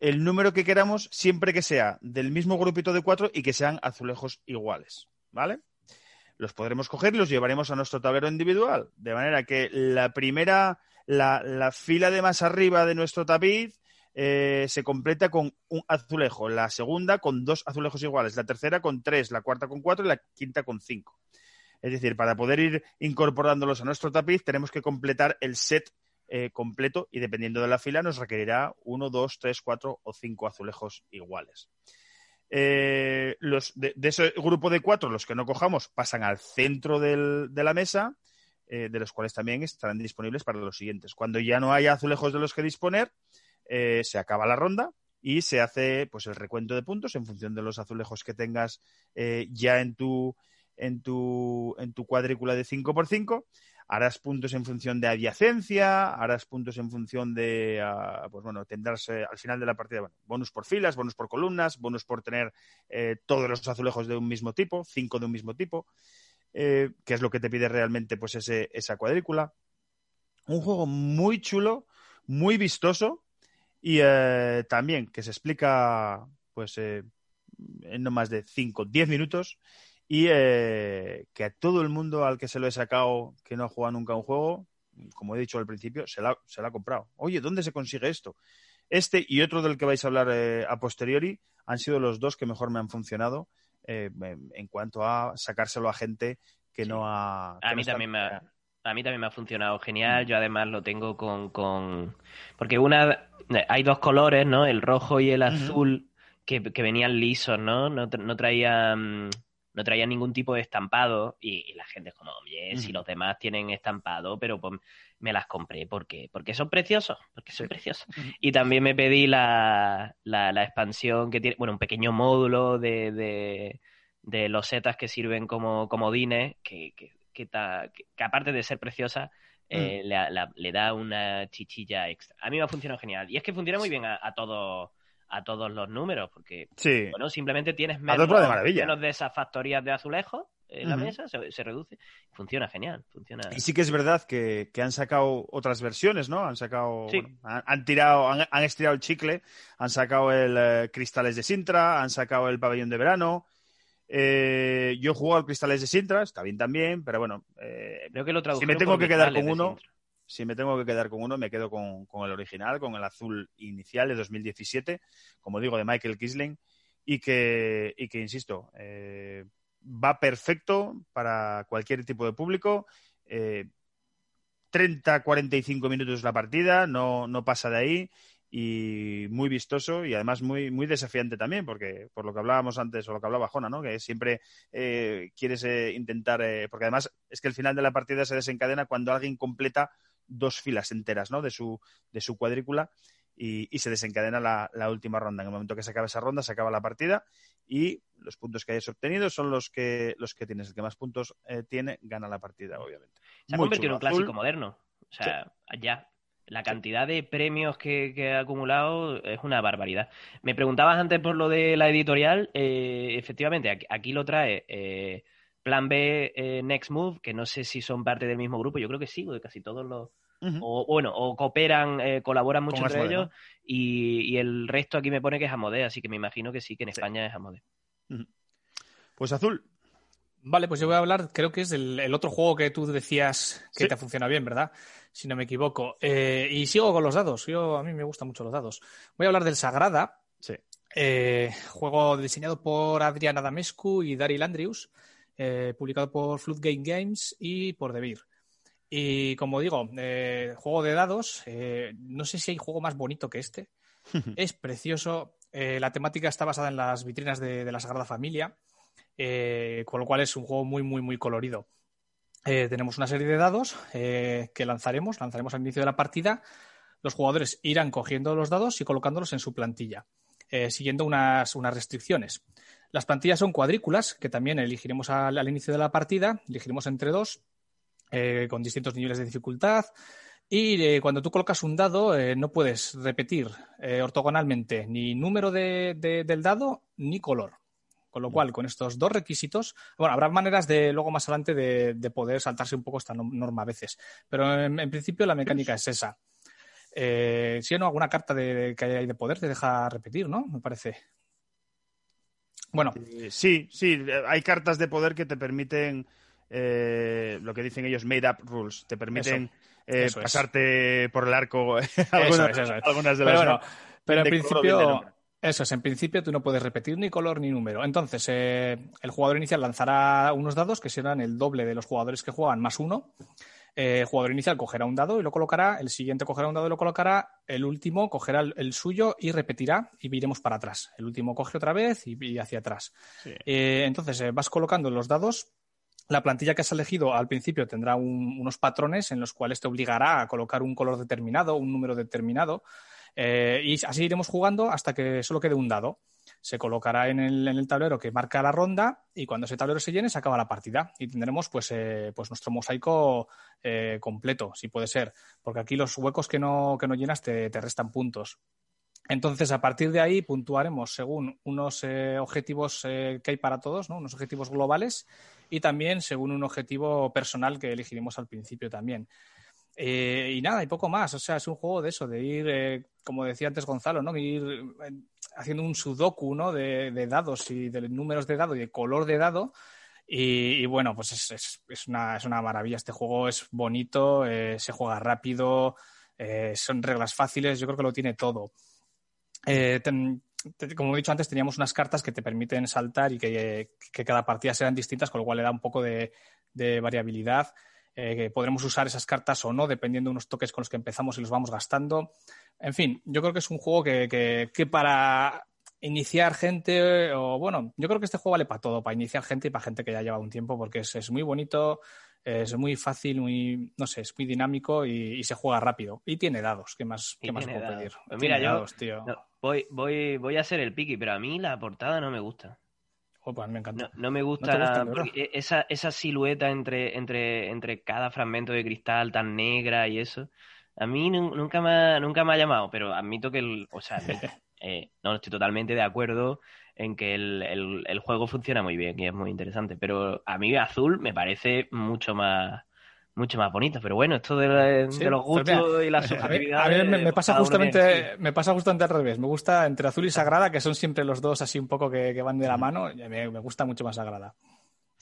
el número que queramos siempre que sea del mismo grupito de cuatro y que sean azulejos iguales, ¿vale? Los podremos coger y los llevaremos a nuestro tablero individual, de manera que la primera, la, la fila de más arriba de nuestro tapiz eh, se completa con un azulejo, la segunda con dos azulejos iguales, la tercera con tres, la cuarta con cuatro y la quinta con cinco. Es decir, para poder ir incorporándolos a nuestro tapiz tenemos que completar el set eh, completo y dependiendo de la fila nos requerirá uno, dos, tres, cuatro o cinco azulejos iguales. Eh, los de, ese grupo de cuatro, los que no cojamos, pasan al centro del, de la mesa, eh, de los cuales también estarán disponibles para los siguientes. Cuando ya no haya azulejos de los que disponer, se acaba la ronda y se hace pues el recuento de puntos en función de los azulejos que tengas ya en tu en tu, en tu cuadrícula de 5x5 harás puntos en función de adyacencia, harás puntos en función de, uh, pues bueno, tendrás eh, al final de la partida, bueno, bonus por filas, bonus por columnas, bonus por tener eh, todos los azulejos de un mismo tipo, cinco de un mismo tipo, eh, que es lo que te pide realmente pues ese, esa cuadrícula. Un juego muy chulo, muy vistoso y eh, también que se explica pues en no más de 5, 10 minutos y eh, que a todo el mundo al que se lo he sacado que no ha jugado nunca un juego, como he dicho al principio, se la, se la ha comprado. Oye, ¿dónde se consigue esto? Este y otro del que vais a hablar eh, a posteriori han sido los dos que mejor me han funcionado eh, en cuanto a sacárselo a gente que Sí. no ha... que A no mí está- también me ha, a mí también me ha funcionado genial. Yo además lo tengo con, con... Porque una... Hay dos colores, ¿no? El rojo y el azul que, que venían lisos, ¿no? No, no traían... No traían ningún tipo de estampado y, y la gente es como, oye, si los demás tienen estampado, pero pues me las compré. ¿Por qué? Porque son preciosos, porque son preciosos. Y también me pedí la, la, la expansión que tiene, bueno, un pequeño módulo de, de, de losetas que sirven como comodines, que, que, que, ta- que- que aparte de ser preciosa, eh, Mm. le, la- le da una chichilla extra. A mí me ha funcionado genial. Y es que funciona muy bien a, a todos a todos los números, porque Sí, bueno, simplemente tienes menos, de menos de esas factorías de azulejos en la mesa, se, se reduce. Funciona genial, funciona. Y sí que es verdad que, que han sacado otras versiones, ¿no? Han sacado, Sí. bueno, han, han tirado, han, han estirado el chicle, han sacado el eh, Cristales de Sintra, han sacado el Pabellón de Verano. Eh, yo he jugado al Cristales de Sintra, está bien también, pero bueno, eh, Creo que lo si me tengo que quedar con uno, Sintra. Si me tengo que quedar con uno, me quedo con, el original, con el azul inicial de 2017, como digo, de Michael Kisling, y que, y que insisto, eh, va perfecto para cualquier tipo de público. Eh, 30-45 minutos la partida, no, no pasa de ahí y muy vistoso y además muy, muy desafiante también, porque por lo que hablábamos antes o lo que hablaba Jona, ¿no? que siempre eh, quieres eh, intentar, eh, porque además es que el final de la partida se desencadena cuando alguien completa dos filas enteras ¿no? de, su, de su cuadrícula y, y se desencadena la, la última ronda. En el momento que se acaba esa ronda, se acaba la partida y los puntos que hayas obtenido son los que, los que tienes. El que más puntos eh, tiene, gana la partida, obviamente. Se ha Muy convertido en un. Azul, clásico moderno. O sea, ya. La cantidad de premios que, que ha acumulado es una barbaridad. Me preguntabas antes por lo de la editorial. eh, efectivamente, aquí, aquí lo trae eh, Plan B eh, Next Move, que no sé si son parte del mismo grupo. Yo creo que sí, porque casi todos los. O bueno, o cooperan, eh, colaboran mucho Con entre ellos. Y, y el resto aquí me pone que es Amode, así que me imagino que sí, que en Sí. España es Amode. Pues azul. Vale, pues yo voy a hablar, creo que es el, el otro juego que tú decías que Sí. te funciona bien, ¿verdad? Si no me equivoco. Eh, y sigo con los dados. Yo, a mí me gustan mucho los dados. Voy a hablar del Sagrada, Sí. eh, juego diseñado por Adrián Adamescu y Daryl Andrews, eh, publicado por Floodgate Games y por Devir. Y como digo, eh, juego de dados, eh, no sé si hay juego más bonito que este. es precioso. la temática está basada en las vitrinas de, de la Sagrada Familia, con lo cual es un juego muy, muy, muy colorido. Tenemos una serie de dados que lanzaremos, lanzaremos al inicio de la partida. Los jugadores irán cogiendo los dados y colocándolos en su plantilla, siguiendo unas, unas restricciones. Las plantillas son cuadrículas, que también elegiremos al, inicio de la partida, elegiremos entre dos, eh, con distintos niveles de dificultad. Y eh, cuando tú colocas un dado, eh, no puedes repetir ortogonalmente ni número de, de- del dado ni color. Con lo cual, con estos dos requisitos, bueno, habrá maneras de luego más adelante de, de poder saltarse un poco esta no- norma a veces. Pero en, principio la mecánica es esa. Si o no, alguna carta de, que hay de poder te deja repetir, ¿no? Me parece. Bueno, Eh, Sí, sí, eh, hay cartas de poder que te permiten eh, lo que dicen ellos made up rules, te permiten eh, eso pasarte por el arco algunas, es, eso es. algunas de pero las bueno, pero en principio, eso es, en principio tú no puedes repetir ni color ni número. Entonces, eh, el jugador inicial lanzará unos dados que serán el doble de los jugadores que juegan más uno. Eh, el jugador inicial cogerá un dado y lo colocará, el siguiente cogerá un dado y lo colocará, el último cogerá el, el suyo y repetirá y iremos para atrás. El último coge otra vez y, y hacia atrás. Sí. Eh, entonces, eh, vas colocando los dados. La plantilla que has elegido al principio tendrá un- unos patrones en los cuales te obligará a colocar un color determinado, un número determinado. eh, y así iremos jugando hasta que solo quede un dado. Se colocará en el, tablero que marca la ronda y cuando ese tablero se llene se acaba la partida y tendremos pues, eh, pues nuestro mosaico eh, completo, si puede ser, porque aquí los huecos que no, que no llenas te, te restan puntos. Entonces, a partir de ahí puntuaremos según unos eh, objetivos que hay para todos, ¿no? unos objetivos globales y también según un objetivo personal que elegiremos al principio también. Y nada, y poco más. O sea, es un juego de eso, de ir, como decía antes Gonzalo, ¿no? Ir haciendo un sudoku, ¿no? De, de, dados y de números de dado y de color de dado. Y, y bueno, pues es, es, es, una, es, una, maravilla. Este juego es bonito, se juega rápido, son reglas fáciles, yo creo que lo tiene todo. Eh, ten, te, como he dicho antes, teníamos unas cartas que te permiten saltar y que, que, cada partida serán distintas, con lo cual le da un poco de, de variabilidad. Eh, que podremos usar esas cartas o no, dependiendo de unos toques con los que empezamos y los vamos gastando. En fin, yo creo que es un juego que, que, que para iniciar gente, o bueno, yo creo que este juego vale para todo, para iniciar gente y para gente que ya lleva un tiempo, porque es, es muy bonito, es muy fácil, muy, no sé, es muy dinámico y, y se juega rápido. Y tiene dados, ¿qué más, qué más puedo dados. pedir? Pues mira, yo dados, tío. No, voy, voy, voy a ser el piqui, pero a mí la portada no me gusta. Oh, pues me encanta. No, no me gusta, ¿No gusta porque esa, esa silueta entre, entre, entre cada fragmento de cristal tan negra y eso. A mí nunca me ha, nunca me ha llamado, pero admito que el, o sea, eh, no estoy totalmente de acuerdo en que el, el, el, juego funciona muy bien y es muy interesante. Pero a mí azul me parece mucho más mucho más bonito. Pero bueno, esto de, sí, de los gustos mira, y la subjetividad. A mí, a mí me, me, pasa justamente, me pasa justamente al revés. Me gusta entre azul y sagrada, que son siempre los dos así un poco que, que van de la mano. Me, me, gusta mucho más sagrada.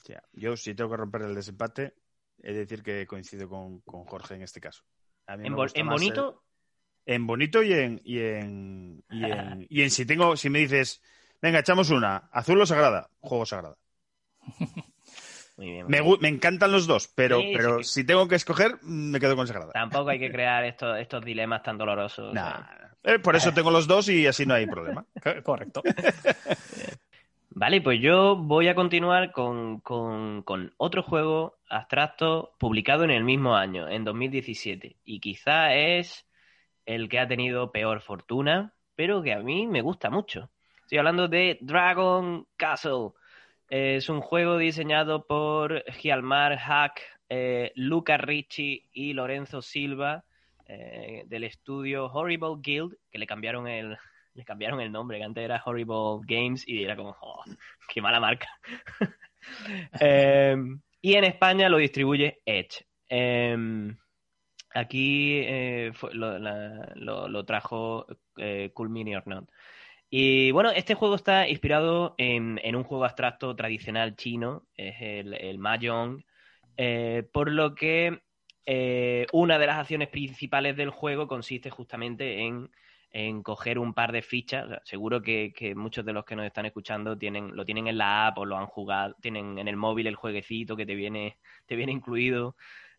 Yeah. Yo, si tengo que romper el desempate, he de decir que coincido con, con Jorge en este caso. ¿En, bo ¿En, bonito? El, en bonito y en, y en, y en, y en si tengo, si me dices, venga, echamos una, azul o sagrada, juego sagrada. Muy bien, muy me, bien. me, encantan los dos, pero, Sí, pero sí. si tengo que escoger, me quedo con sagrada. Tampoco hay que crear estos, estos dilemas tan dolorosos. Eh, por eso tengo los dos y así no hay problema. Correcto. Vale, pues yo voy a continuar con, con, con, otro juego abstracto publicado en el mismo año, en 2017. Y quizá es el que ha tenido peor fortuna, pero que a mí me gusta mucho. Estoy hablando de Dragon Castle. Es un juego diseñado por Gialmar Hack, eh, Luca Ricci y Lorenzo Silva eh, del estudio Horrible Guild, que le cambiaron el, cambiaron el nombre, que antes era Horrible Games y era como, oh, qué mala marca. eh, y en España lo distribuye Edge. Eh, aquí eh, lo, lo, trajo Cool Mini or Not. Y bueno, este juego está inspirado en, en un juego abstracto tradicional chino, es el, Mahjong, eh, por lo que eh, una de las acciones principales del juego consiste justamente en, coger un par de fichas. Seguro que, muchos de los que nos están escuchando tienen, lo tienen en la app o lo han jugado, tienen en el móvil el jueguecito que te viene, te viene incluido.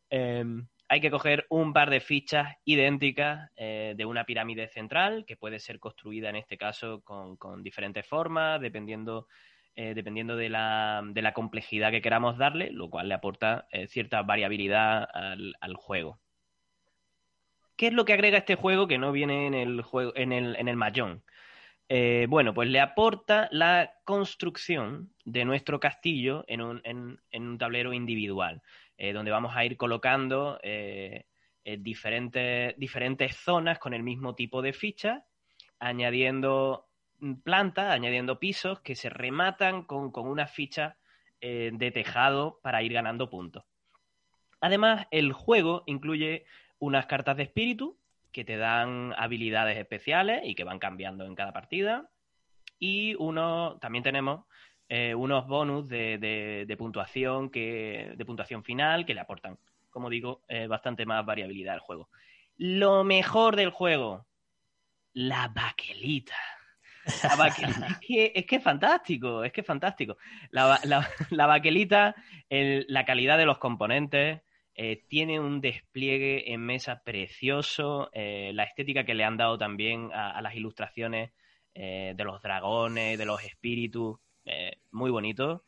Eh, hay que coger un par de fichas idénticas eh, de una pirámide central que puede ser construida en este caso con, diferentes formas, dependiendo, eh, dependiendo de, la, de, la, complejidad que queramos darle, lo cual le aporta eh, cierta variabilidad al, juego. ¿Qué es lo que agrega este juego que no viene en el, juego, en el, en el? Eh, bueno, pues le aporta la construcción de nuestro castillo en un, en un tablero individual eh, donde vamos a ir colocando eh, eh, diferentes, diferentes zonas con el mismo tipo de ficha, añadiendo plantas, añadiendo pisos que se rematan con, con una ficha de tejado para ir ganando puntos. Además, el juego incluye unas cartas de espíritu que te dan habilidades especiales y que van cambiando en cada partida. Y uno, también tenemos eh, unos bonus de, de, de, puntuación que, de puntuación final que le aportan, como digo, eh, bastante más variabilidad al juego. Lo mejor del juego, la baquelita. La baquelita. es, que, es que es fantástico, es que es fantástico. La, la, la baquelita, el, la calidad de los componentes, eh, tiene un despliegue en mesa precioso, eh, la estética que le han dado también a, a las ilustraciones eh, de los dragones, de los espíritus, eh, muy bonito.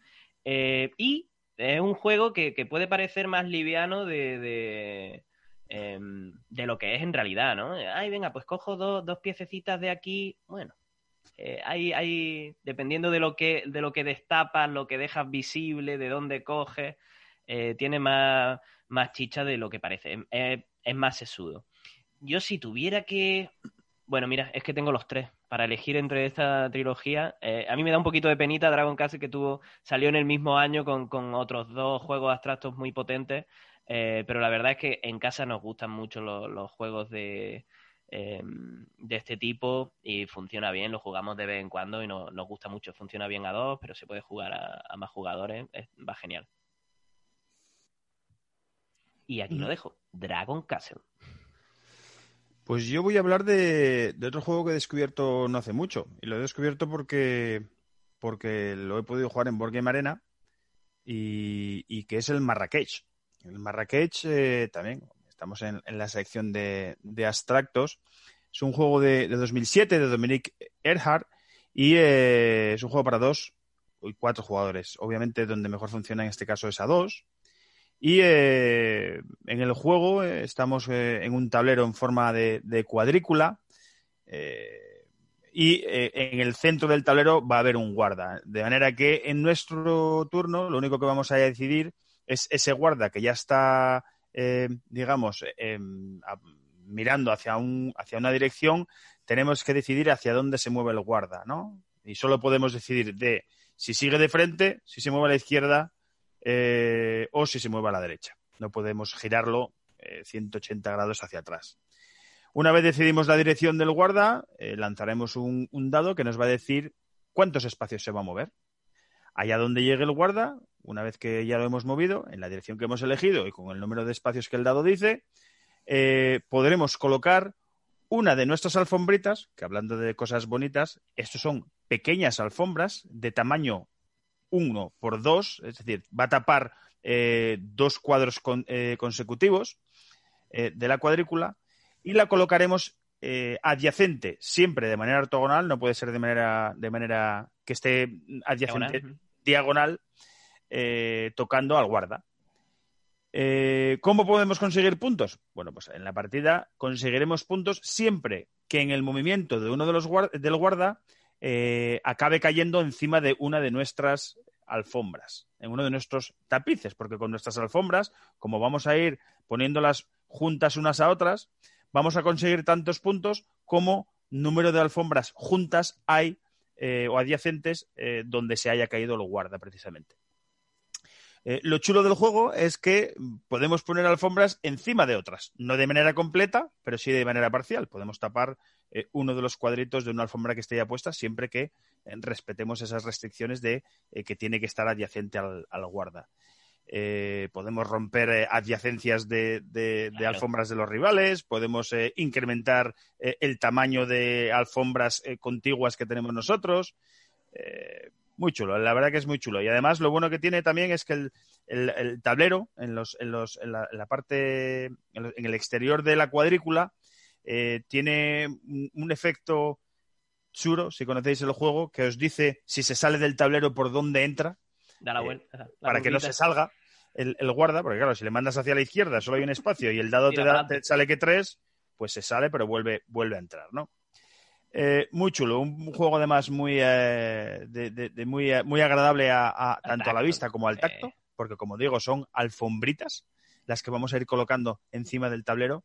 Eh, y es un juego que, que, puede parecer más liviano de, de, eh, de, lo que es en realidad, ¿no? Ay, venga, pues cojo dos, dos piececitas de aquí. Bueno, eh, hay, hay, dependiendo de lo que, de lo que destapas, lo que dejas visible, de dónde coges, tiene más, más chicha de lo que parece. Es más sesudo. Yo si tuviera que... Bueno, mira, es que tengo los tres. Para elegir entre esta trilogía, eh, a mí me da un poquito de penita Dragon Castle que tuvo, salió en el mismo año con, con otros dos juegos abstractos muy potentes, eh, pero la verdad es que en casa nos gustan mucho los, los juegos de, eh, de este tipo y funciona bien, lo jugamos de vez en cuando y no, nos gusta mucho. Funciona bien a dos, pero se puede jugar a, a más jugadores, es, va genial. Y aquí lo dejo, Dragon Castle. Pues yo voy a hablar de, otro juego que he descubierto no hace mucho. Y lo he descubierto porque, porque lo he podido jugar en Board Game Arena y, que es el Marrakech. El Marrakech eh, también, estamos en, la sección de, abstractos. Es un juego de, de 2007 de Dominique Erhardt y eh, es un juego para dos y cuatro jugadores. Obviamente donde mejor funciona en este caso es a dos. Y eh, en el juego eh, estamos eh, en un tablero en forma de, de cuadrícula eh, y en el centro del tablero va a haber un guarda. De manera que en nuestro turno lo único que vamos a decidir es ese guarda que ya está, digamos, a, mirando hacia, un, hacia una dirección, tenemos que decidir hacia dónde se mueve el guarda, ¿no? Y solo podemos decidir de si sigue de frente, si se mueve a la izquierda, eh, o si se mueve a la derecha. No podemos girarlo eh, 180 grados hacia atrás. Una vez decidimos la dirección del guarda, eh, lanzaremos un, dado que nos va a decir cuántos espacios se va a mover. Allá donde llegue el guarda, una vez que ya lo hemos movido, en la dirección que hemos elegido y con el número de espacios que el dado dice, eh, podremos colocar una de nuestras alfombritas, que hablando de cosas bonitas, estos son pequeñas alfombras de tamaño 1 por 2, es decir, va a tapar eh, dos cuadros con, eh, consecutivos eh, de la cuadrícula y la colocaremos adyacente, siempre de manera ortogonal, no puede ser de manera, de manera que esté adyacente, diagonal, diagonal tocando al guarda. ¿Cómo podemos conseguir puntos? Bueno, pues en la partida conseguiremos puntos siempre que en el movimiento de uno de los guarda, del guarda eh, acabe cayendo encima de una de nuestras alfombras, en uno de nuestros tapices, porque con nuestras alfombras, como vamos a ir poniéndolas juntas unas a otras, vamos a conseguir tantos puntos como número de alfombras juntas hay eh, o adyacentes eh, donde se haya caído lo guarda precisamente. Eh, lo chulo del juego es que podemos poner alfombras encima de otras, no de manera completa, pero sí de manera parcial. Podemos tapar eh, uno de los cuadritos de una alfombra que esté ya puesta siempre que eh, respetemos esas restricciones de que tiene que estar adyacente al, al guarda. podemos romper adyacencias de, de, de, alfombras de los rivales, podemos incrementar el tamaño de alfombras contiguas que tenemos nosotros muy chulo, la verdad que es muy chulo. Y además lo bueno que tiene también es que el, el, el tablero, en, los, en, los, en, la, en la parte, en, en, el exterior de la cuadrícula, eh, tiene un, un, efecto chulo, si conocéis el juego, que os dice si se sale del tablero por dónde entra. Da la vuelta, eh, la para que no se salga el, el, guarda, porque claro, si le mandas hacia la izquierda solo hay un espacio y el dado te, da, te sale que tres, pues se sale, pero vuelve, vuelve a entrar, ¿no? Eh, muy chulo, un juego además muy, eh, de, de, de muy, eh, muy agradable a, a tanto a la vista como al tacto, porque como digo, son alfombritas las que vamos a ir colocando encima del tablero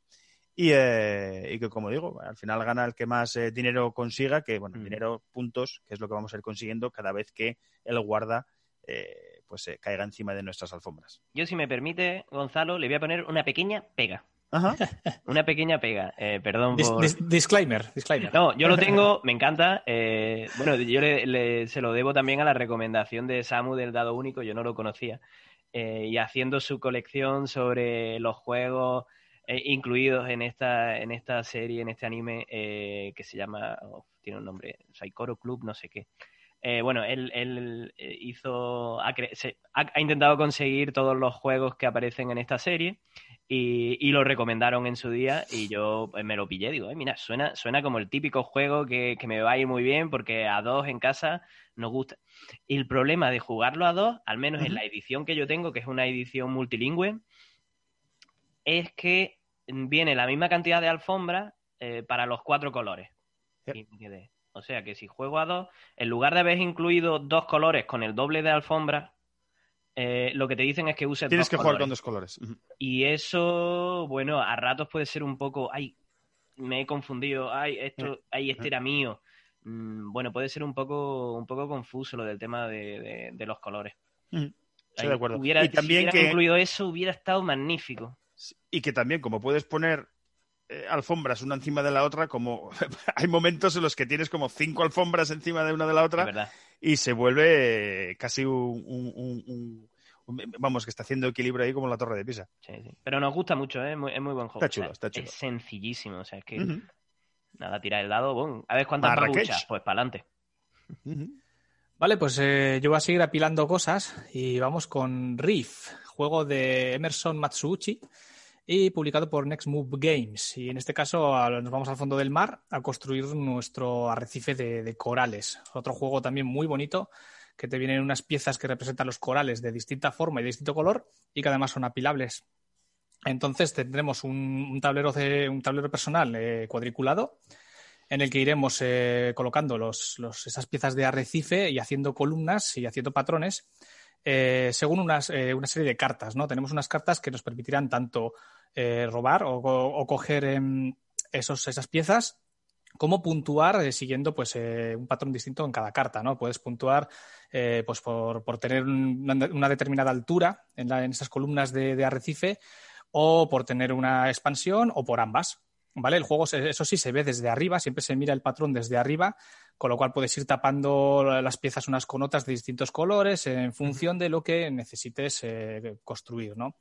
y, eh, y que como digo, al final gana el que más eh, dinero consiga, que bueno, mm. dinero, puntos, que es lo que vamos a ir consiguiendo cada vez que el guarda eh, pues caiga encima de nuestras alfombras. Yo si me permite, Gonzalo, le voy a poner una pequeña pega. Ajá. Una pequeña pega, eh, perdón por... Dis, dis, disclaimer, disclaimer. No, yo lo tengo, me encanta. Eh, bueno, yo le, le, se lo debo también a la recomendación de Samu del dado único, yo no lo conocía. Eh, y haciendo su colección sobre los juegos eh, incluidos en esta, en esta serie, en este anime eh, que se llama, oh, tiene un nombre, Saikoro Club, no sé qué. bueno, él, él hizo, ha, se, ha, ha intentado conseguir todos los juegos que aparecen en esta serie y, y, lo recomendaron en su día y yo pues, me lo pillé. Digo, eh, mira, suena, suena como el típico juego que, que, me va a ir muy bien porque a dos en casa nos gusta. Y el problema de jugarlo a dos, al menos uh -huh. en la edición que yo tengo, que es una edición multilingüe, es que viene la misma cantidad de alfombras eh, para los cuatro colores. O sea que si juego a dos, en lugar de haber incluido dos colores con el doble de alfombra, eh, lo que te dicen es que uses Tienes dos que jugar con dos colores. Y eso, bueno, a ratos puede ser un poco, ay, me he confundido, ay, esto, ay, este era mío. Mm, bueno, puede ser un poco, un poco confuso lo del tema de, de- de los colores. Ujú. Estoy de acuerdo. Hubiera, y también si hubieran que, incluido eso, hubiera estado magnífico. y que también, como puedes poner eh, alfombras una encima de la otra, como hay momentos en los que tienes como cinco alfombras encima de una de la otra y se vuelve eh, casi un, un- un- un- un- vamos, que está haciendo equilibrio ahí como la torre de Pisa. Sí, sí. Pero nos gusta mucho, ¿eh? es, muy, es muy buen juego. Está chulo, O sea, está chulo. Es sencillísimo, o sea, es que nada, tirar el dado, boom. a ver cuántas babuchas, pues para adelante. Vale, pues eh, yo voy a seguir apilando cosas y vamos con Reef, juego de Emerson Matsuuchi y publicado por Next Move Games. Y en este caso nos vamos al fondo del mar a construir nuestro arrecife de, corales. Otro juego también muy bonito que te vienen unas piezas que representan los corales de distinta forma y de distinto color y que además son apilables. Entonces tendremos un, tablero, de- un tablero personal eh, cuadriculado en el que iremos eh, colocando los- esas piezas de arrecife y haciendo columnas y haciendo patrones eh, según unas, eh, una serie de cartas. ¿no? Tenemos unas cartas que nos permitirán tanto eh, robar o, o coger em, esos, esas piezas como puntuar siguiendo pues, un patrón distinto en cada carta. ¿no? Puedes puntuar pues por, por tener un- una, determinada altura en, la- en esas columnas de, de arrecife o por tener una expansión o por ambas. ¿Vale? El juego, eso sí, se ve desde arriba, siempre se mira el patrón desde arriba, con lo cual puedes ir tapando las piezas unas con otras de distintos colores en función de lo que necesites eh, construir, ¿no?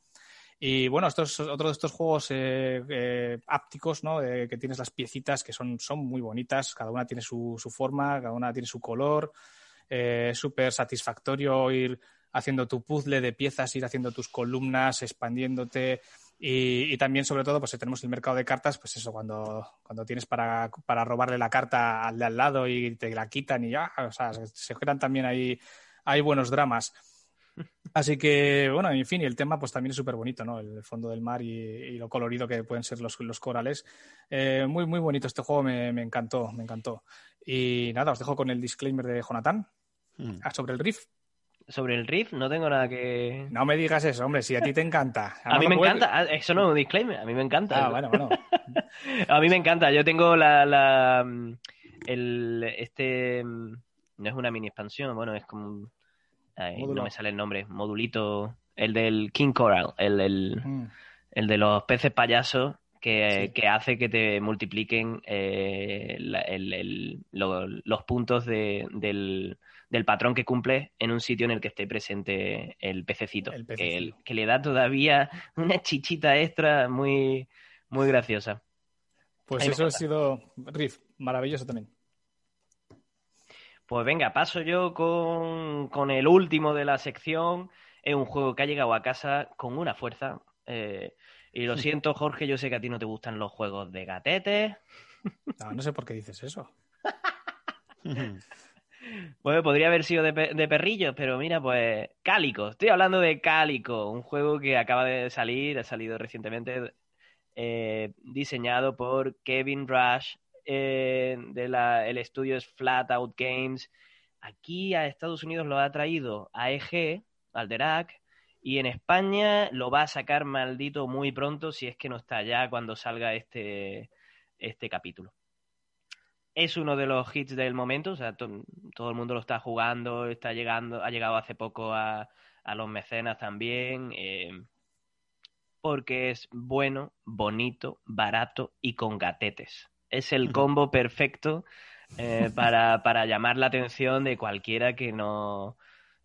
Y bueno, esto es otro de estos juegos eh, eh, ápticos, ¿no? Eh, que tienes las piecitas que son, son muy bonitas, cada una tiene su, su forma, cada una tiene su color. Es súper satisfactorio ir haciendo tu puzzle de piezas, ir haciendo tus columnas, expandiéndote. Y, y también, sobre todo, pues tenemos el mercado de cartas, pues eso, cuando, cuando tienes para, para robarle la carta al de al lado y te la quitan y ya, o sea, se, se crean también ahí, hay buenos dramas. Así que, bueno, en fin, y el tema pues también es súper bonito, ¿no? El fondo del mar y, y lo colorido que pueden ser los, los corales. Eh, muy, muy bonito este juego, me, me encantó, me encantó. Y nada, os dejo con el disclaimer de Jonathan Mm. ah, sobre el riff. Sobre el riff no tengo nada que... No me digas eso, hombre, si a ti te encanta. A mí me encanta, Ah, eso no es un disclaimer, a mí me encanta. Ah, bueno, bueno. A mí me encanta, yo tengo la... la el, este... No es una mini expansión, bueno, es como... un- ay, no me sale el nombre, modulito, el del King Coral, el, el, Mm. el de los peces payasos que, Sí. que hace que te multipliquen eh, la- el- el- lo- los puntos de- del, del patrón que cumples en un sitio en el que esté presente el pececito, El que, pececito. que le da todavía una chichita extra muy, muy graciosa. Pues Ahí eso ha sido riff, maravilloso también. Pues venga, paso yo con, con el último de la sección. Es un juego que ha llegado a casa con una fuerza. eh, y lo siento, Jorge, yo sé que a ti no te gustan los juegos de gatetes. No, no sé por qué dices eso. Bueno, podría haber sido de, de perrillos, pero mira, pues Cálico. Estoy hablando de Cálico, un juego que acaba de salir, ha salido recientemente, eh, diseñado por Kevin Rush, eh, de estudio es Flat Out Games. Aquí a Estados Unidos lo ha traído AEG, Alderac, y en España lo va a sacar maldito muy pronto, si es que no está ya cuando salga este, este capítulo es uno de los hits del momento, o sea, to- todo el mundo lo está jugando, está llegando, ha llegado hace poco a, a los mecenas también, eh, porque es bueno, bonito, barato y con gatetes. Es el combo perfecto eh, para, para llamar la atención de cualquiera que no,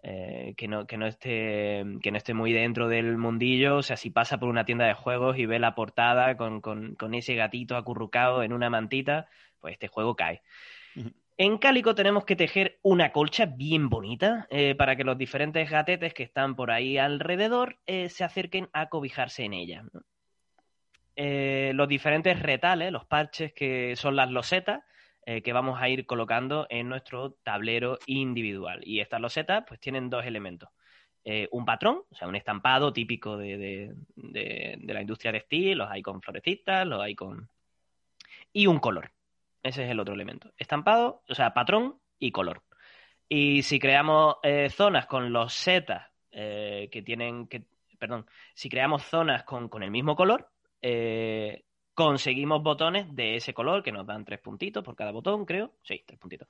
eh, que no, que no esté, que no esté muy dentro del mundillo. O sea, si pasa por una tienda de juegos y ve la portada con, con, con ese gatito acurrucado en una mantita, pues este juego cae. En Cálico tenemos que tejer una colcha bien bonita eh, para que los diferentes gatetes que están por ahí alrededor eh, se acerquen a cobijarse en ella. ¿no? Eh, los diferentes retales, los parches que son las losetas, que vamos a ir colocando en nuestro tablero individual. Y estas losetas pues tienen dos elementos. Un patrón, o sea, un estampado típico de, de- de- de la industria textil, los hay con florecitas, los hay con... Y un color. Ese es el otro elemento. Estampado, o sea, patrón y color. Y si creamos eh, zonas con los setas eh, que tienen que. Perdón, si creamos zonas con, con el mismo color, eh, conseguimos botones de ese color que nos dan tres puntitos por cada botón, creo. Sí, tres puntitos.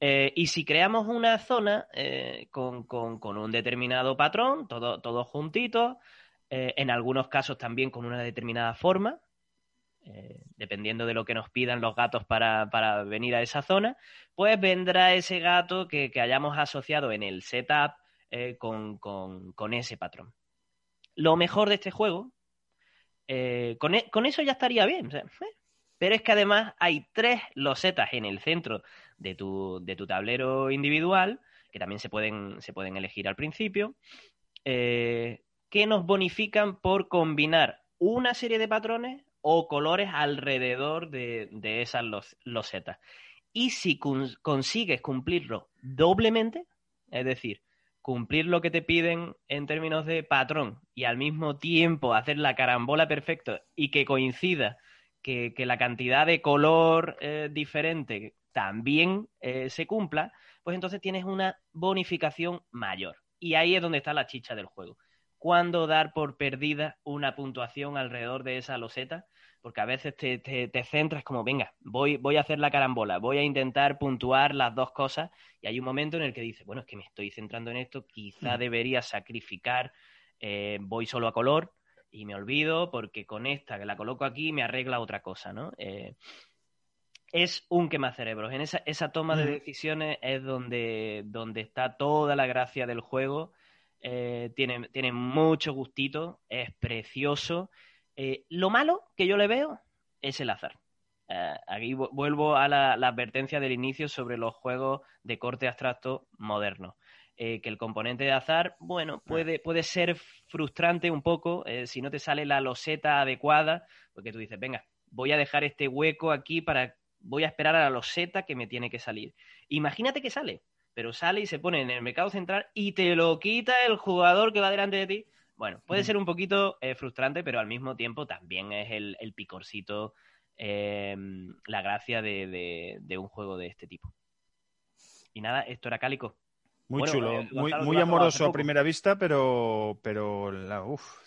Y si creamos una zona con, con, con, un determinado patrón, todos todo juntitos, en algunos casos también con una determinada forma, dependiendo de lo que nos pidan los gatos para, para, venir a esa zona, pues vendrá ese gato que, que hayamos asociado en el setup con, con ese patrón. Lo mejor de este juego eh, con, e con, eso ya estaría bien. Eh. Pero es que además hay tres losetas en el centro de tu, de tu tablero individual, que también se pueden, se pueden elegir al principio, eh, que nos bonifican por combinar una serie de patrones o colores alrededor de, de esas los, losetas. Y si consigues cumplirlo doblemente, es decir, cumplir lo que te piden en términos de patrón y al mismo tiempo hacer la carambola perfecta y que coincida que, que la cantidad de color eh, diferente también eh, se cumpla, pues entonces tienes una bonificación mayor. Y ahí es donde está la chicha del juego. ¿Cuándo dar por perdida una puntuación alrededor de esa loseta? porque a veces te, te, te, centras como, venga, voy, voy a hacer la carambola, voy a intentar puntuar las dos cosas, y hay un momento en el que dices, bueno, es que me estoy centrando en esto, quizá mm. debería sacrificar, eh, voy solo a color y me olvido porque con esta que la coloco aquí me arregla otra cosa, ¿no? Eh, es un quemacerebros. En esa, esa toma de decisiones es donde, donde está toda la gracia del juego. Eh, tiene, tiene mucho gustito, es precioso eh, lo malo que yo le veo es el azar. Eh, aquí vuelvo a la, la, advertencia del inicio sobre los juegos de corte abstracto modernos. Eh, que el componente de azar, bueno, puede, puede ser frustrante un poco si no te sale la loseta adecuada, porque tú dices, venga, voy a dejar este hueco aquí para, voy a esperar a la loseta que me tiene que salir. Imagínate que sale, pero sale y se pone en el mercado central y te lo quita el jugador que va delante de ti bueno, puede ser un poquito eh, frustrante, pero al mismo tiempo también es el, el picorcito, eh, la gracia de, de, de, un juego de este tipo. Y nada, esto era Cálico. Muy bueno, chulo, eh, muy, muy amoroso a primera vista, pero, pero la, uf,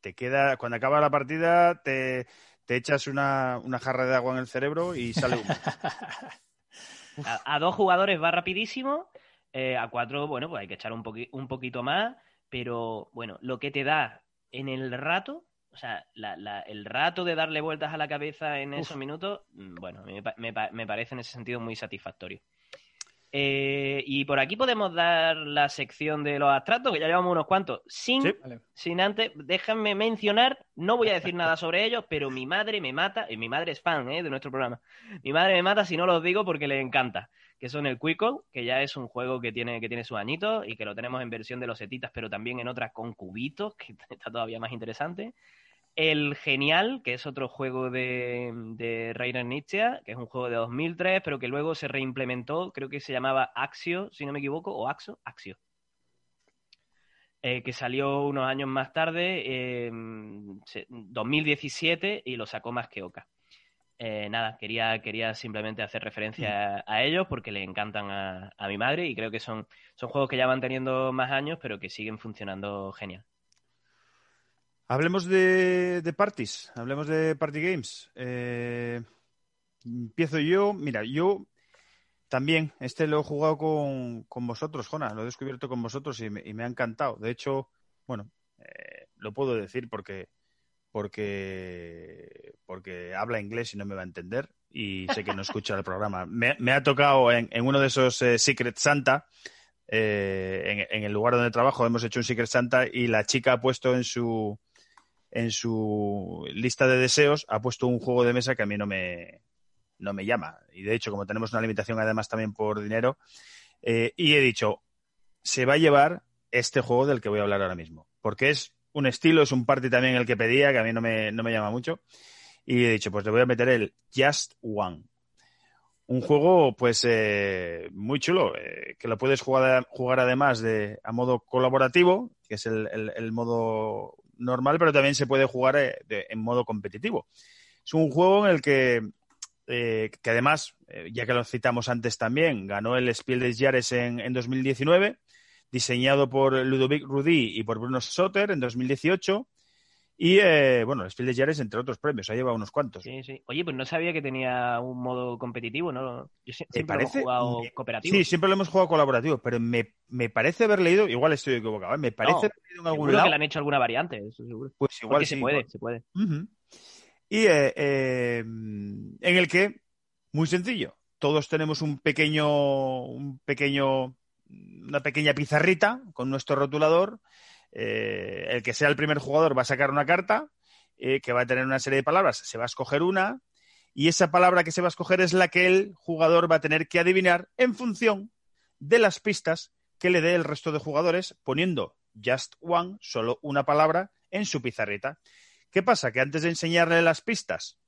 te queda, cuando acaba la partida, te, te echas una, una, jarra de agua en el cerebro y sale humo. a, a, dos jugadores va rapidísimo, eh, a cuatro, bueno, pues hay que echar un, poqui un poquito más pero bueno, lo que te da en el rato, o sea, la, la, el rato de darle vueltas a la cabeza en Uf. esos minutos, mm, bueno, me, me, me, parece en ese sentido muy satisfactorio. Eh, y por aquí podemos dar la sección de los abstractos, que ya llevamos unos cuantos. Sin, sí, vale. sin antes, déjenme mencionar, no voy a decir nada sobre ellos, pero mi madre me mata, y mi madre es fan ¿eh? de nuestro programa. Mi madre me mata si no los digo porque le encanta que son el Quico, que ya es un juego que tiene, que tiene sus añitos y que lo tenemos en versión de los setitas, pero también en otras con cubitos, que está todavía más interesante. El Genial, que es otro juego de, de Reiner Nietzsche, que es un juego de 2003, pero que luego se reimplementó, creo que se llamaba Axio, si no me equivoco, o Axo, Axio. Eh, que salió unos años más tarde, eh, 2017, y lo sacó más que Oca eh, nada, quería, quería simplemente hacer referencia a, ellos porque le encantan a, a, mi madre y creo que son, son juegos que ya van teniendo más años, pero que siguen funcionando genial. Hablemos de, de parties, hablemos de party games. Eh, empiezo yo. Mira, yo también, este lo he jugado con, con vosotros, Jona, lo he descubierto con vosotros y me, y me ha encantado. De hecho, bueno, eh, lo puedo decir porque porque, porque habla inglés y no me va a entender y sé que no escucha el programa. Me, me ha tocado en, en, uno de esos eh, Secret Santa, eh, en, el lugar donde trabajo hemos hecho un Secret Santa y la chica ha puesto en su, en su lista de deseos, ha puesto un juego de mesa que a mí no me, no me llama. Y de hecho, como tenemos una limitación además también por dinero, eh, y he dicho, se va a llevar este juego del que voy a hablar ahora mismo, porque es un estilo, es un party también el que pedía, que a mí no me, no me llama mucho. Y he dicho, pues le voy a meter el Just One. Un juego, pues, eh, muy chulo, eh, que lo puedes jugar, jugar además de, a modo colaborativo, que es el, el, el modo normal, pero también se puede jugar eh, de, en modo competitivo. Es un juego en el que eh, que además, eh, ya que lo citamos antes también, ganó el Spiel des Jahres en, en 2019, diseñado por Ludovic Rudy y por Bruno Soter en 2018. Y eh, bueno, el Spiel des Jahres, entre otros premios, ha llevado unos cuantos. Sí, sí. Oye, pues no sabía que tenía un modo competitivo, ¿no? Yo sie- ¿Te siempre lo he parece? jugado cooperativo. Sí, siempre lo hemos jugado colaborativo, pero me, me parece haber leído, igual estoy equivocado, ¿eh? me parece No, haber leído en algún lado. que le han hecho alguna variante, eso seguro. Pues igual Porque sí, se puede, igual. se puede. Y eh, eh, en el que, muy sencillo, todos tenemos un pequeño, un pequeño, una pequeña pizarrita con nuestro rotulador. Eh, el que sea el primer jugador va a sacar una carta eh, que va a tener una serie de palabras. Se va a escoger una y esa palabra que se va a escoger es la que el jugador va a tener que adivinar en función de las pistas que le dé el resto de jugadores poniendo just one, solo una palabra, en su pizarrita. ¿Qué pasa? Que antes de enseñarle las pistas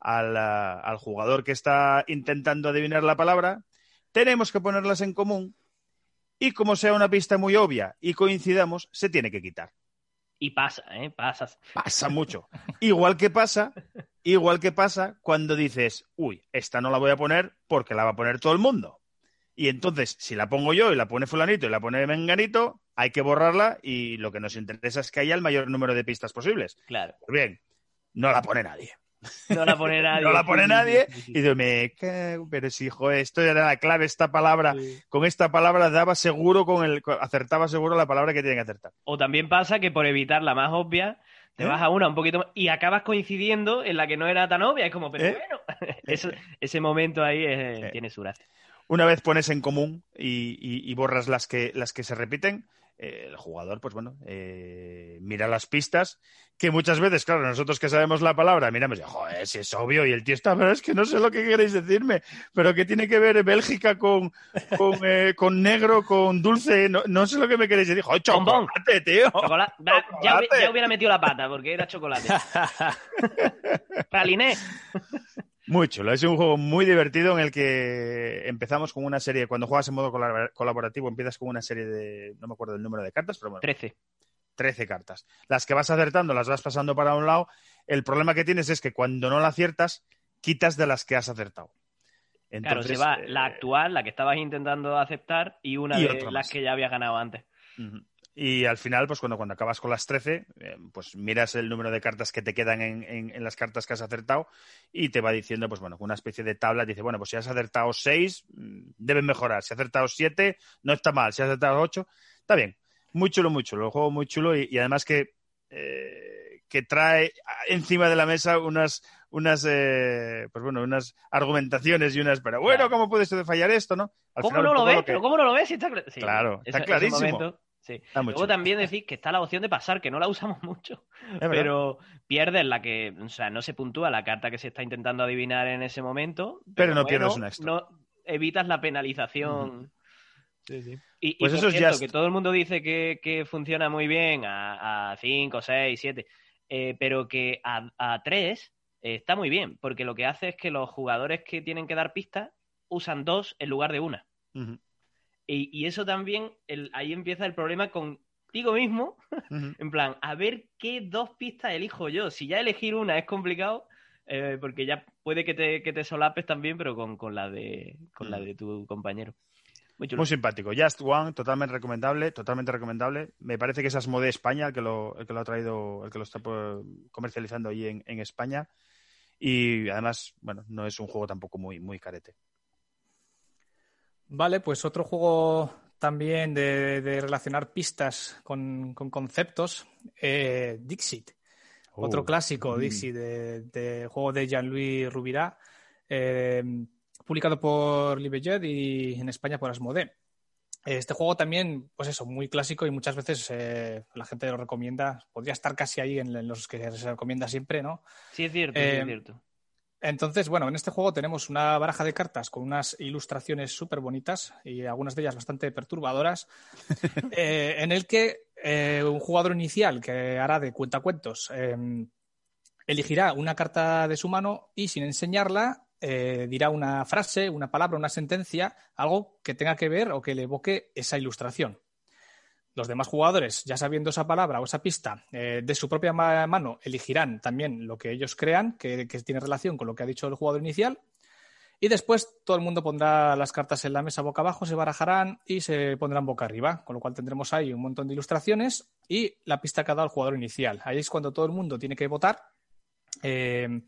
al, al jugador que está intentando adivinar la palabra, tenemos que ponerlas en común y como sea una pista muy obvia y coincidamos, se tiene que quitar. Y pasa, ¿eh? Pasas. Pasa mucho. Igual que pasa, igual que pasa cuando dices, uy, esta no la voy a poner porque la va a poner todo el mundo. Y entonces, si la pongo yo y la pone fulanito y la pone menganito, hay que borrarla y lo que nos interesa es que haya el mayor número de pistas posibles. Claro. Pues bien, no la pone nadie. No la pone nadie. No la pone Sí, sí, nadie sí, sí, y digo, me cago, pero si, joder, esto era la clave, esta palabra, con esta palabra daba seguro con el, acertaba seguro la palabra que tiene que acertar. O también pasa que por evitar la más obvia, te ¿Eh? vas a una un poquito más y acabas coincidiendo en la que no era tan obvia. Es como, pero ¿Eh? bueno, eso- ese momento ahí es- Eh. tiene su gracia. Una vez pones en común y, y- y borras las que, las que se repiten, eh, el jugador, pues bueno, eh, mira las pistas, que muchas veces, claro, nosotros que sabemos la palabra, miramos y, joder, si es obvio, y el tío está, pero es que no sé lo que queréis decirme, pero que tiene que ver Bélgica con, con, eh, con negro, con dulce, no, no sé lo que me queréis decir. Joder, chocolate, tío. Ya, Chocolate. ya hubiera metido la pata porque era chocolate. Praliné. Muy chulo, es un juego muy divertido en el que empezamos con una serie, cuando juegas en modo colabor- colaborativo empiezas con una serie de, no me acuerdo el número de cartas, pero bueno, 13. 13 cartas. Las que vas acertando las vas pasando para un lado. El problema que tienes es que cuando no la aciertas, quitas de las que has acertado. Claro, se Entonces, va eh, la actual, la que estabas intentando aceptar, y una y de las más. que ya habías ganado antes. Ujú. Y al final, pues cuando, cuando acabas con las 13, eh, pues miras el número de cartas que te quedan en, en- en las cartas que has acertado y te va diciendo, pues bueno, con una especie de tabla, dice, bueno, pues si has acertado 6, mm, deben mejorar. Si has acertado 7, no está mal. Si has acertado 8, está bien. Muy chulo, muy chulo. El juego muy chulo y, y además que, eh, que trae encima de la mesa unas unas eh, pues bueno unas argumentaciones y unas pero bueno cómo puede esto de fallar esto no Al ¿Cómo final, no un lo ves? que- ¿Pero cómo no lo ves? Está sí, Claro, está clarísimo. Sí. Luego también decís que está la opción de pasar, que no la usamos mucho, pero pierdes la que, o sea, no se puntúa la carta que se está intentando adivinar en ese momento. Pero no bueno, pierdes un extra. No evitas la penalización. Y, y Pues por eso es cierto, Just. que todo el mundo dice que, que funciona muy bien a 5, 6, 7, pero que a 3 está muy bien, porque lo que hace es que los jugadores que tienen que dar pistas usan dos en lugar de una. Ujú, Y, y eso también, el- ahí empieza el problema contigo mismo, en plan, a ver qué dos pistas elijo yo. Si ya elegir una es complicado, eh, porque ya puede que te, que te solapes también, pero con, con la de con la de tu compañero. Muy. Muy simpático. Just One, totalmente recomendable, totalmente recomendable. Me parece que es Asmodee España el que lo, el que lo ha traído, el que lo está pues, comercializando allí en, en España. Y además, bueno, no es un juego tampoco muy, muy carete. Vale, pues otro juego también de, de relacionar pistas con, con conceptos, eh, Dixit. Otro Oh, clásico, mm. Dixit, de, de juego de Jean-Louis Rubirá, eh, publicado por Libejet y en España por Asmodee. Este juego también, pues eso, muy clásico y muchas veces eh, la gente lo recomienda. Podría estar casi ahí en, en los que se recomienda siempre, ¿no? Sí, es cierto, sí, es cierto. Entonces, bueno, en este juego tenemos una baraja de cartas con unas ilustraciones súper bonitas y algunas de ellas bastante perturbadoras, eh, en el que eh, un jugador inicial que hará de cuentacuentos eh, elegirá una carta de su mano y sin enseñarla eh, dirá una frase, una palabra, una sentencia, algo que tenga que ver o que le evoque esa ilustración. Los demás jugadores, ya sabiendo esa palabra o esa pista, eh, de su propia ma- mano elegirán también lo que ellos crean que, que tiene relación con lo que ha dicho el jugador inicial. Y después todo el mundo pondrá las cartas en la mesa boca abajo, se barajarán y se pondrán boca arriba, con lo cual tendremos ahí un montón de ilustraciones y la pista que ha dado el jugador inicial. Ahí es cuando todo el mundo tiene que votar eh,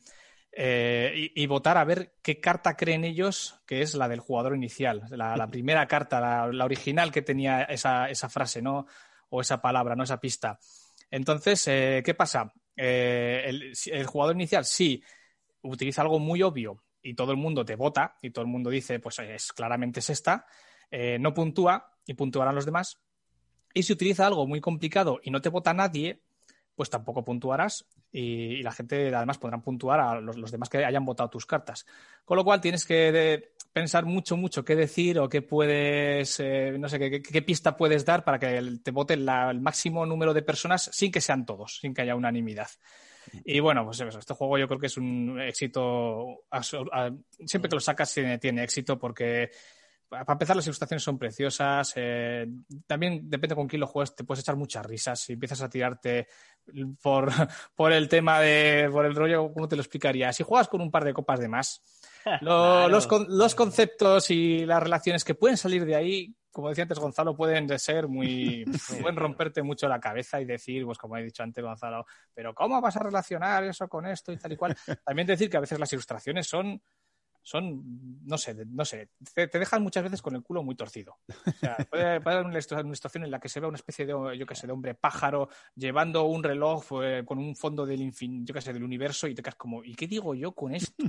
eh, y, votar a ver qué carta creen ellos que es la del jugador inicial, la, primera carta, la, original que tenía esa, frase, ¿no? O esa palabra, ¿no? Esa pista. Entonces, eh, ¿qué pasa? el, el jugador inicial sí utiliza algo muy obvio y todo el mundo te vota y todo el mundo dice, pues es claramente es esta, eh, no puntúa y puntuarán los demás. Y si utiliza algo muy complicado y no te vota nadie, pues tampoco puntuarás y, la gente además podrán puntuar a los, demás que hayan votado tus cartas. Con lo cual tienes que pensar mucho, mucho qué decir o qué puedes, eh, no sé, qué, pista puedes dar para que te vote el máximo número de personas sin que sean todos, sin que haya unanimidad. Y bueno, pues este juego yo creo que es un éxito. Siempre que lo sacas tiene, éxito porque para empezar, las ilustraciones son preciosas. Eh, también depende con quién lo juegues, te puedes echar muchas risas. Si empiezas a tirarte por, por el tema de. por el rollo, ¿cómo te lo explicaría? Si juegas con un par de copas de más, los, los, conceptos y las relaciones que pueden salir de ahí como decía antes Gonzalo, pueden ser muy. pueden romperte mucho la cabeza y decir, pues como he dicho antes Gonzalo, pero ¿cómo vas a relacionar eso con esto y tal y cual? También decir que a veces las ilustraciones son son, no sé, no sé, te, dejan muchas veces con el culo muy torcido. O sea, puede, haber una, situación en la que se ve una especie de, yo qué sé, de hombre pájaro llevando un reloj eh, con un fondo del infin, yo qué sé, del universo y te quedas como, ¿y qué digo yo con esto?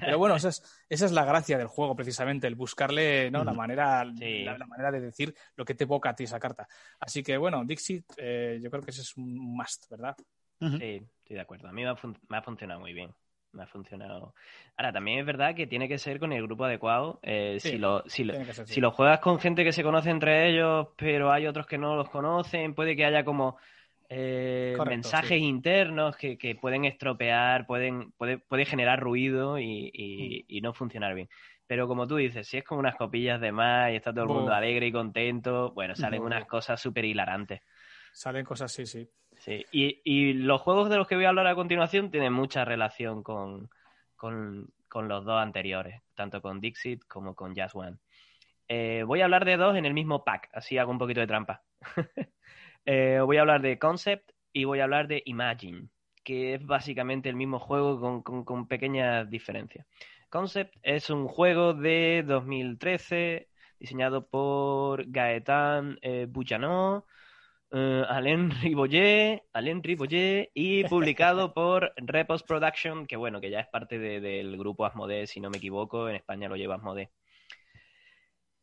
Pero bueno, esa es, esa es la gracia del juego, precisamente, el buscarle ¿no? la, manera, la, manera de decir lo que te evoca a ti esa carta. Así que bueno, Dixit, eh, yo creo que ese es un must, ¿verdad? Sí, estoy de acuerdo. A mí me ha funcionado muy bien me ha funcionado. Ahora, también es verdad que tiene que ser con el grupo adecuado. Eh, si, lo, si, lo, juegas con gente que se conoce entre ellos, pero hay otros que no los conocen, puede que haya como eh, mensajes internos que, pueden estropear, pueden, puede, puede generar ruido mm. y, no funcionar bien. Pero como tú dices, si es como unas copillas de más y está todo el mundo alegre y contento, bueno, salen unas cosas súper hilarantes. Salen cosas, sí, sí. Sí, y, los juegos de los que voy a hablar a continuación tienen mucha relación con, los dos anteriores, tanto con Dixit como con Just One. Eh, voy a hablar de dos en el mismo pack, así hago un poquito de trampa. Eh, voy a hablar de Concept y voy a hablar de Imagine, que es básicamente el mismo juego con, pequeñas diferencias. Concept es un juego de 2013 diseñado por Gaetan eh, uh, Alain Riboyer, Alain Riboyer y publicado por Repos Production, que bueno, que ya es parte del grupo Asmodee, si no me equivoco, en España lo lleva Asmodee.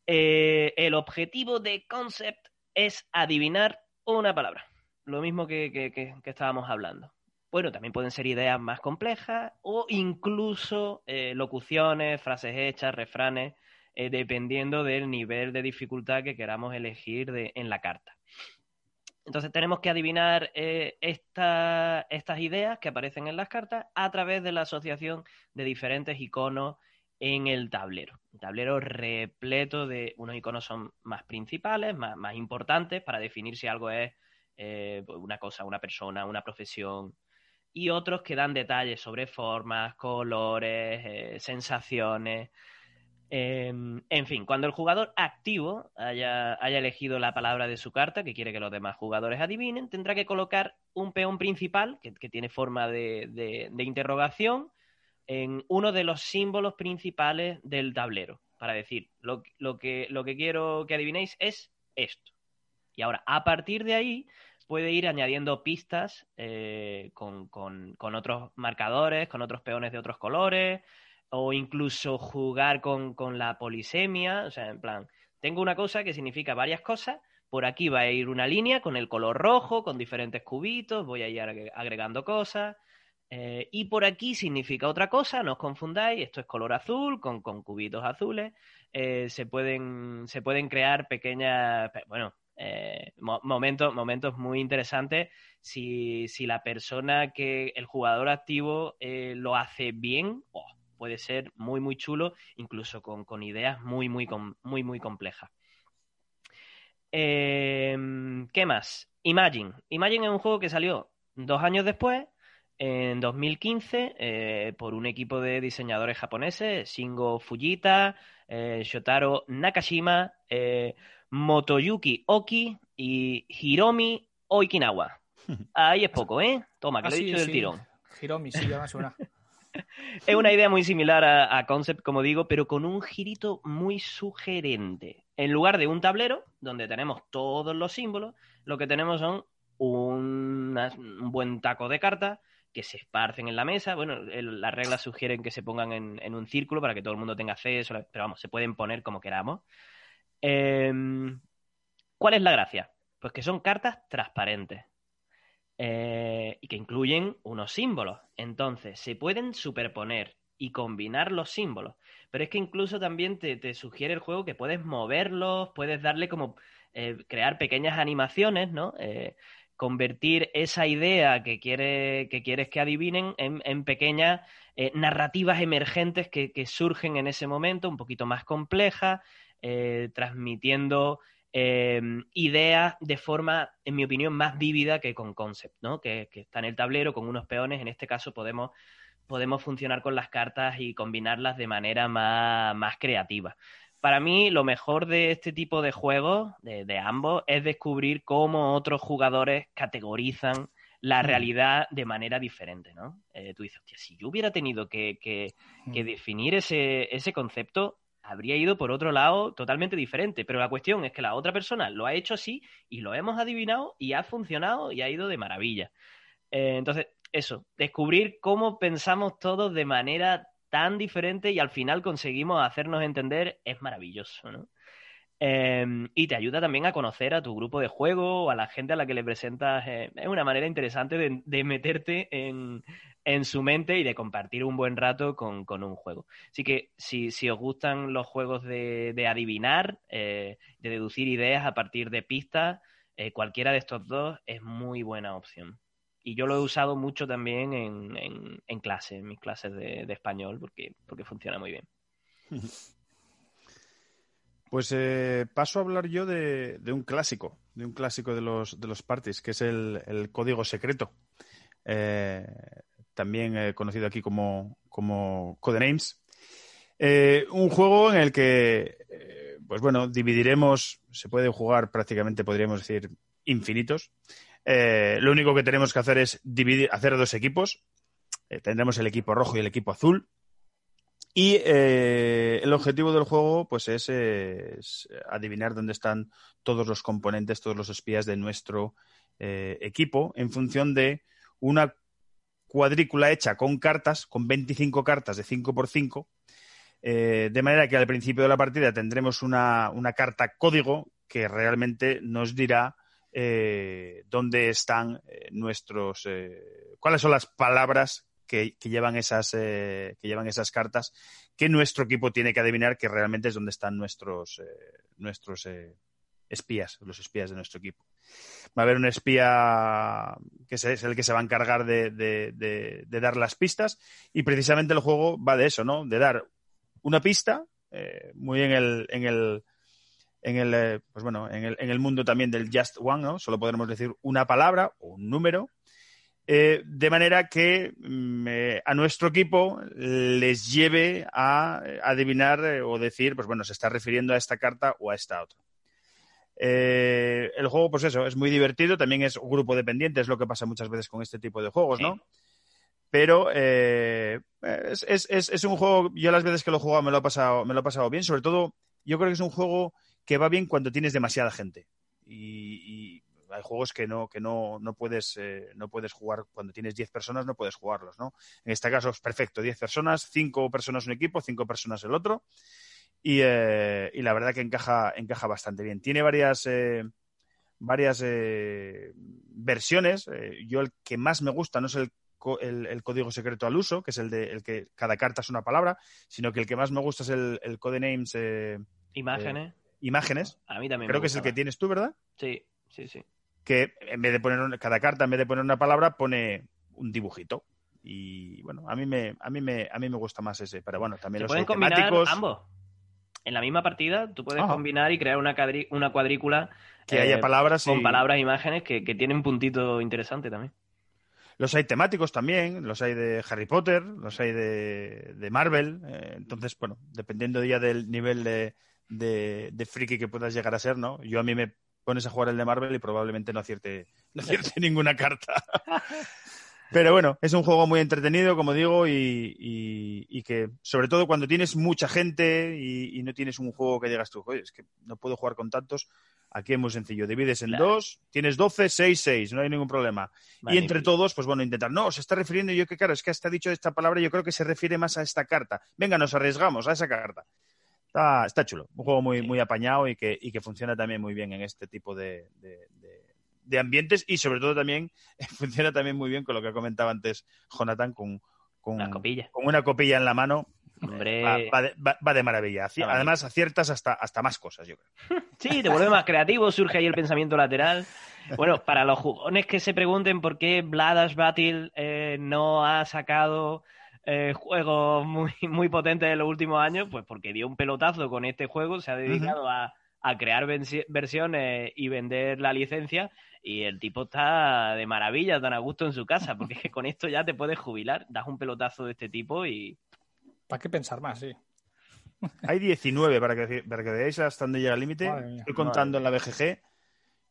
Eh, el objetivo de Concept es adivinar una palabra, lo mismo que, estábamos hablando. Bueno, también pueden ser ideas más complejas o incluso eh, locuciones, frases hechas, refranes, eh, dependiendo del nivel de dificultad que queramos elegir en la carta. Entonces tenemos que adivinar eh, estas ideas que aparecen en las cartas a través de la asociación de diferentes iconos en el tablero. Un tablero repleto de unos iconos son más principales, más, importantes para definir si algo es eh, una cosa, una persona, una profesión, y otros que dan detalles sobre formas, colores, eh, sensaciones, Em, en fin, cuando el jugador activo haya, elegido la palabra de su carta que quiere que los demás jugadores adivinen, tendrá que colocar un peón principal que, tiene forma de, interrogación en uno de los símbolos principales del tablero. Para decir, lo, que, lo que quiero que adivinéis es esto. Y ahora, a partir de ahí, puede ir añadiendo pistas eh, con, con otros marcadores, con otros peones de otros colores o incluso jugar con, la polisemia, o sea, en plan, tengo una cosa que significa varias cosas, por aquí va a ir una línea con el color rojo, con diferentes cubitos, voy a ir agregando cosas, eh, y por aquí significa otra cosa, no os confundáis, esto es color azul con, cubitos azules, eh, se, pueden, se pueden crear pequeñas, bueno, eh, momentos, momentos muy interesantes si, si, la persona que el jugador activo lo hace bien, puede ser muy, muy chulo, incluso con, ideas muy, muy, muy, muy complejas. Em, ¿Qué más? Imagine. Imagine es un juego que salió dos años después, en 2015 eh, por un equipo de diseñadores japoneses, Shingo Fujita, eh, Shotaro Nakashima, eh, Motoyuki Oki y Hiromi Okinawa. Ahí es poco, ¿eh? Toma, que Ah, lo he sí, dicho del sí. tirón. Hiromi, sí, ya me suena. Es una idea muy similar a, Concept, como digo, pero con un girito muy sugerente. En lugar de un tablero, donde tenemos todos los símbolos, lo que tenemos son un buen taco de cartas que se esparcen en la mesa. Bueno, las reglas sugieren que se pongan en, en un círculo para que todo el mundo tenga acceso, pero vamos, se pueden poner como queramos. Em, ¿Cuál es la gracia? Pues que son cartas transparentes eh, y que incluyen unos símbolos. Entonces, se pueden superponer y combinar los símbolos. Pero es que incluso también te, te sugiere el juego que puedes moverlos, puedes darle como eh, crear pequeñas animaciones, ¿no? Eh, convertir esa idea que, quiere, que quieres que adivinen en, en pequeñas narrativas emergentes que, que surgen en ese momento, un poquito más complejas, transmitiendo eh, ideas de forma, en mi opinión, más vívida que con concept, ¿no? Que, que está en el tablero con unos peones. En este caso podemos, podemos funcionar con las cartas y combinarlas de manera más, más creativa. Para mí, lo mejor de este tipo de juegos, de, de ambos, es descubrir cómo otros jugadores categorizan la Mm. realidad de manera diferente, ¿no? Eh, tú dices, hostia, si yo hubiera tenido que, que- que Mm. definir ese, ese concepto, habría ido por otro lado totalmente diferente. Pero la cuestión es que la otra persona lo ha hecho así y lo hemos adivinado y ha funcionado y ha ido de maravilla. Eh, entonces, eso, descubrir cómo pensamos todos de manera tan diferente y al final conseguimos hacernos entender es maravilloso, ¿no? Eh, y te ayuda también a conocer a tu grupo de juego o a la gente a la que le presentas. eh, es una manera interesante de, meterte en, en su mente y de compartir un buen rato con, con un juego. Así que si, si os gustan los juegos de, de adivinar, eh, de deducir ideas a partir de pistas, eh, cualquiera de estos dos es muy buena opción. Y yo lo he usado mucho también en, en, en en mis clases de, de español, porque, porque funciona muy bien. Pues eh, paso a hablar yo de, un clásico, de un clásico de los, de los parties, que es el, código secreto. Eh, también eh, conocido aquí como, como Codenames. Eh, un juego en el que, pues bueno, dividiremos, se puede jugar prácticamente, podríamos decir, infinitos. Lo único que tenemos que hacer es dividir, hacer dos equipos. Tendremos el equipo rojo y el equipo azul. Y eh, el objetivo del juego, pues, es, adivinar dónde están todos los componentes, todos los espías de nuestro eh, equipo, en función de una cuadrícula hecha con cartas, con 25 cartas de 5 por 5 eh, de manera que al principio de la partida tendremos una, una carta código que realmente nos dirá dónde están nuestros, cuáles son las palabras que, llevan esas, eh, que llevan esas cartas que nuestro equipo tiene que adivinar que realmente es donde están nuestros, eh, nuestros eh, espías, los espías de nuestro equipo. Va a haber un espía que es el que se va a encargar de, de dar las pistas y precisamente el juego va de eso, ¿no? De dar una pista, eh, muy en el, en el, en el, eh, pues bueno, en el, en el mundo también del just one, ¿no? Solo podremos decir una palabra o un número eh, de manera que mm, eh, a nuestro equipo les lleve a adivinar eh, o decir, pues bueno, se está refiriendo a esta carta o a esta otra. El juego, pues eso, es muy divertido, también es un grupo dependiente, es lo que pasa muchas veces con este tipo de juegos, ¿no? Sí. Pero es, es, es, es, un juego, yo las veces que lo he jugado me lo, he pasado, me lo he pasado bien, sobre todo yo creo que es un juego que va bien cuando tienes demasiada gente. Y, y hay juegos que no, que no, no puedes, eh, no puedes jugar cuando tienes 10 personas, no puedes jugarlos, ¿no? En este caso es perfecto, 10 personas, 5 personas un equipo, 5 personas el otro. Y, eh, y, la verdad que encaja, encaja bastante bien. Tiene varias, eh, varias eh, versiones. Eh, yo el que más me gusta no es el, el, el, código secreto al uso, que es el de el que cada carta es una palabra, sino que el que más me gusta es el, el codenames. eh, Imágenes. imágenes. A mí también. Creo que es el que tienes tú, ¿verdad? Sí, sí, sí. Que en vez de poner una, cada carta, en vez de poner una palabra, pone un dibujito. Y bueno, a mí me, a mí me, a mí me gusta más ese. Pero bueno, también Se los pueden combinar temáticos. ambos. En la misma partida, tú puedes combinar y crear una, una cuadrícula Que eh, haya palabras y... con palabras e imágenes que, que tienen un puntito interesante también. Los hay temáticos también, los hay de Harry Potter, los hay de, de Marvel. eh, entonces, bueno, dependiendo ya del nivel de, de, de friki que puedas llegar a ser, ¿no? Yo a mí me pones a jugar el de Marvel y probablemente no acierte, no acierte ninguna carta. Pero bueno, es un juego muy entretenido, como digo, y, y- y que sobre todo cuando tienes mucha gente y, y no tienes un juego que digas tú, oye, es que no puedo jugar con tantos, aquí es muy sencillo. Divides en Claro. dos, tienes 12, 6, 6, no hay ningún problema. Y entre todos, pues bueno, intentar. No, se está refiriendo yo que, claro, es que hasta ha dicho esta palabra, yo creo que se refiere más a esta carta. Venga, nos arriesgamos a esa carta. Está, está chulo. Un juego muy, muy apañado y que, y que funciona también muy bien en este tipo de, de- de- de ambientes y sobre todo también funciona también muy bien con lo que comentaba antes Jonathan con, con, Las copillas. con una copilla en la mano. Hombre. Va, va de, va- va de maravilla. Además, aciertas hasta, hasta más cosas, yo creo. Sí, te vuelve más creativo, surge ahí el pensamiento lateral. Bueno, para los jugones que se pregunten por qué Blood Battle eh, no ha sacado eh, juegos muy, muy potentes en los últimos años, pues porque dio un pelotazo con este juego, se ha dedicado a, a crear versiones y vender la licencia. Y el tipo está de maravilla, tan a gusto en su casa, porque es que con esto ya te puedes jubilar, das un pelotazo de este tipo y ¿Para qué pensar más? Sí. Hay 19 para que, para que veáis hasta dónde llega el límite. Estoy contando en la BGG.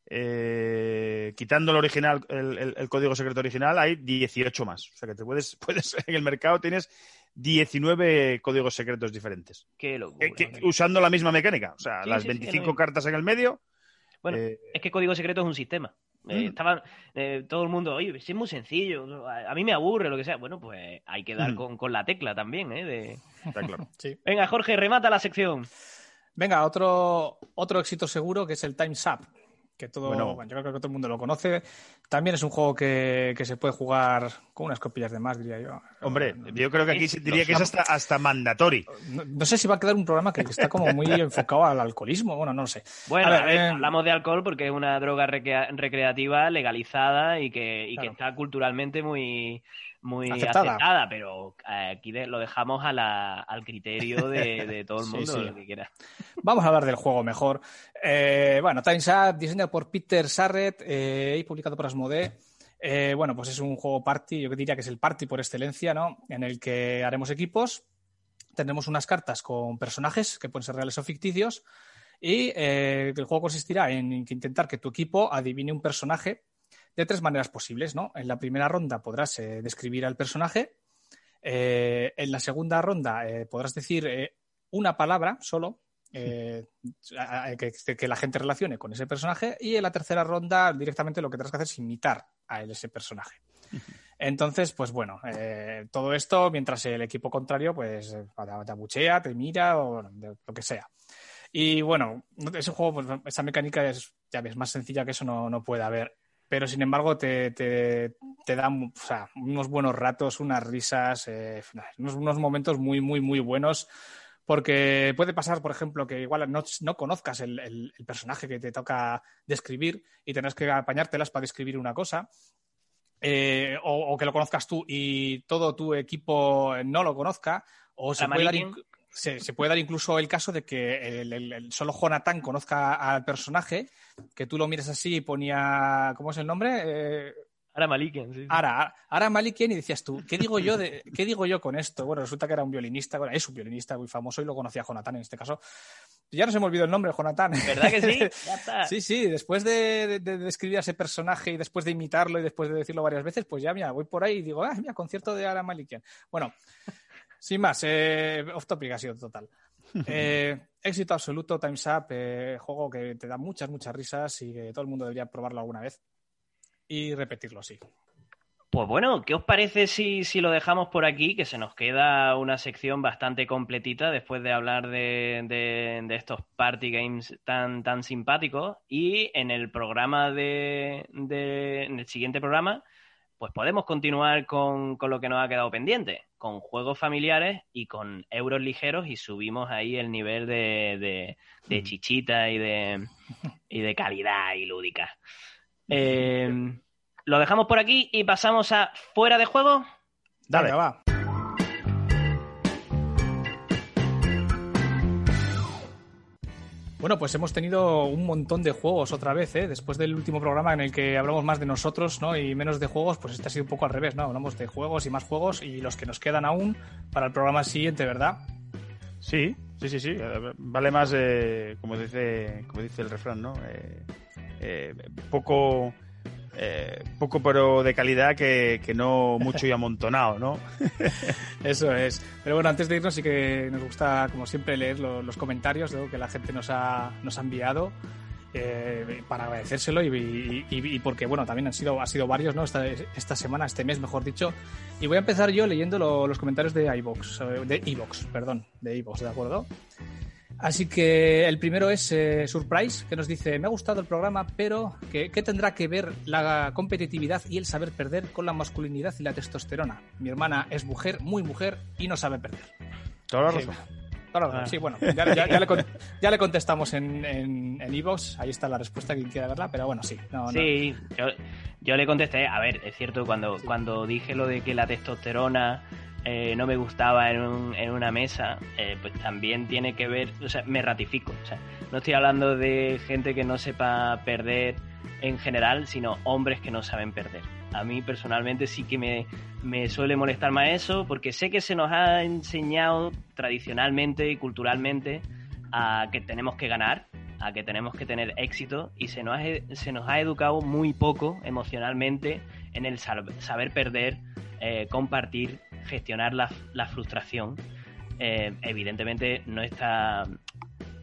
Eh, quitando el original, el, el- el código secreto original, hay 18 más. O sea que te puedes, puedes en el mercado tienes 19 códigos secretos diferentes. qué locura. Que- que- usando la misma mecánica. O sea, Sí, las sí, sí, 25 no. cartas en el medio. Bueno, eh, Es que código secreto es un sistema. Eh, Mm. estaban eh, todo el mundo, oye, es muy sencillo, a, a mí me aburre, lo que sea. Bueno, pues hay que dar Mm. con, con la tecla también, ¿eh? De... está claro. Sí. Venga, Jorge, remata la sección. Venga, otro, otro éxito seguro que es el Time's Up. Que todo, Bueno. bueno, yo creo que todo el mundo lo conoce. También es un juego que, que se puede jugar con unas copillas de más, diría yo. Hombre, No, yo creo que aquí diría que es hasta, hasta mandatory. no- no sé si va a quedar un programa que está como muy enfocado al alcoholismo. Bueno, no lo sé. Bueno, A ver, a ver, eh, hablamos de alcohol porque es una droga recrea- recreativa legalizada y que, y que está culturalmente muy, muy Aceptada. aceptada, pero eh, aquí de- lo dejamos a la- al criterio de, de todo el Sí, mundo, sí. lo que quiera. Vamos a hablar del juego mejor. Eh, bueno, Time's Up, diseñado por Peter Sarret eh, y publicado por Asmodee. Eh, bueno, pues es un juego party, yo diría que es el party por excelencia, ¿no? En el que haremos equipos, tendremos unas cartas con personajes que pueden ser reales o ficticios y eh, el juego consistirá en intentar que tu equipo adivine un personaje de tres maneras posibles, ¿no? En la primera ronda podrás eh, describir al personaje, eh, en la segunda ronda eh, podrás decir una palabra solo que, que la gente relacione con ese personaje y en la tercera ronda directamente lo que tendrás que hacer es imitar a él ese personaje. Entonces, pues bueno, todo esto mientras el equipo contrario pues te abuchea, te mira o lo que sea. Y bueno, ese juego, pues, esa mecánica es, ya ves, más sencilla que eso no, no puede haber. Pero sin embargo, te, te, te da o sea, unos buenos ratos, unas risas, eh, unos, unos momentos muy, muy, muy buenos. Porque puede pasar, por ejemplo, que igual no, no conozcas el, el- el personaje que te toca describir y tenés que apañártelas para describir una cosa. eh, o, o que lo conozcas tú y todo tu equipo no lo conozca. O se puede, dar, se, se puede dar incluso el caso de que el, el- el solo Jonathan conozca al personaje, que tú lo mires así y ponía. ¿Cómo es el nombre? Eh, Ahora Malikian, sí. Ara, Ara Malikian y decías tú, ¿qué digo yo de, qué digo yo con esto? Bueno, resulta que era un violinista, bueno, es un violinista muy famoso y lo conocía Jonathan en este caso. Ya no se me olvidó el nombre, Jonathan. ¿Verdad que sí? Ya está. Sí, sí, después de, de- de describir a ese personaje y después de imitarlo y después de decirlo varias veces, pues ya, mira, voy por ahí y digo, ah, mira, concierto de Ara Malikian. Bueno, sin más, eh, off topic ha sido total. Eh, éxito absoluto, Time's Up, eh, juego que te da muchas, muchas risas y que todo el mundo debería probarlo alguna vez y repetirlo, sí. Pues bueno, ¿qué os parece si, si lo dejamos por aquí? Que se nos queda una sección bastante completita después de hablar de, de- de estos party games tan, tan simpáticos. Y en el programa de, de- en el siguiente programa, pues podemos continuar con, con lo que nos ha quedado pendiente, con juegos familiares y con euros ligeros y subimos ahí el nivel de, de- de chichita y de, y de calidad y lúdica. Eh, lo dejamos por aquí y pasamos a fuera de juego. Dale. Venga, va. Bueno, pues hemos tenido un montón de juegos otra vez, ¿eh? Después del último programa en el que hablamos más de nosotros, ¿no? Y menos de juegos, pues este ha sido un poco al revés, ¿no? Hablamos de juegos y más juegos y los que nos quedan aún para el programa siguiente, ¿verdad? Sí, sí, sí, sí. Vale más, eh, como dice, como dice el refrán, ¿no? Eh, eh, poco eh, poco pero de calidad que, no mucho y amontonado, ¿no? Eso es. Pero bueno, antes de irnos sí que nos gusta, como siempre, leer los comentarios que la gente nos ha, nos ha enviado. Eh, para agradecérselo y, porque bueno también han sido ha sido varios no esta, esta semana este mes mejor dicho y voy a empezar yo leyendo los comentarios de iBox de iBox perdón de iBox de acuerdo Así que el primero es eh, Surprise, que nos dice, me ha gustado el programa, pero ¿qué, tendrá que ver la competitividad y el saber perder con la masculinidad y la testosterona? Mi hermana es mujer, muy mujer, y no sabe perder. Toda la razón. Ah. Sí, bueno, ya, le, contestamos en en Evox, ahí está la respuesta, quien quiera verla, pero bueno, sí. sí, Yo, le contesté, a ver, es cierto, cuando, cuando dije lo de que la testosterona eh, no me gustaba en, un, en una mesa, eh, pues también tiene que ver, o sea, me ratifico. O sea, no estoy hablando de gente que no sepa perder en general, sino hombres que no saben perder. A mí personalmente sí que me, me suele molestar más eso, porque sé que se nos ha enseñado tradicionalmente y culturalmente a que tenemos que ganar, a que tenemos que tener éxito y se nos ha, se nos ha educado muy poco emocionalmente en el saber perder, eh, compartir gestionar la, la frustración, eh, evidentemente no está...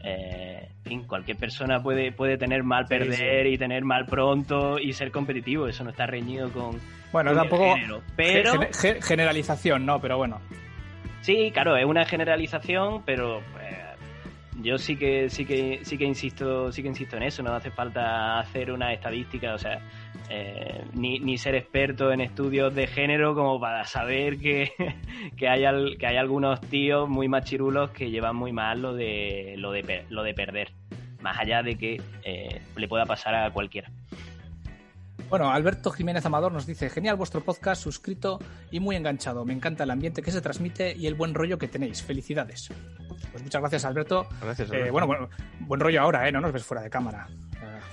Eh, en fin, cualquier persona puede, puede tener mal perder y tener mal pronto y ser competitivo, eso no está reñido con, bueno, tampoco Pero... generalización, ¿no? Pero bueno. Sí, claro, es una generalización, pero pues, yo sí que sí que sí que insisto sí que insisto en eso no hace falta hacer una estadística o sea eh, ni, ni, ser experto en estudios de género como para saber que, que, hay, que hay algunos tíos muy machirulos que llevan muy mal lo de, lo de, lo de perder, más allá de que eh, le pueda pasar a cualquiera. Bueno, Alberto Jiménez Amador nos dice, genial vuestro podcast, suscrito y muy enganchado. Me encanta el ambiente que se transmite y el buen rollo que tenéis. Felicidades. Pues muchas gracias, Alberto. Gracias, eh, bueno, bueno, buen rollo ahora, ¿eh? No nos ves fuera de cámara.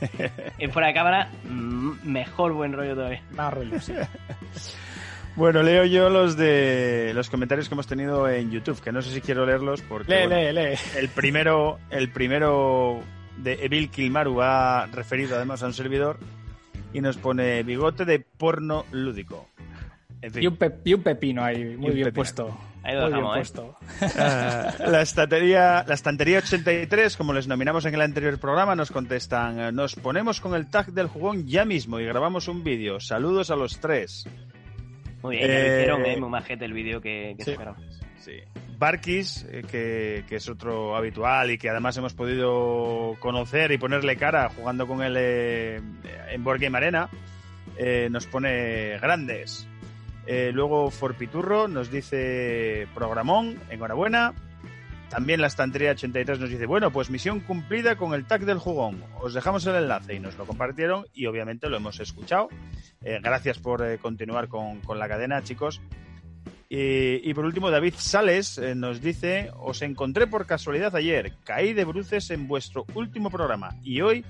en fuera de cámara, mm, mejor buen rollo todavía. Más rollo, sí. Bueno, leo yo los de los comentarios que hemos tenido en YouTube, que no sé si quiero leerlos porque lee, lee, lee. el primero, el primero de Evil Kilmaru ha referido además a un servidor y nos pone bigote de porno lúdico. y, un pepino ahí, muy bien puesto. Ahí lo dejamos, ¿eh? puesto. Ah, la, estantería, la estantería 83, como les nominamos en el anterior programa, nos contestan, nos ponemos con el tag del jugón ya mismo y grabamos un vídeo. Saludos a los tres. Muy bien, eh, hicieron, ¿eh? Muy majete el vídeo que, que sí. Sí. Barkis, eh, que, es otro habitual y que además hemos podido conocer y ponerle cara jugando con él eh, en Board Game Arena, eh, nos pone grandes. luego Forpiturro nos dice programón, enhorabuena. También la estantería 83 nos dice, bueno, pues misión cumplida con el tag del jugón. Os dejamos el enlace y nos lo compartieron y obviamente lo hemos escuchado. gracias por continuar con, con la cadena, chicos. Y, por último, David Sales eh, nos dice, os encontré por casualidad ayer, caí de bruces en vuestro último programa y hoy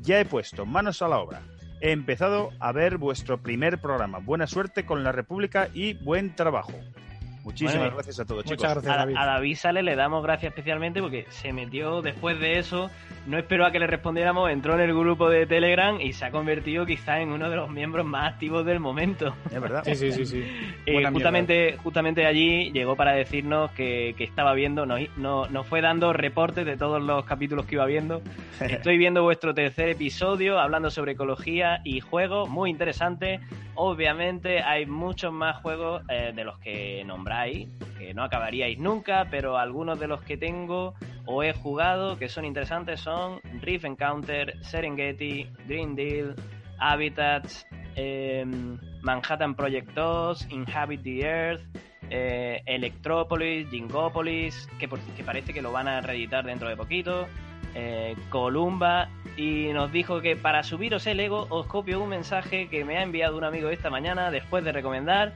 ya he puesto manos a la obra. He empezado a ver vuestro primer programa. Buena suerte con la República y buen trabajo. Muchísimas gracias a todos, chicos. Muchas gracias, David. A, David Sales le damos gracias especialmente porque se metió después de eso no esperó a que le respondiéramos, entró en el grupo de Telegram y se ha convertido quizá en uno de los miembros más activos del momento. Es verdad. Sí, sí, sí. sí. Eh, justamente, justamente allí llegó para decirnos que, estaba viendo, nos, no, fue dando reportes de todos los capítulos que iba viendo. Estoy viendo vuestro tercer episodio hablando sobre ecología y juegos, muy interesante. Obviamente hay muchos más juegos eh, de los que nombráis, que no acabaríais nunca, pero algunos de los que tengo o he jugado que son interesantes son Rift Encounter, Serengeti, Green Deal, Habitats, em, Manhattan Project 2, Inhabit the Earth, eh, Electropolis, Jingopolis, que, que, parece que lo van a reeditar dentro de poquito, eh, Columba, y nos dijo que para subiros el ego os copio un mensaje que me ha enviado un amigo esta mañana después de recomendar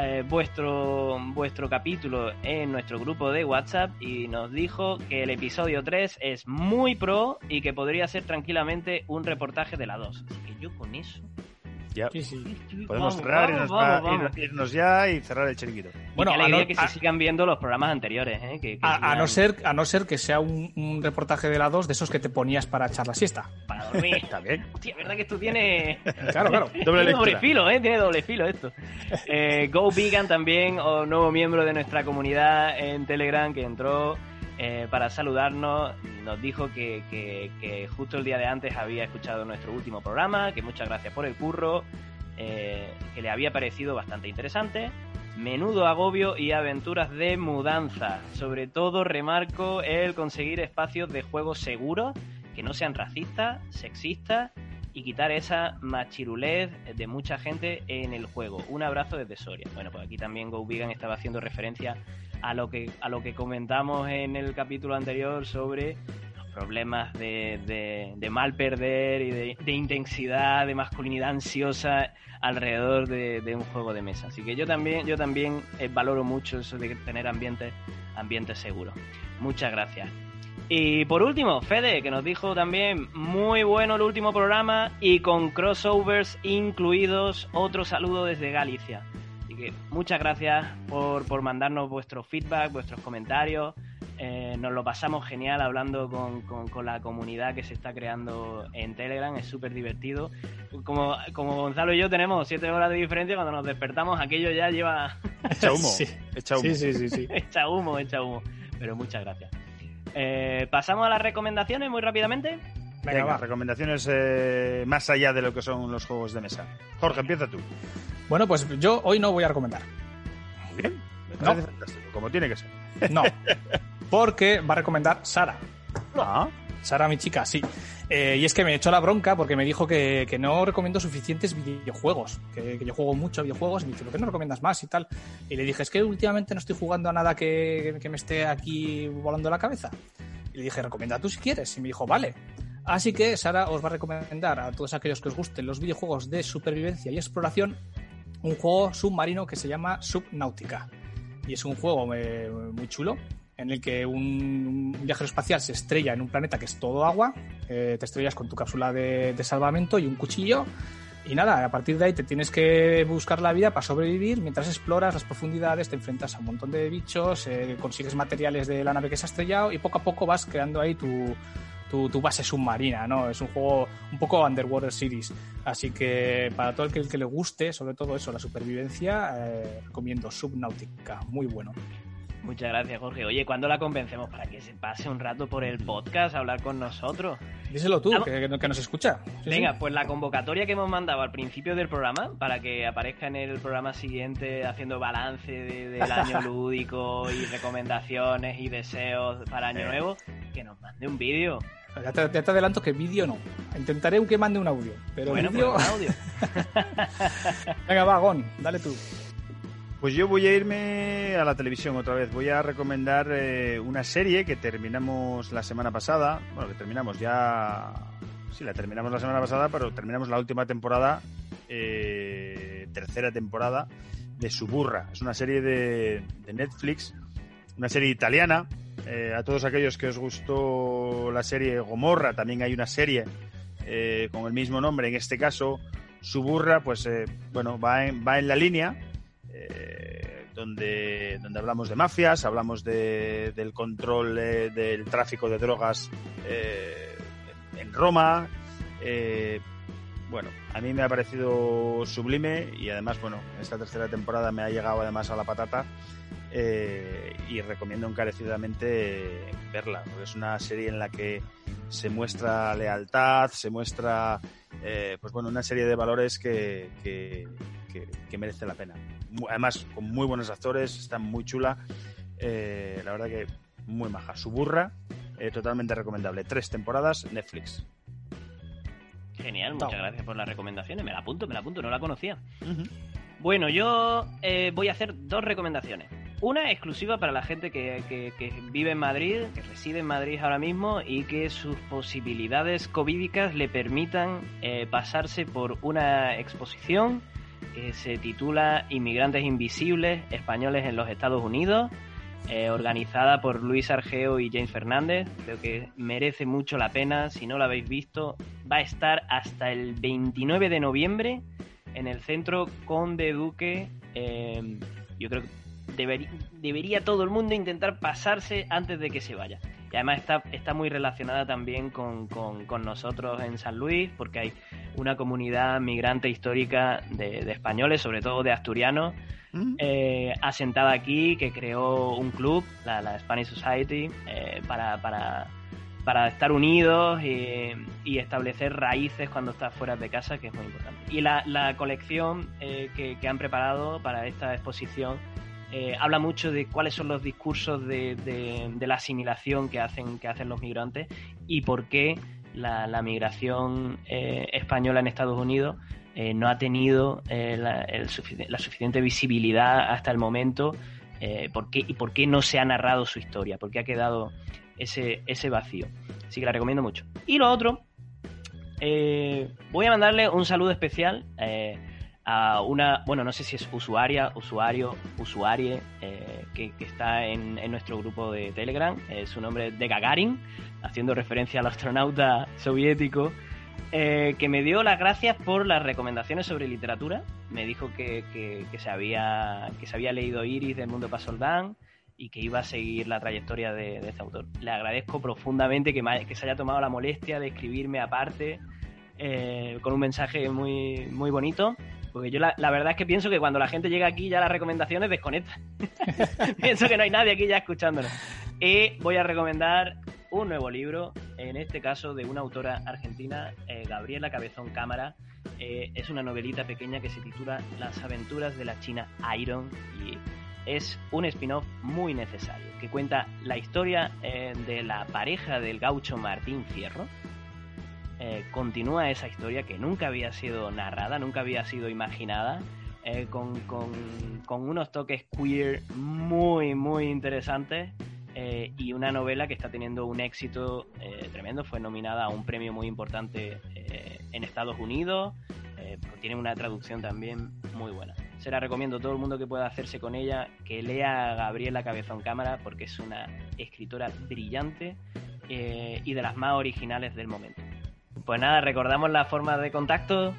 eh, vuestro, vuestro capítulo en nuestro grupo de WhatsApp y nos dijo que el episodio 3 es muy pro y que podría ser tranquilamente un reportaje de la 2. Así que yo con eso Ya. Sí, sí. Podemos Vamos, cerrar y vamos, nos vamos, va- vamos. irnos- irnos ya y cerrar el chiringuito. Bueno, Bueno, qué a alegría no- que se sigan viendo los programas anteriores, ¿eh? Que, que A, no ser, a no ser que sea un, un reportaje de la 2 de esos que te ponías para echar la siesta. para dormir. Está bien. Hostia, ¿verdad que esto tiene... Claro, claro. Doble Tiene doble filo, ¿eh? Tiene doble filo esto. Eh, Go Vegan también, o nuevo miembro de nuestra comunidad en Telegram que entró eh, para saludarnos. Nos dijo que, justo el día de antes había escuchado nuestro último programa, que muchas gracias por el curro, eh, que le había parecido bastante interesante. Menudo agobio y aventuras de mudanza. Sobre todo remarco el conseguir espacios de juego seguros, que no sean racistas, sexistas y quitar esa machirulez de mucha gente en el juego. Un abrazo desde Soria. Bueno, pues aquí también Go Vegan estaba haciendo referencia a lo que, a lo que comentamos en el capítulo anterior sobre los problemas de, de- mal perder y de, intensidad, de masculinidad ansiosa alrededor de, un juego de mesa. Así que yo también, yo también eh, valoro mucho eso de tener ambientes, ambientes seguros. Muchas gracias. Y por último, Fede, que nos dijo también muy bueno el último programa y con crossovers incluidos. Otro saludo desde Galicia. Que muchas gracias por, por mandarnos vuestro feedback, vuestros comentarios. Eh, nos lo pasamos genial hablando con, con- con la comunidad que se está creando en Telegram. Es súper divertido. Como, como Gonzalo y yo tenemos siete horas de diferencia, cuando nos despertamos aquello ya lleva Echa humo. Sí. Echa humo. Sí, sí, sí, sí. echa humo, echa humo. Pero muchas gracias. Eh, Pasamos a las recomendaciones muy rápidamente. Venga, va. recomendaciones eh, más allá de lo que son los juegos de mesa. Jorge, empieza tú. Bueno, pues yo hoy no voy a recomendar. Bien. Me No. fantástico, como tiene que ser. No. Porque va a recomendar Sara. Ah, Sara, mi chica, sí. Eh, y es que me echó la bronca porque me dijo que, que no recomiendo suficientes videojuegos, que, que yo juego mucho videojuegos y me dice, ¿por qué no recomiendas más y tal? Y le dije, es que últimamente no estoy jugando a nada que, que me esté aquí volando la cabeza. Y le dije, recomienda tú si quieres. Y me dijo, vale. Así que Sara os va a recomendar a todos aquellos que os gusten los videojuegos de supervivencia y exploración un juego submarino que se llama Subnautica. Y es un juego eh, muy chulo en el que un viajero espacial se estrella en un planeta que es todo agua, eh, te estrellas con tu cápsula de, salvamento y un cuchillo, y nada, a partir de ahí te tienes que buscar la vida para sobrevivir mientras exploras las profundidades, te enfrentas a un montón de bichos, eh, consigues materiales de la nave que se ha estrellado y poco a poco vas creando ahí tu, tu, tu base submarina, ¿no? Es un juego un poco Underwater Series. Así que para todo el que, le guste, sobre todo eso, la supervivencia, eh, recomiendo Subnautica, muy bueno. Muchas gracias, Jorge. Oye, ¿cuándo la convencemos para que se pase un rato por el podcast a hablar con nosotros? Díselo tú, que, que nos escucha. Sí, Venga, sí. pues la convocatoria que hemos mandado al principio del programa, para que aparezca en el programa siguiente haciendo balance de- del año lúdico y recomendaciones y deseos para Año Nuevo, que nos mande un vídeo. Ya te, ya te adelanto que vídeo no. Intentaré que mande un audio. Pero Bueno, vídeo. pues audio. Venga, va, Gon, dale tú. Pues yo voy a irme a la televisión otra vez. Voy a recomendar eh, una serie que terminamos la semana pasada. Bueno, que terminamos ya. Sí, la terminamos la semana pasada, pero terminamos la última temporada, eh, tercera temporada de Suburra. Es una serie de, de Netflix, una serie italiana. Eh, a todos aquellos que os gustó la serie Gomorra, también hay una serie eh, con el mismo nombre. En este caso, Suburra, pues eh, bueno, va en, va en la línea donde, donde hablamos de mafias, hablamos de- del control del tráfico de drogas en Roma. Bueno, a mí me ha parecido sublime y además, bueno, esta tercera temporada me ha llegado además a la patata eh, y recomiendo encarecidamente verla, porque es una serie en la que se muestra lealtad, se muestra, eh, pues bueno, una serie de valores que, que, merece la pena. Además, con muy buenos actores, está muy chula. eh, la verdad que muy maja. Su burra, totalmente recomendable. Tres temporadas, Netflix. Genial, muchas gracias por las recomendaciones. Me la apunto, me la apunto, no la conocía. Bueno, yo eh, voy a hacer dos recomendaciones. Una exclusiva para la gente que, que- que vive en Madrid, que reside en Madrid ahora mismo y que sus posibilidades covídicas le permitan eh, pasarse por una exposición que se titula Inmigrantes Invisibles, Españoles en los Estados Unidos, eh, organizada por Luis Argeo y James Fernández. Creo que merece mucho la pena, si no lo habéis visto, va a estar hasta el 29 de noviembre en el Centro Conde Duque. Eh, yo creo que debería, todo el mundo intentar pasarse antes de que se vaya. Y además está, está muy relacionada también con, con, nosotros en San Luis, porque hay una comunidad migrante histórica de, españoles, sobre todo de asturianos. Eh, asentada aquí, que creó un club, la, Spanish Society, eh, para, para, para estar unidos y, y establecer raíces cuando estás fuera de casa, que es muy importante. Y la, la colección eh, que, que han preparado para esta exposición habla mucho de cuáles son los discursos de, de- de la asimilación que hacen, que hacen los migrantes y por qué la, la migración española en Estados Unidos eh, no ha tenido eh, la, suficiente visibilidad hasta el momento eh, y por qué no se ha narrado su historia, por qué ha quedado ese, ese vacío. Así que la recomiendo mucho. Y lo otro, eh, voy a mandarle un saludo especial a una, bueno, no sé si es usuaria, usuario, usuarie, que, que está en, en nuestro grupo de Telegram. Su nombre es de Gagarin, haciendo referencia al astronauta soviético, eh, que me dio las gracias por las recomendaciones sobre literatura. Me dijo que, que- se, había, que se había leído Iris del mundo Pasoldán y que iba a seguir la trayectoria de, de este autor. Le agradezco profundamente que, que se haya tomado la molestia de escribirme aparte eh, con un mensaje muy, muy bonito. Porque yo la, la verdad es que pienso que cuando la gente llega aquí ya las recomendaciones desconectan. pienso que no hay nadie aquí ya escuchándonos. Y voy a recomendar un nuevo libro, en este caso de una autora argentina, eh, Gabriela Cabezón Cámara. Eh, es una novelita pequeña que se titula Las aventuras de la China Iron y es un spin-off muy necesario que cuenta la historia eh, de la pareja del gaucho Martín Fierro. Continúa esa historia que nunca había sido narrada, nunca había sido imaginada, con unos toques queer muy, muy interesantes eh, y una novela que está teniendo un éxito eh, tremendo. Fue nominada a un premio muy importante eh, en Estados Unidos. eh, tiene una traducción también muy buena. Se la recomiendo a todo el mundo que pueda hacerse con ella, que lea a Gabriela Cabezón Cámara, porque es una escritora brillante y de las más originales del momento. Pues nada, recordamos la forma de contacto.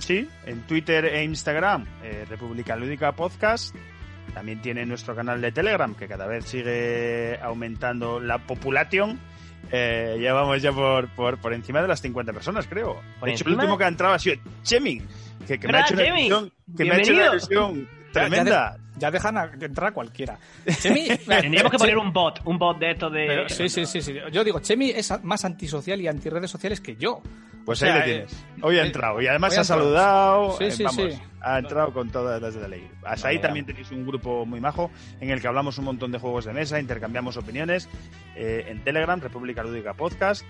Sí, en Twitter e Instagram, República Lúdica Podcast. También tiene nuestro canal de Telegram, que cada vez sigue aumentando la populación. Eh, ya vamos ya por, por, por encima de las 50 personas, creo. El último que ha entrado ha sido Chemi, que, que me ha ¿Verdad, hecho una ilusión, que me ha hecho una ilusión tremenda. Ya, de- ya dejan a- entrar a cualquiera. Chemi, Tendríamos que poner un bot, un bot de estos de... pero sí, sí, sí, sí. Yo digo, Chemi es más antisocial y antirredes sociales que yo. Pues O sea, ahí le eh, tienes. Hoy ha eh, entrado y además ha saludado. Sí, eh, sí, vamos, sí. ha entrado con todas las de la ley. Hasta ahí también tenéis un grupo muy majo en el que hablamos un montón de juegos de mesa, intercambiamos opiniones eh, en Telegram, República Lúdica Podcast.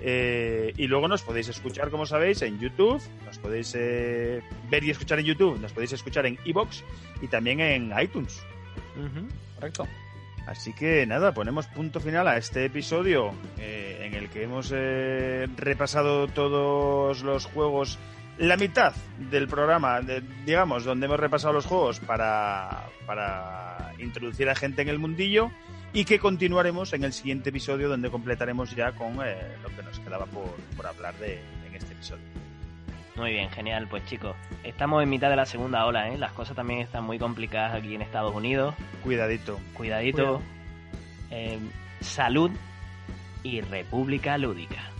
Eh, y luego nos podéis escuchar, como sabéis, en YouTube. Nos podéis eh, ver y escuchar en YouTube. Nos podéis escuchar en Evox y también en iTunes. Ujú. Correcto. Así que nada, ponemos punto final a este episodio eh, en el que hemos eh, repasado todos los juegos, la mitad del programa, de- digamos, donde hemos repasado los juegos para, para introducir a gente en el mundillo y que continuaremos en el siguiente episodio donde completaremos ya con eh, lo que nos quedaba por, por hablar de, en este episodio. Muy bien, genial. Pues chicos, estamos en mitad de la segunda ola, ¿eh? Las cosas también están muy complicadas aquí en Estados Unidos. Cuidadito. Cuidadito. Eh, salud y República Lúdica.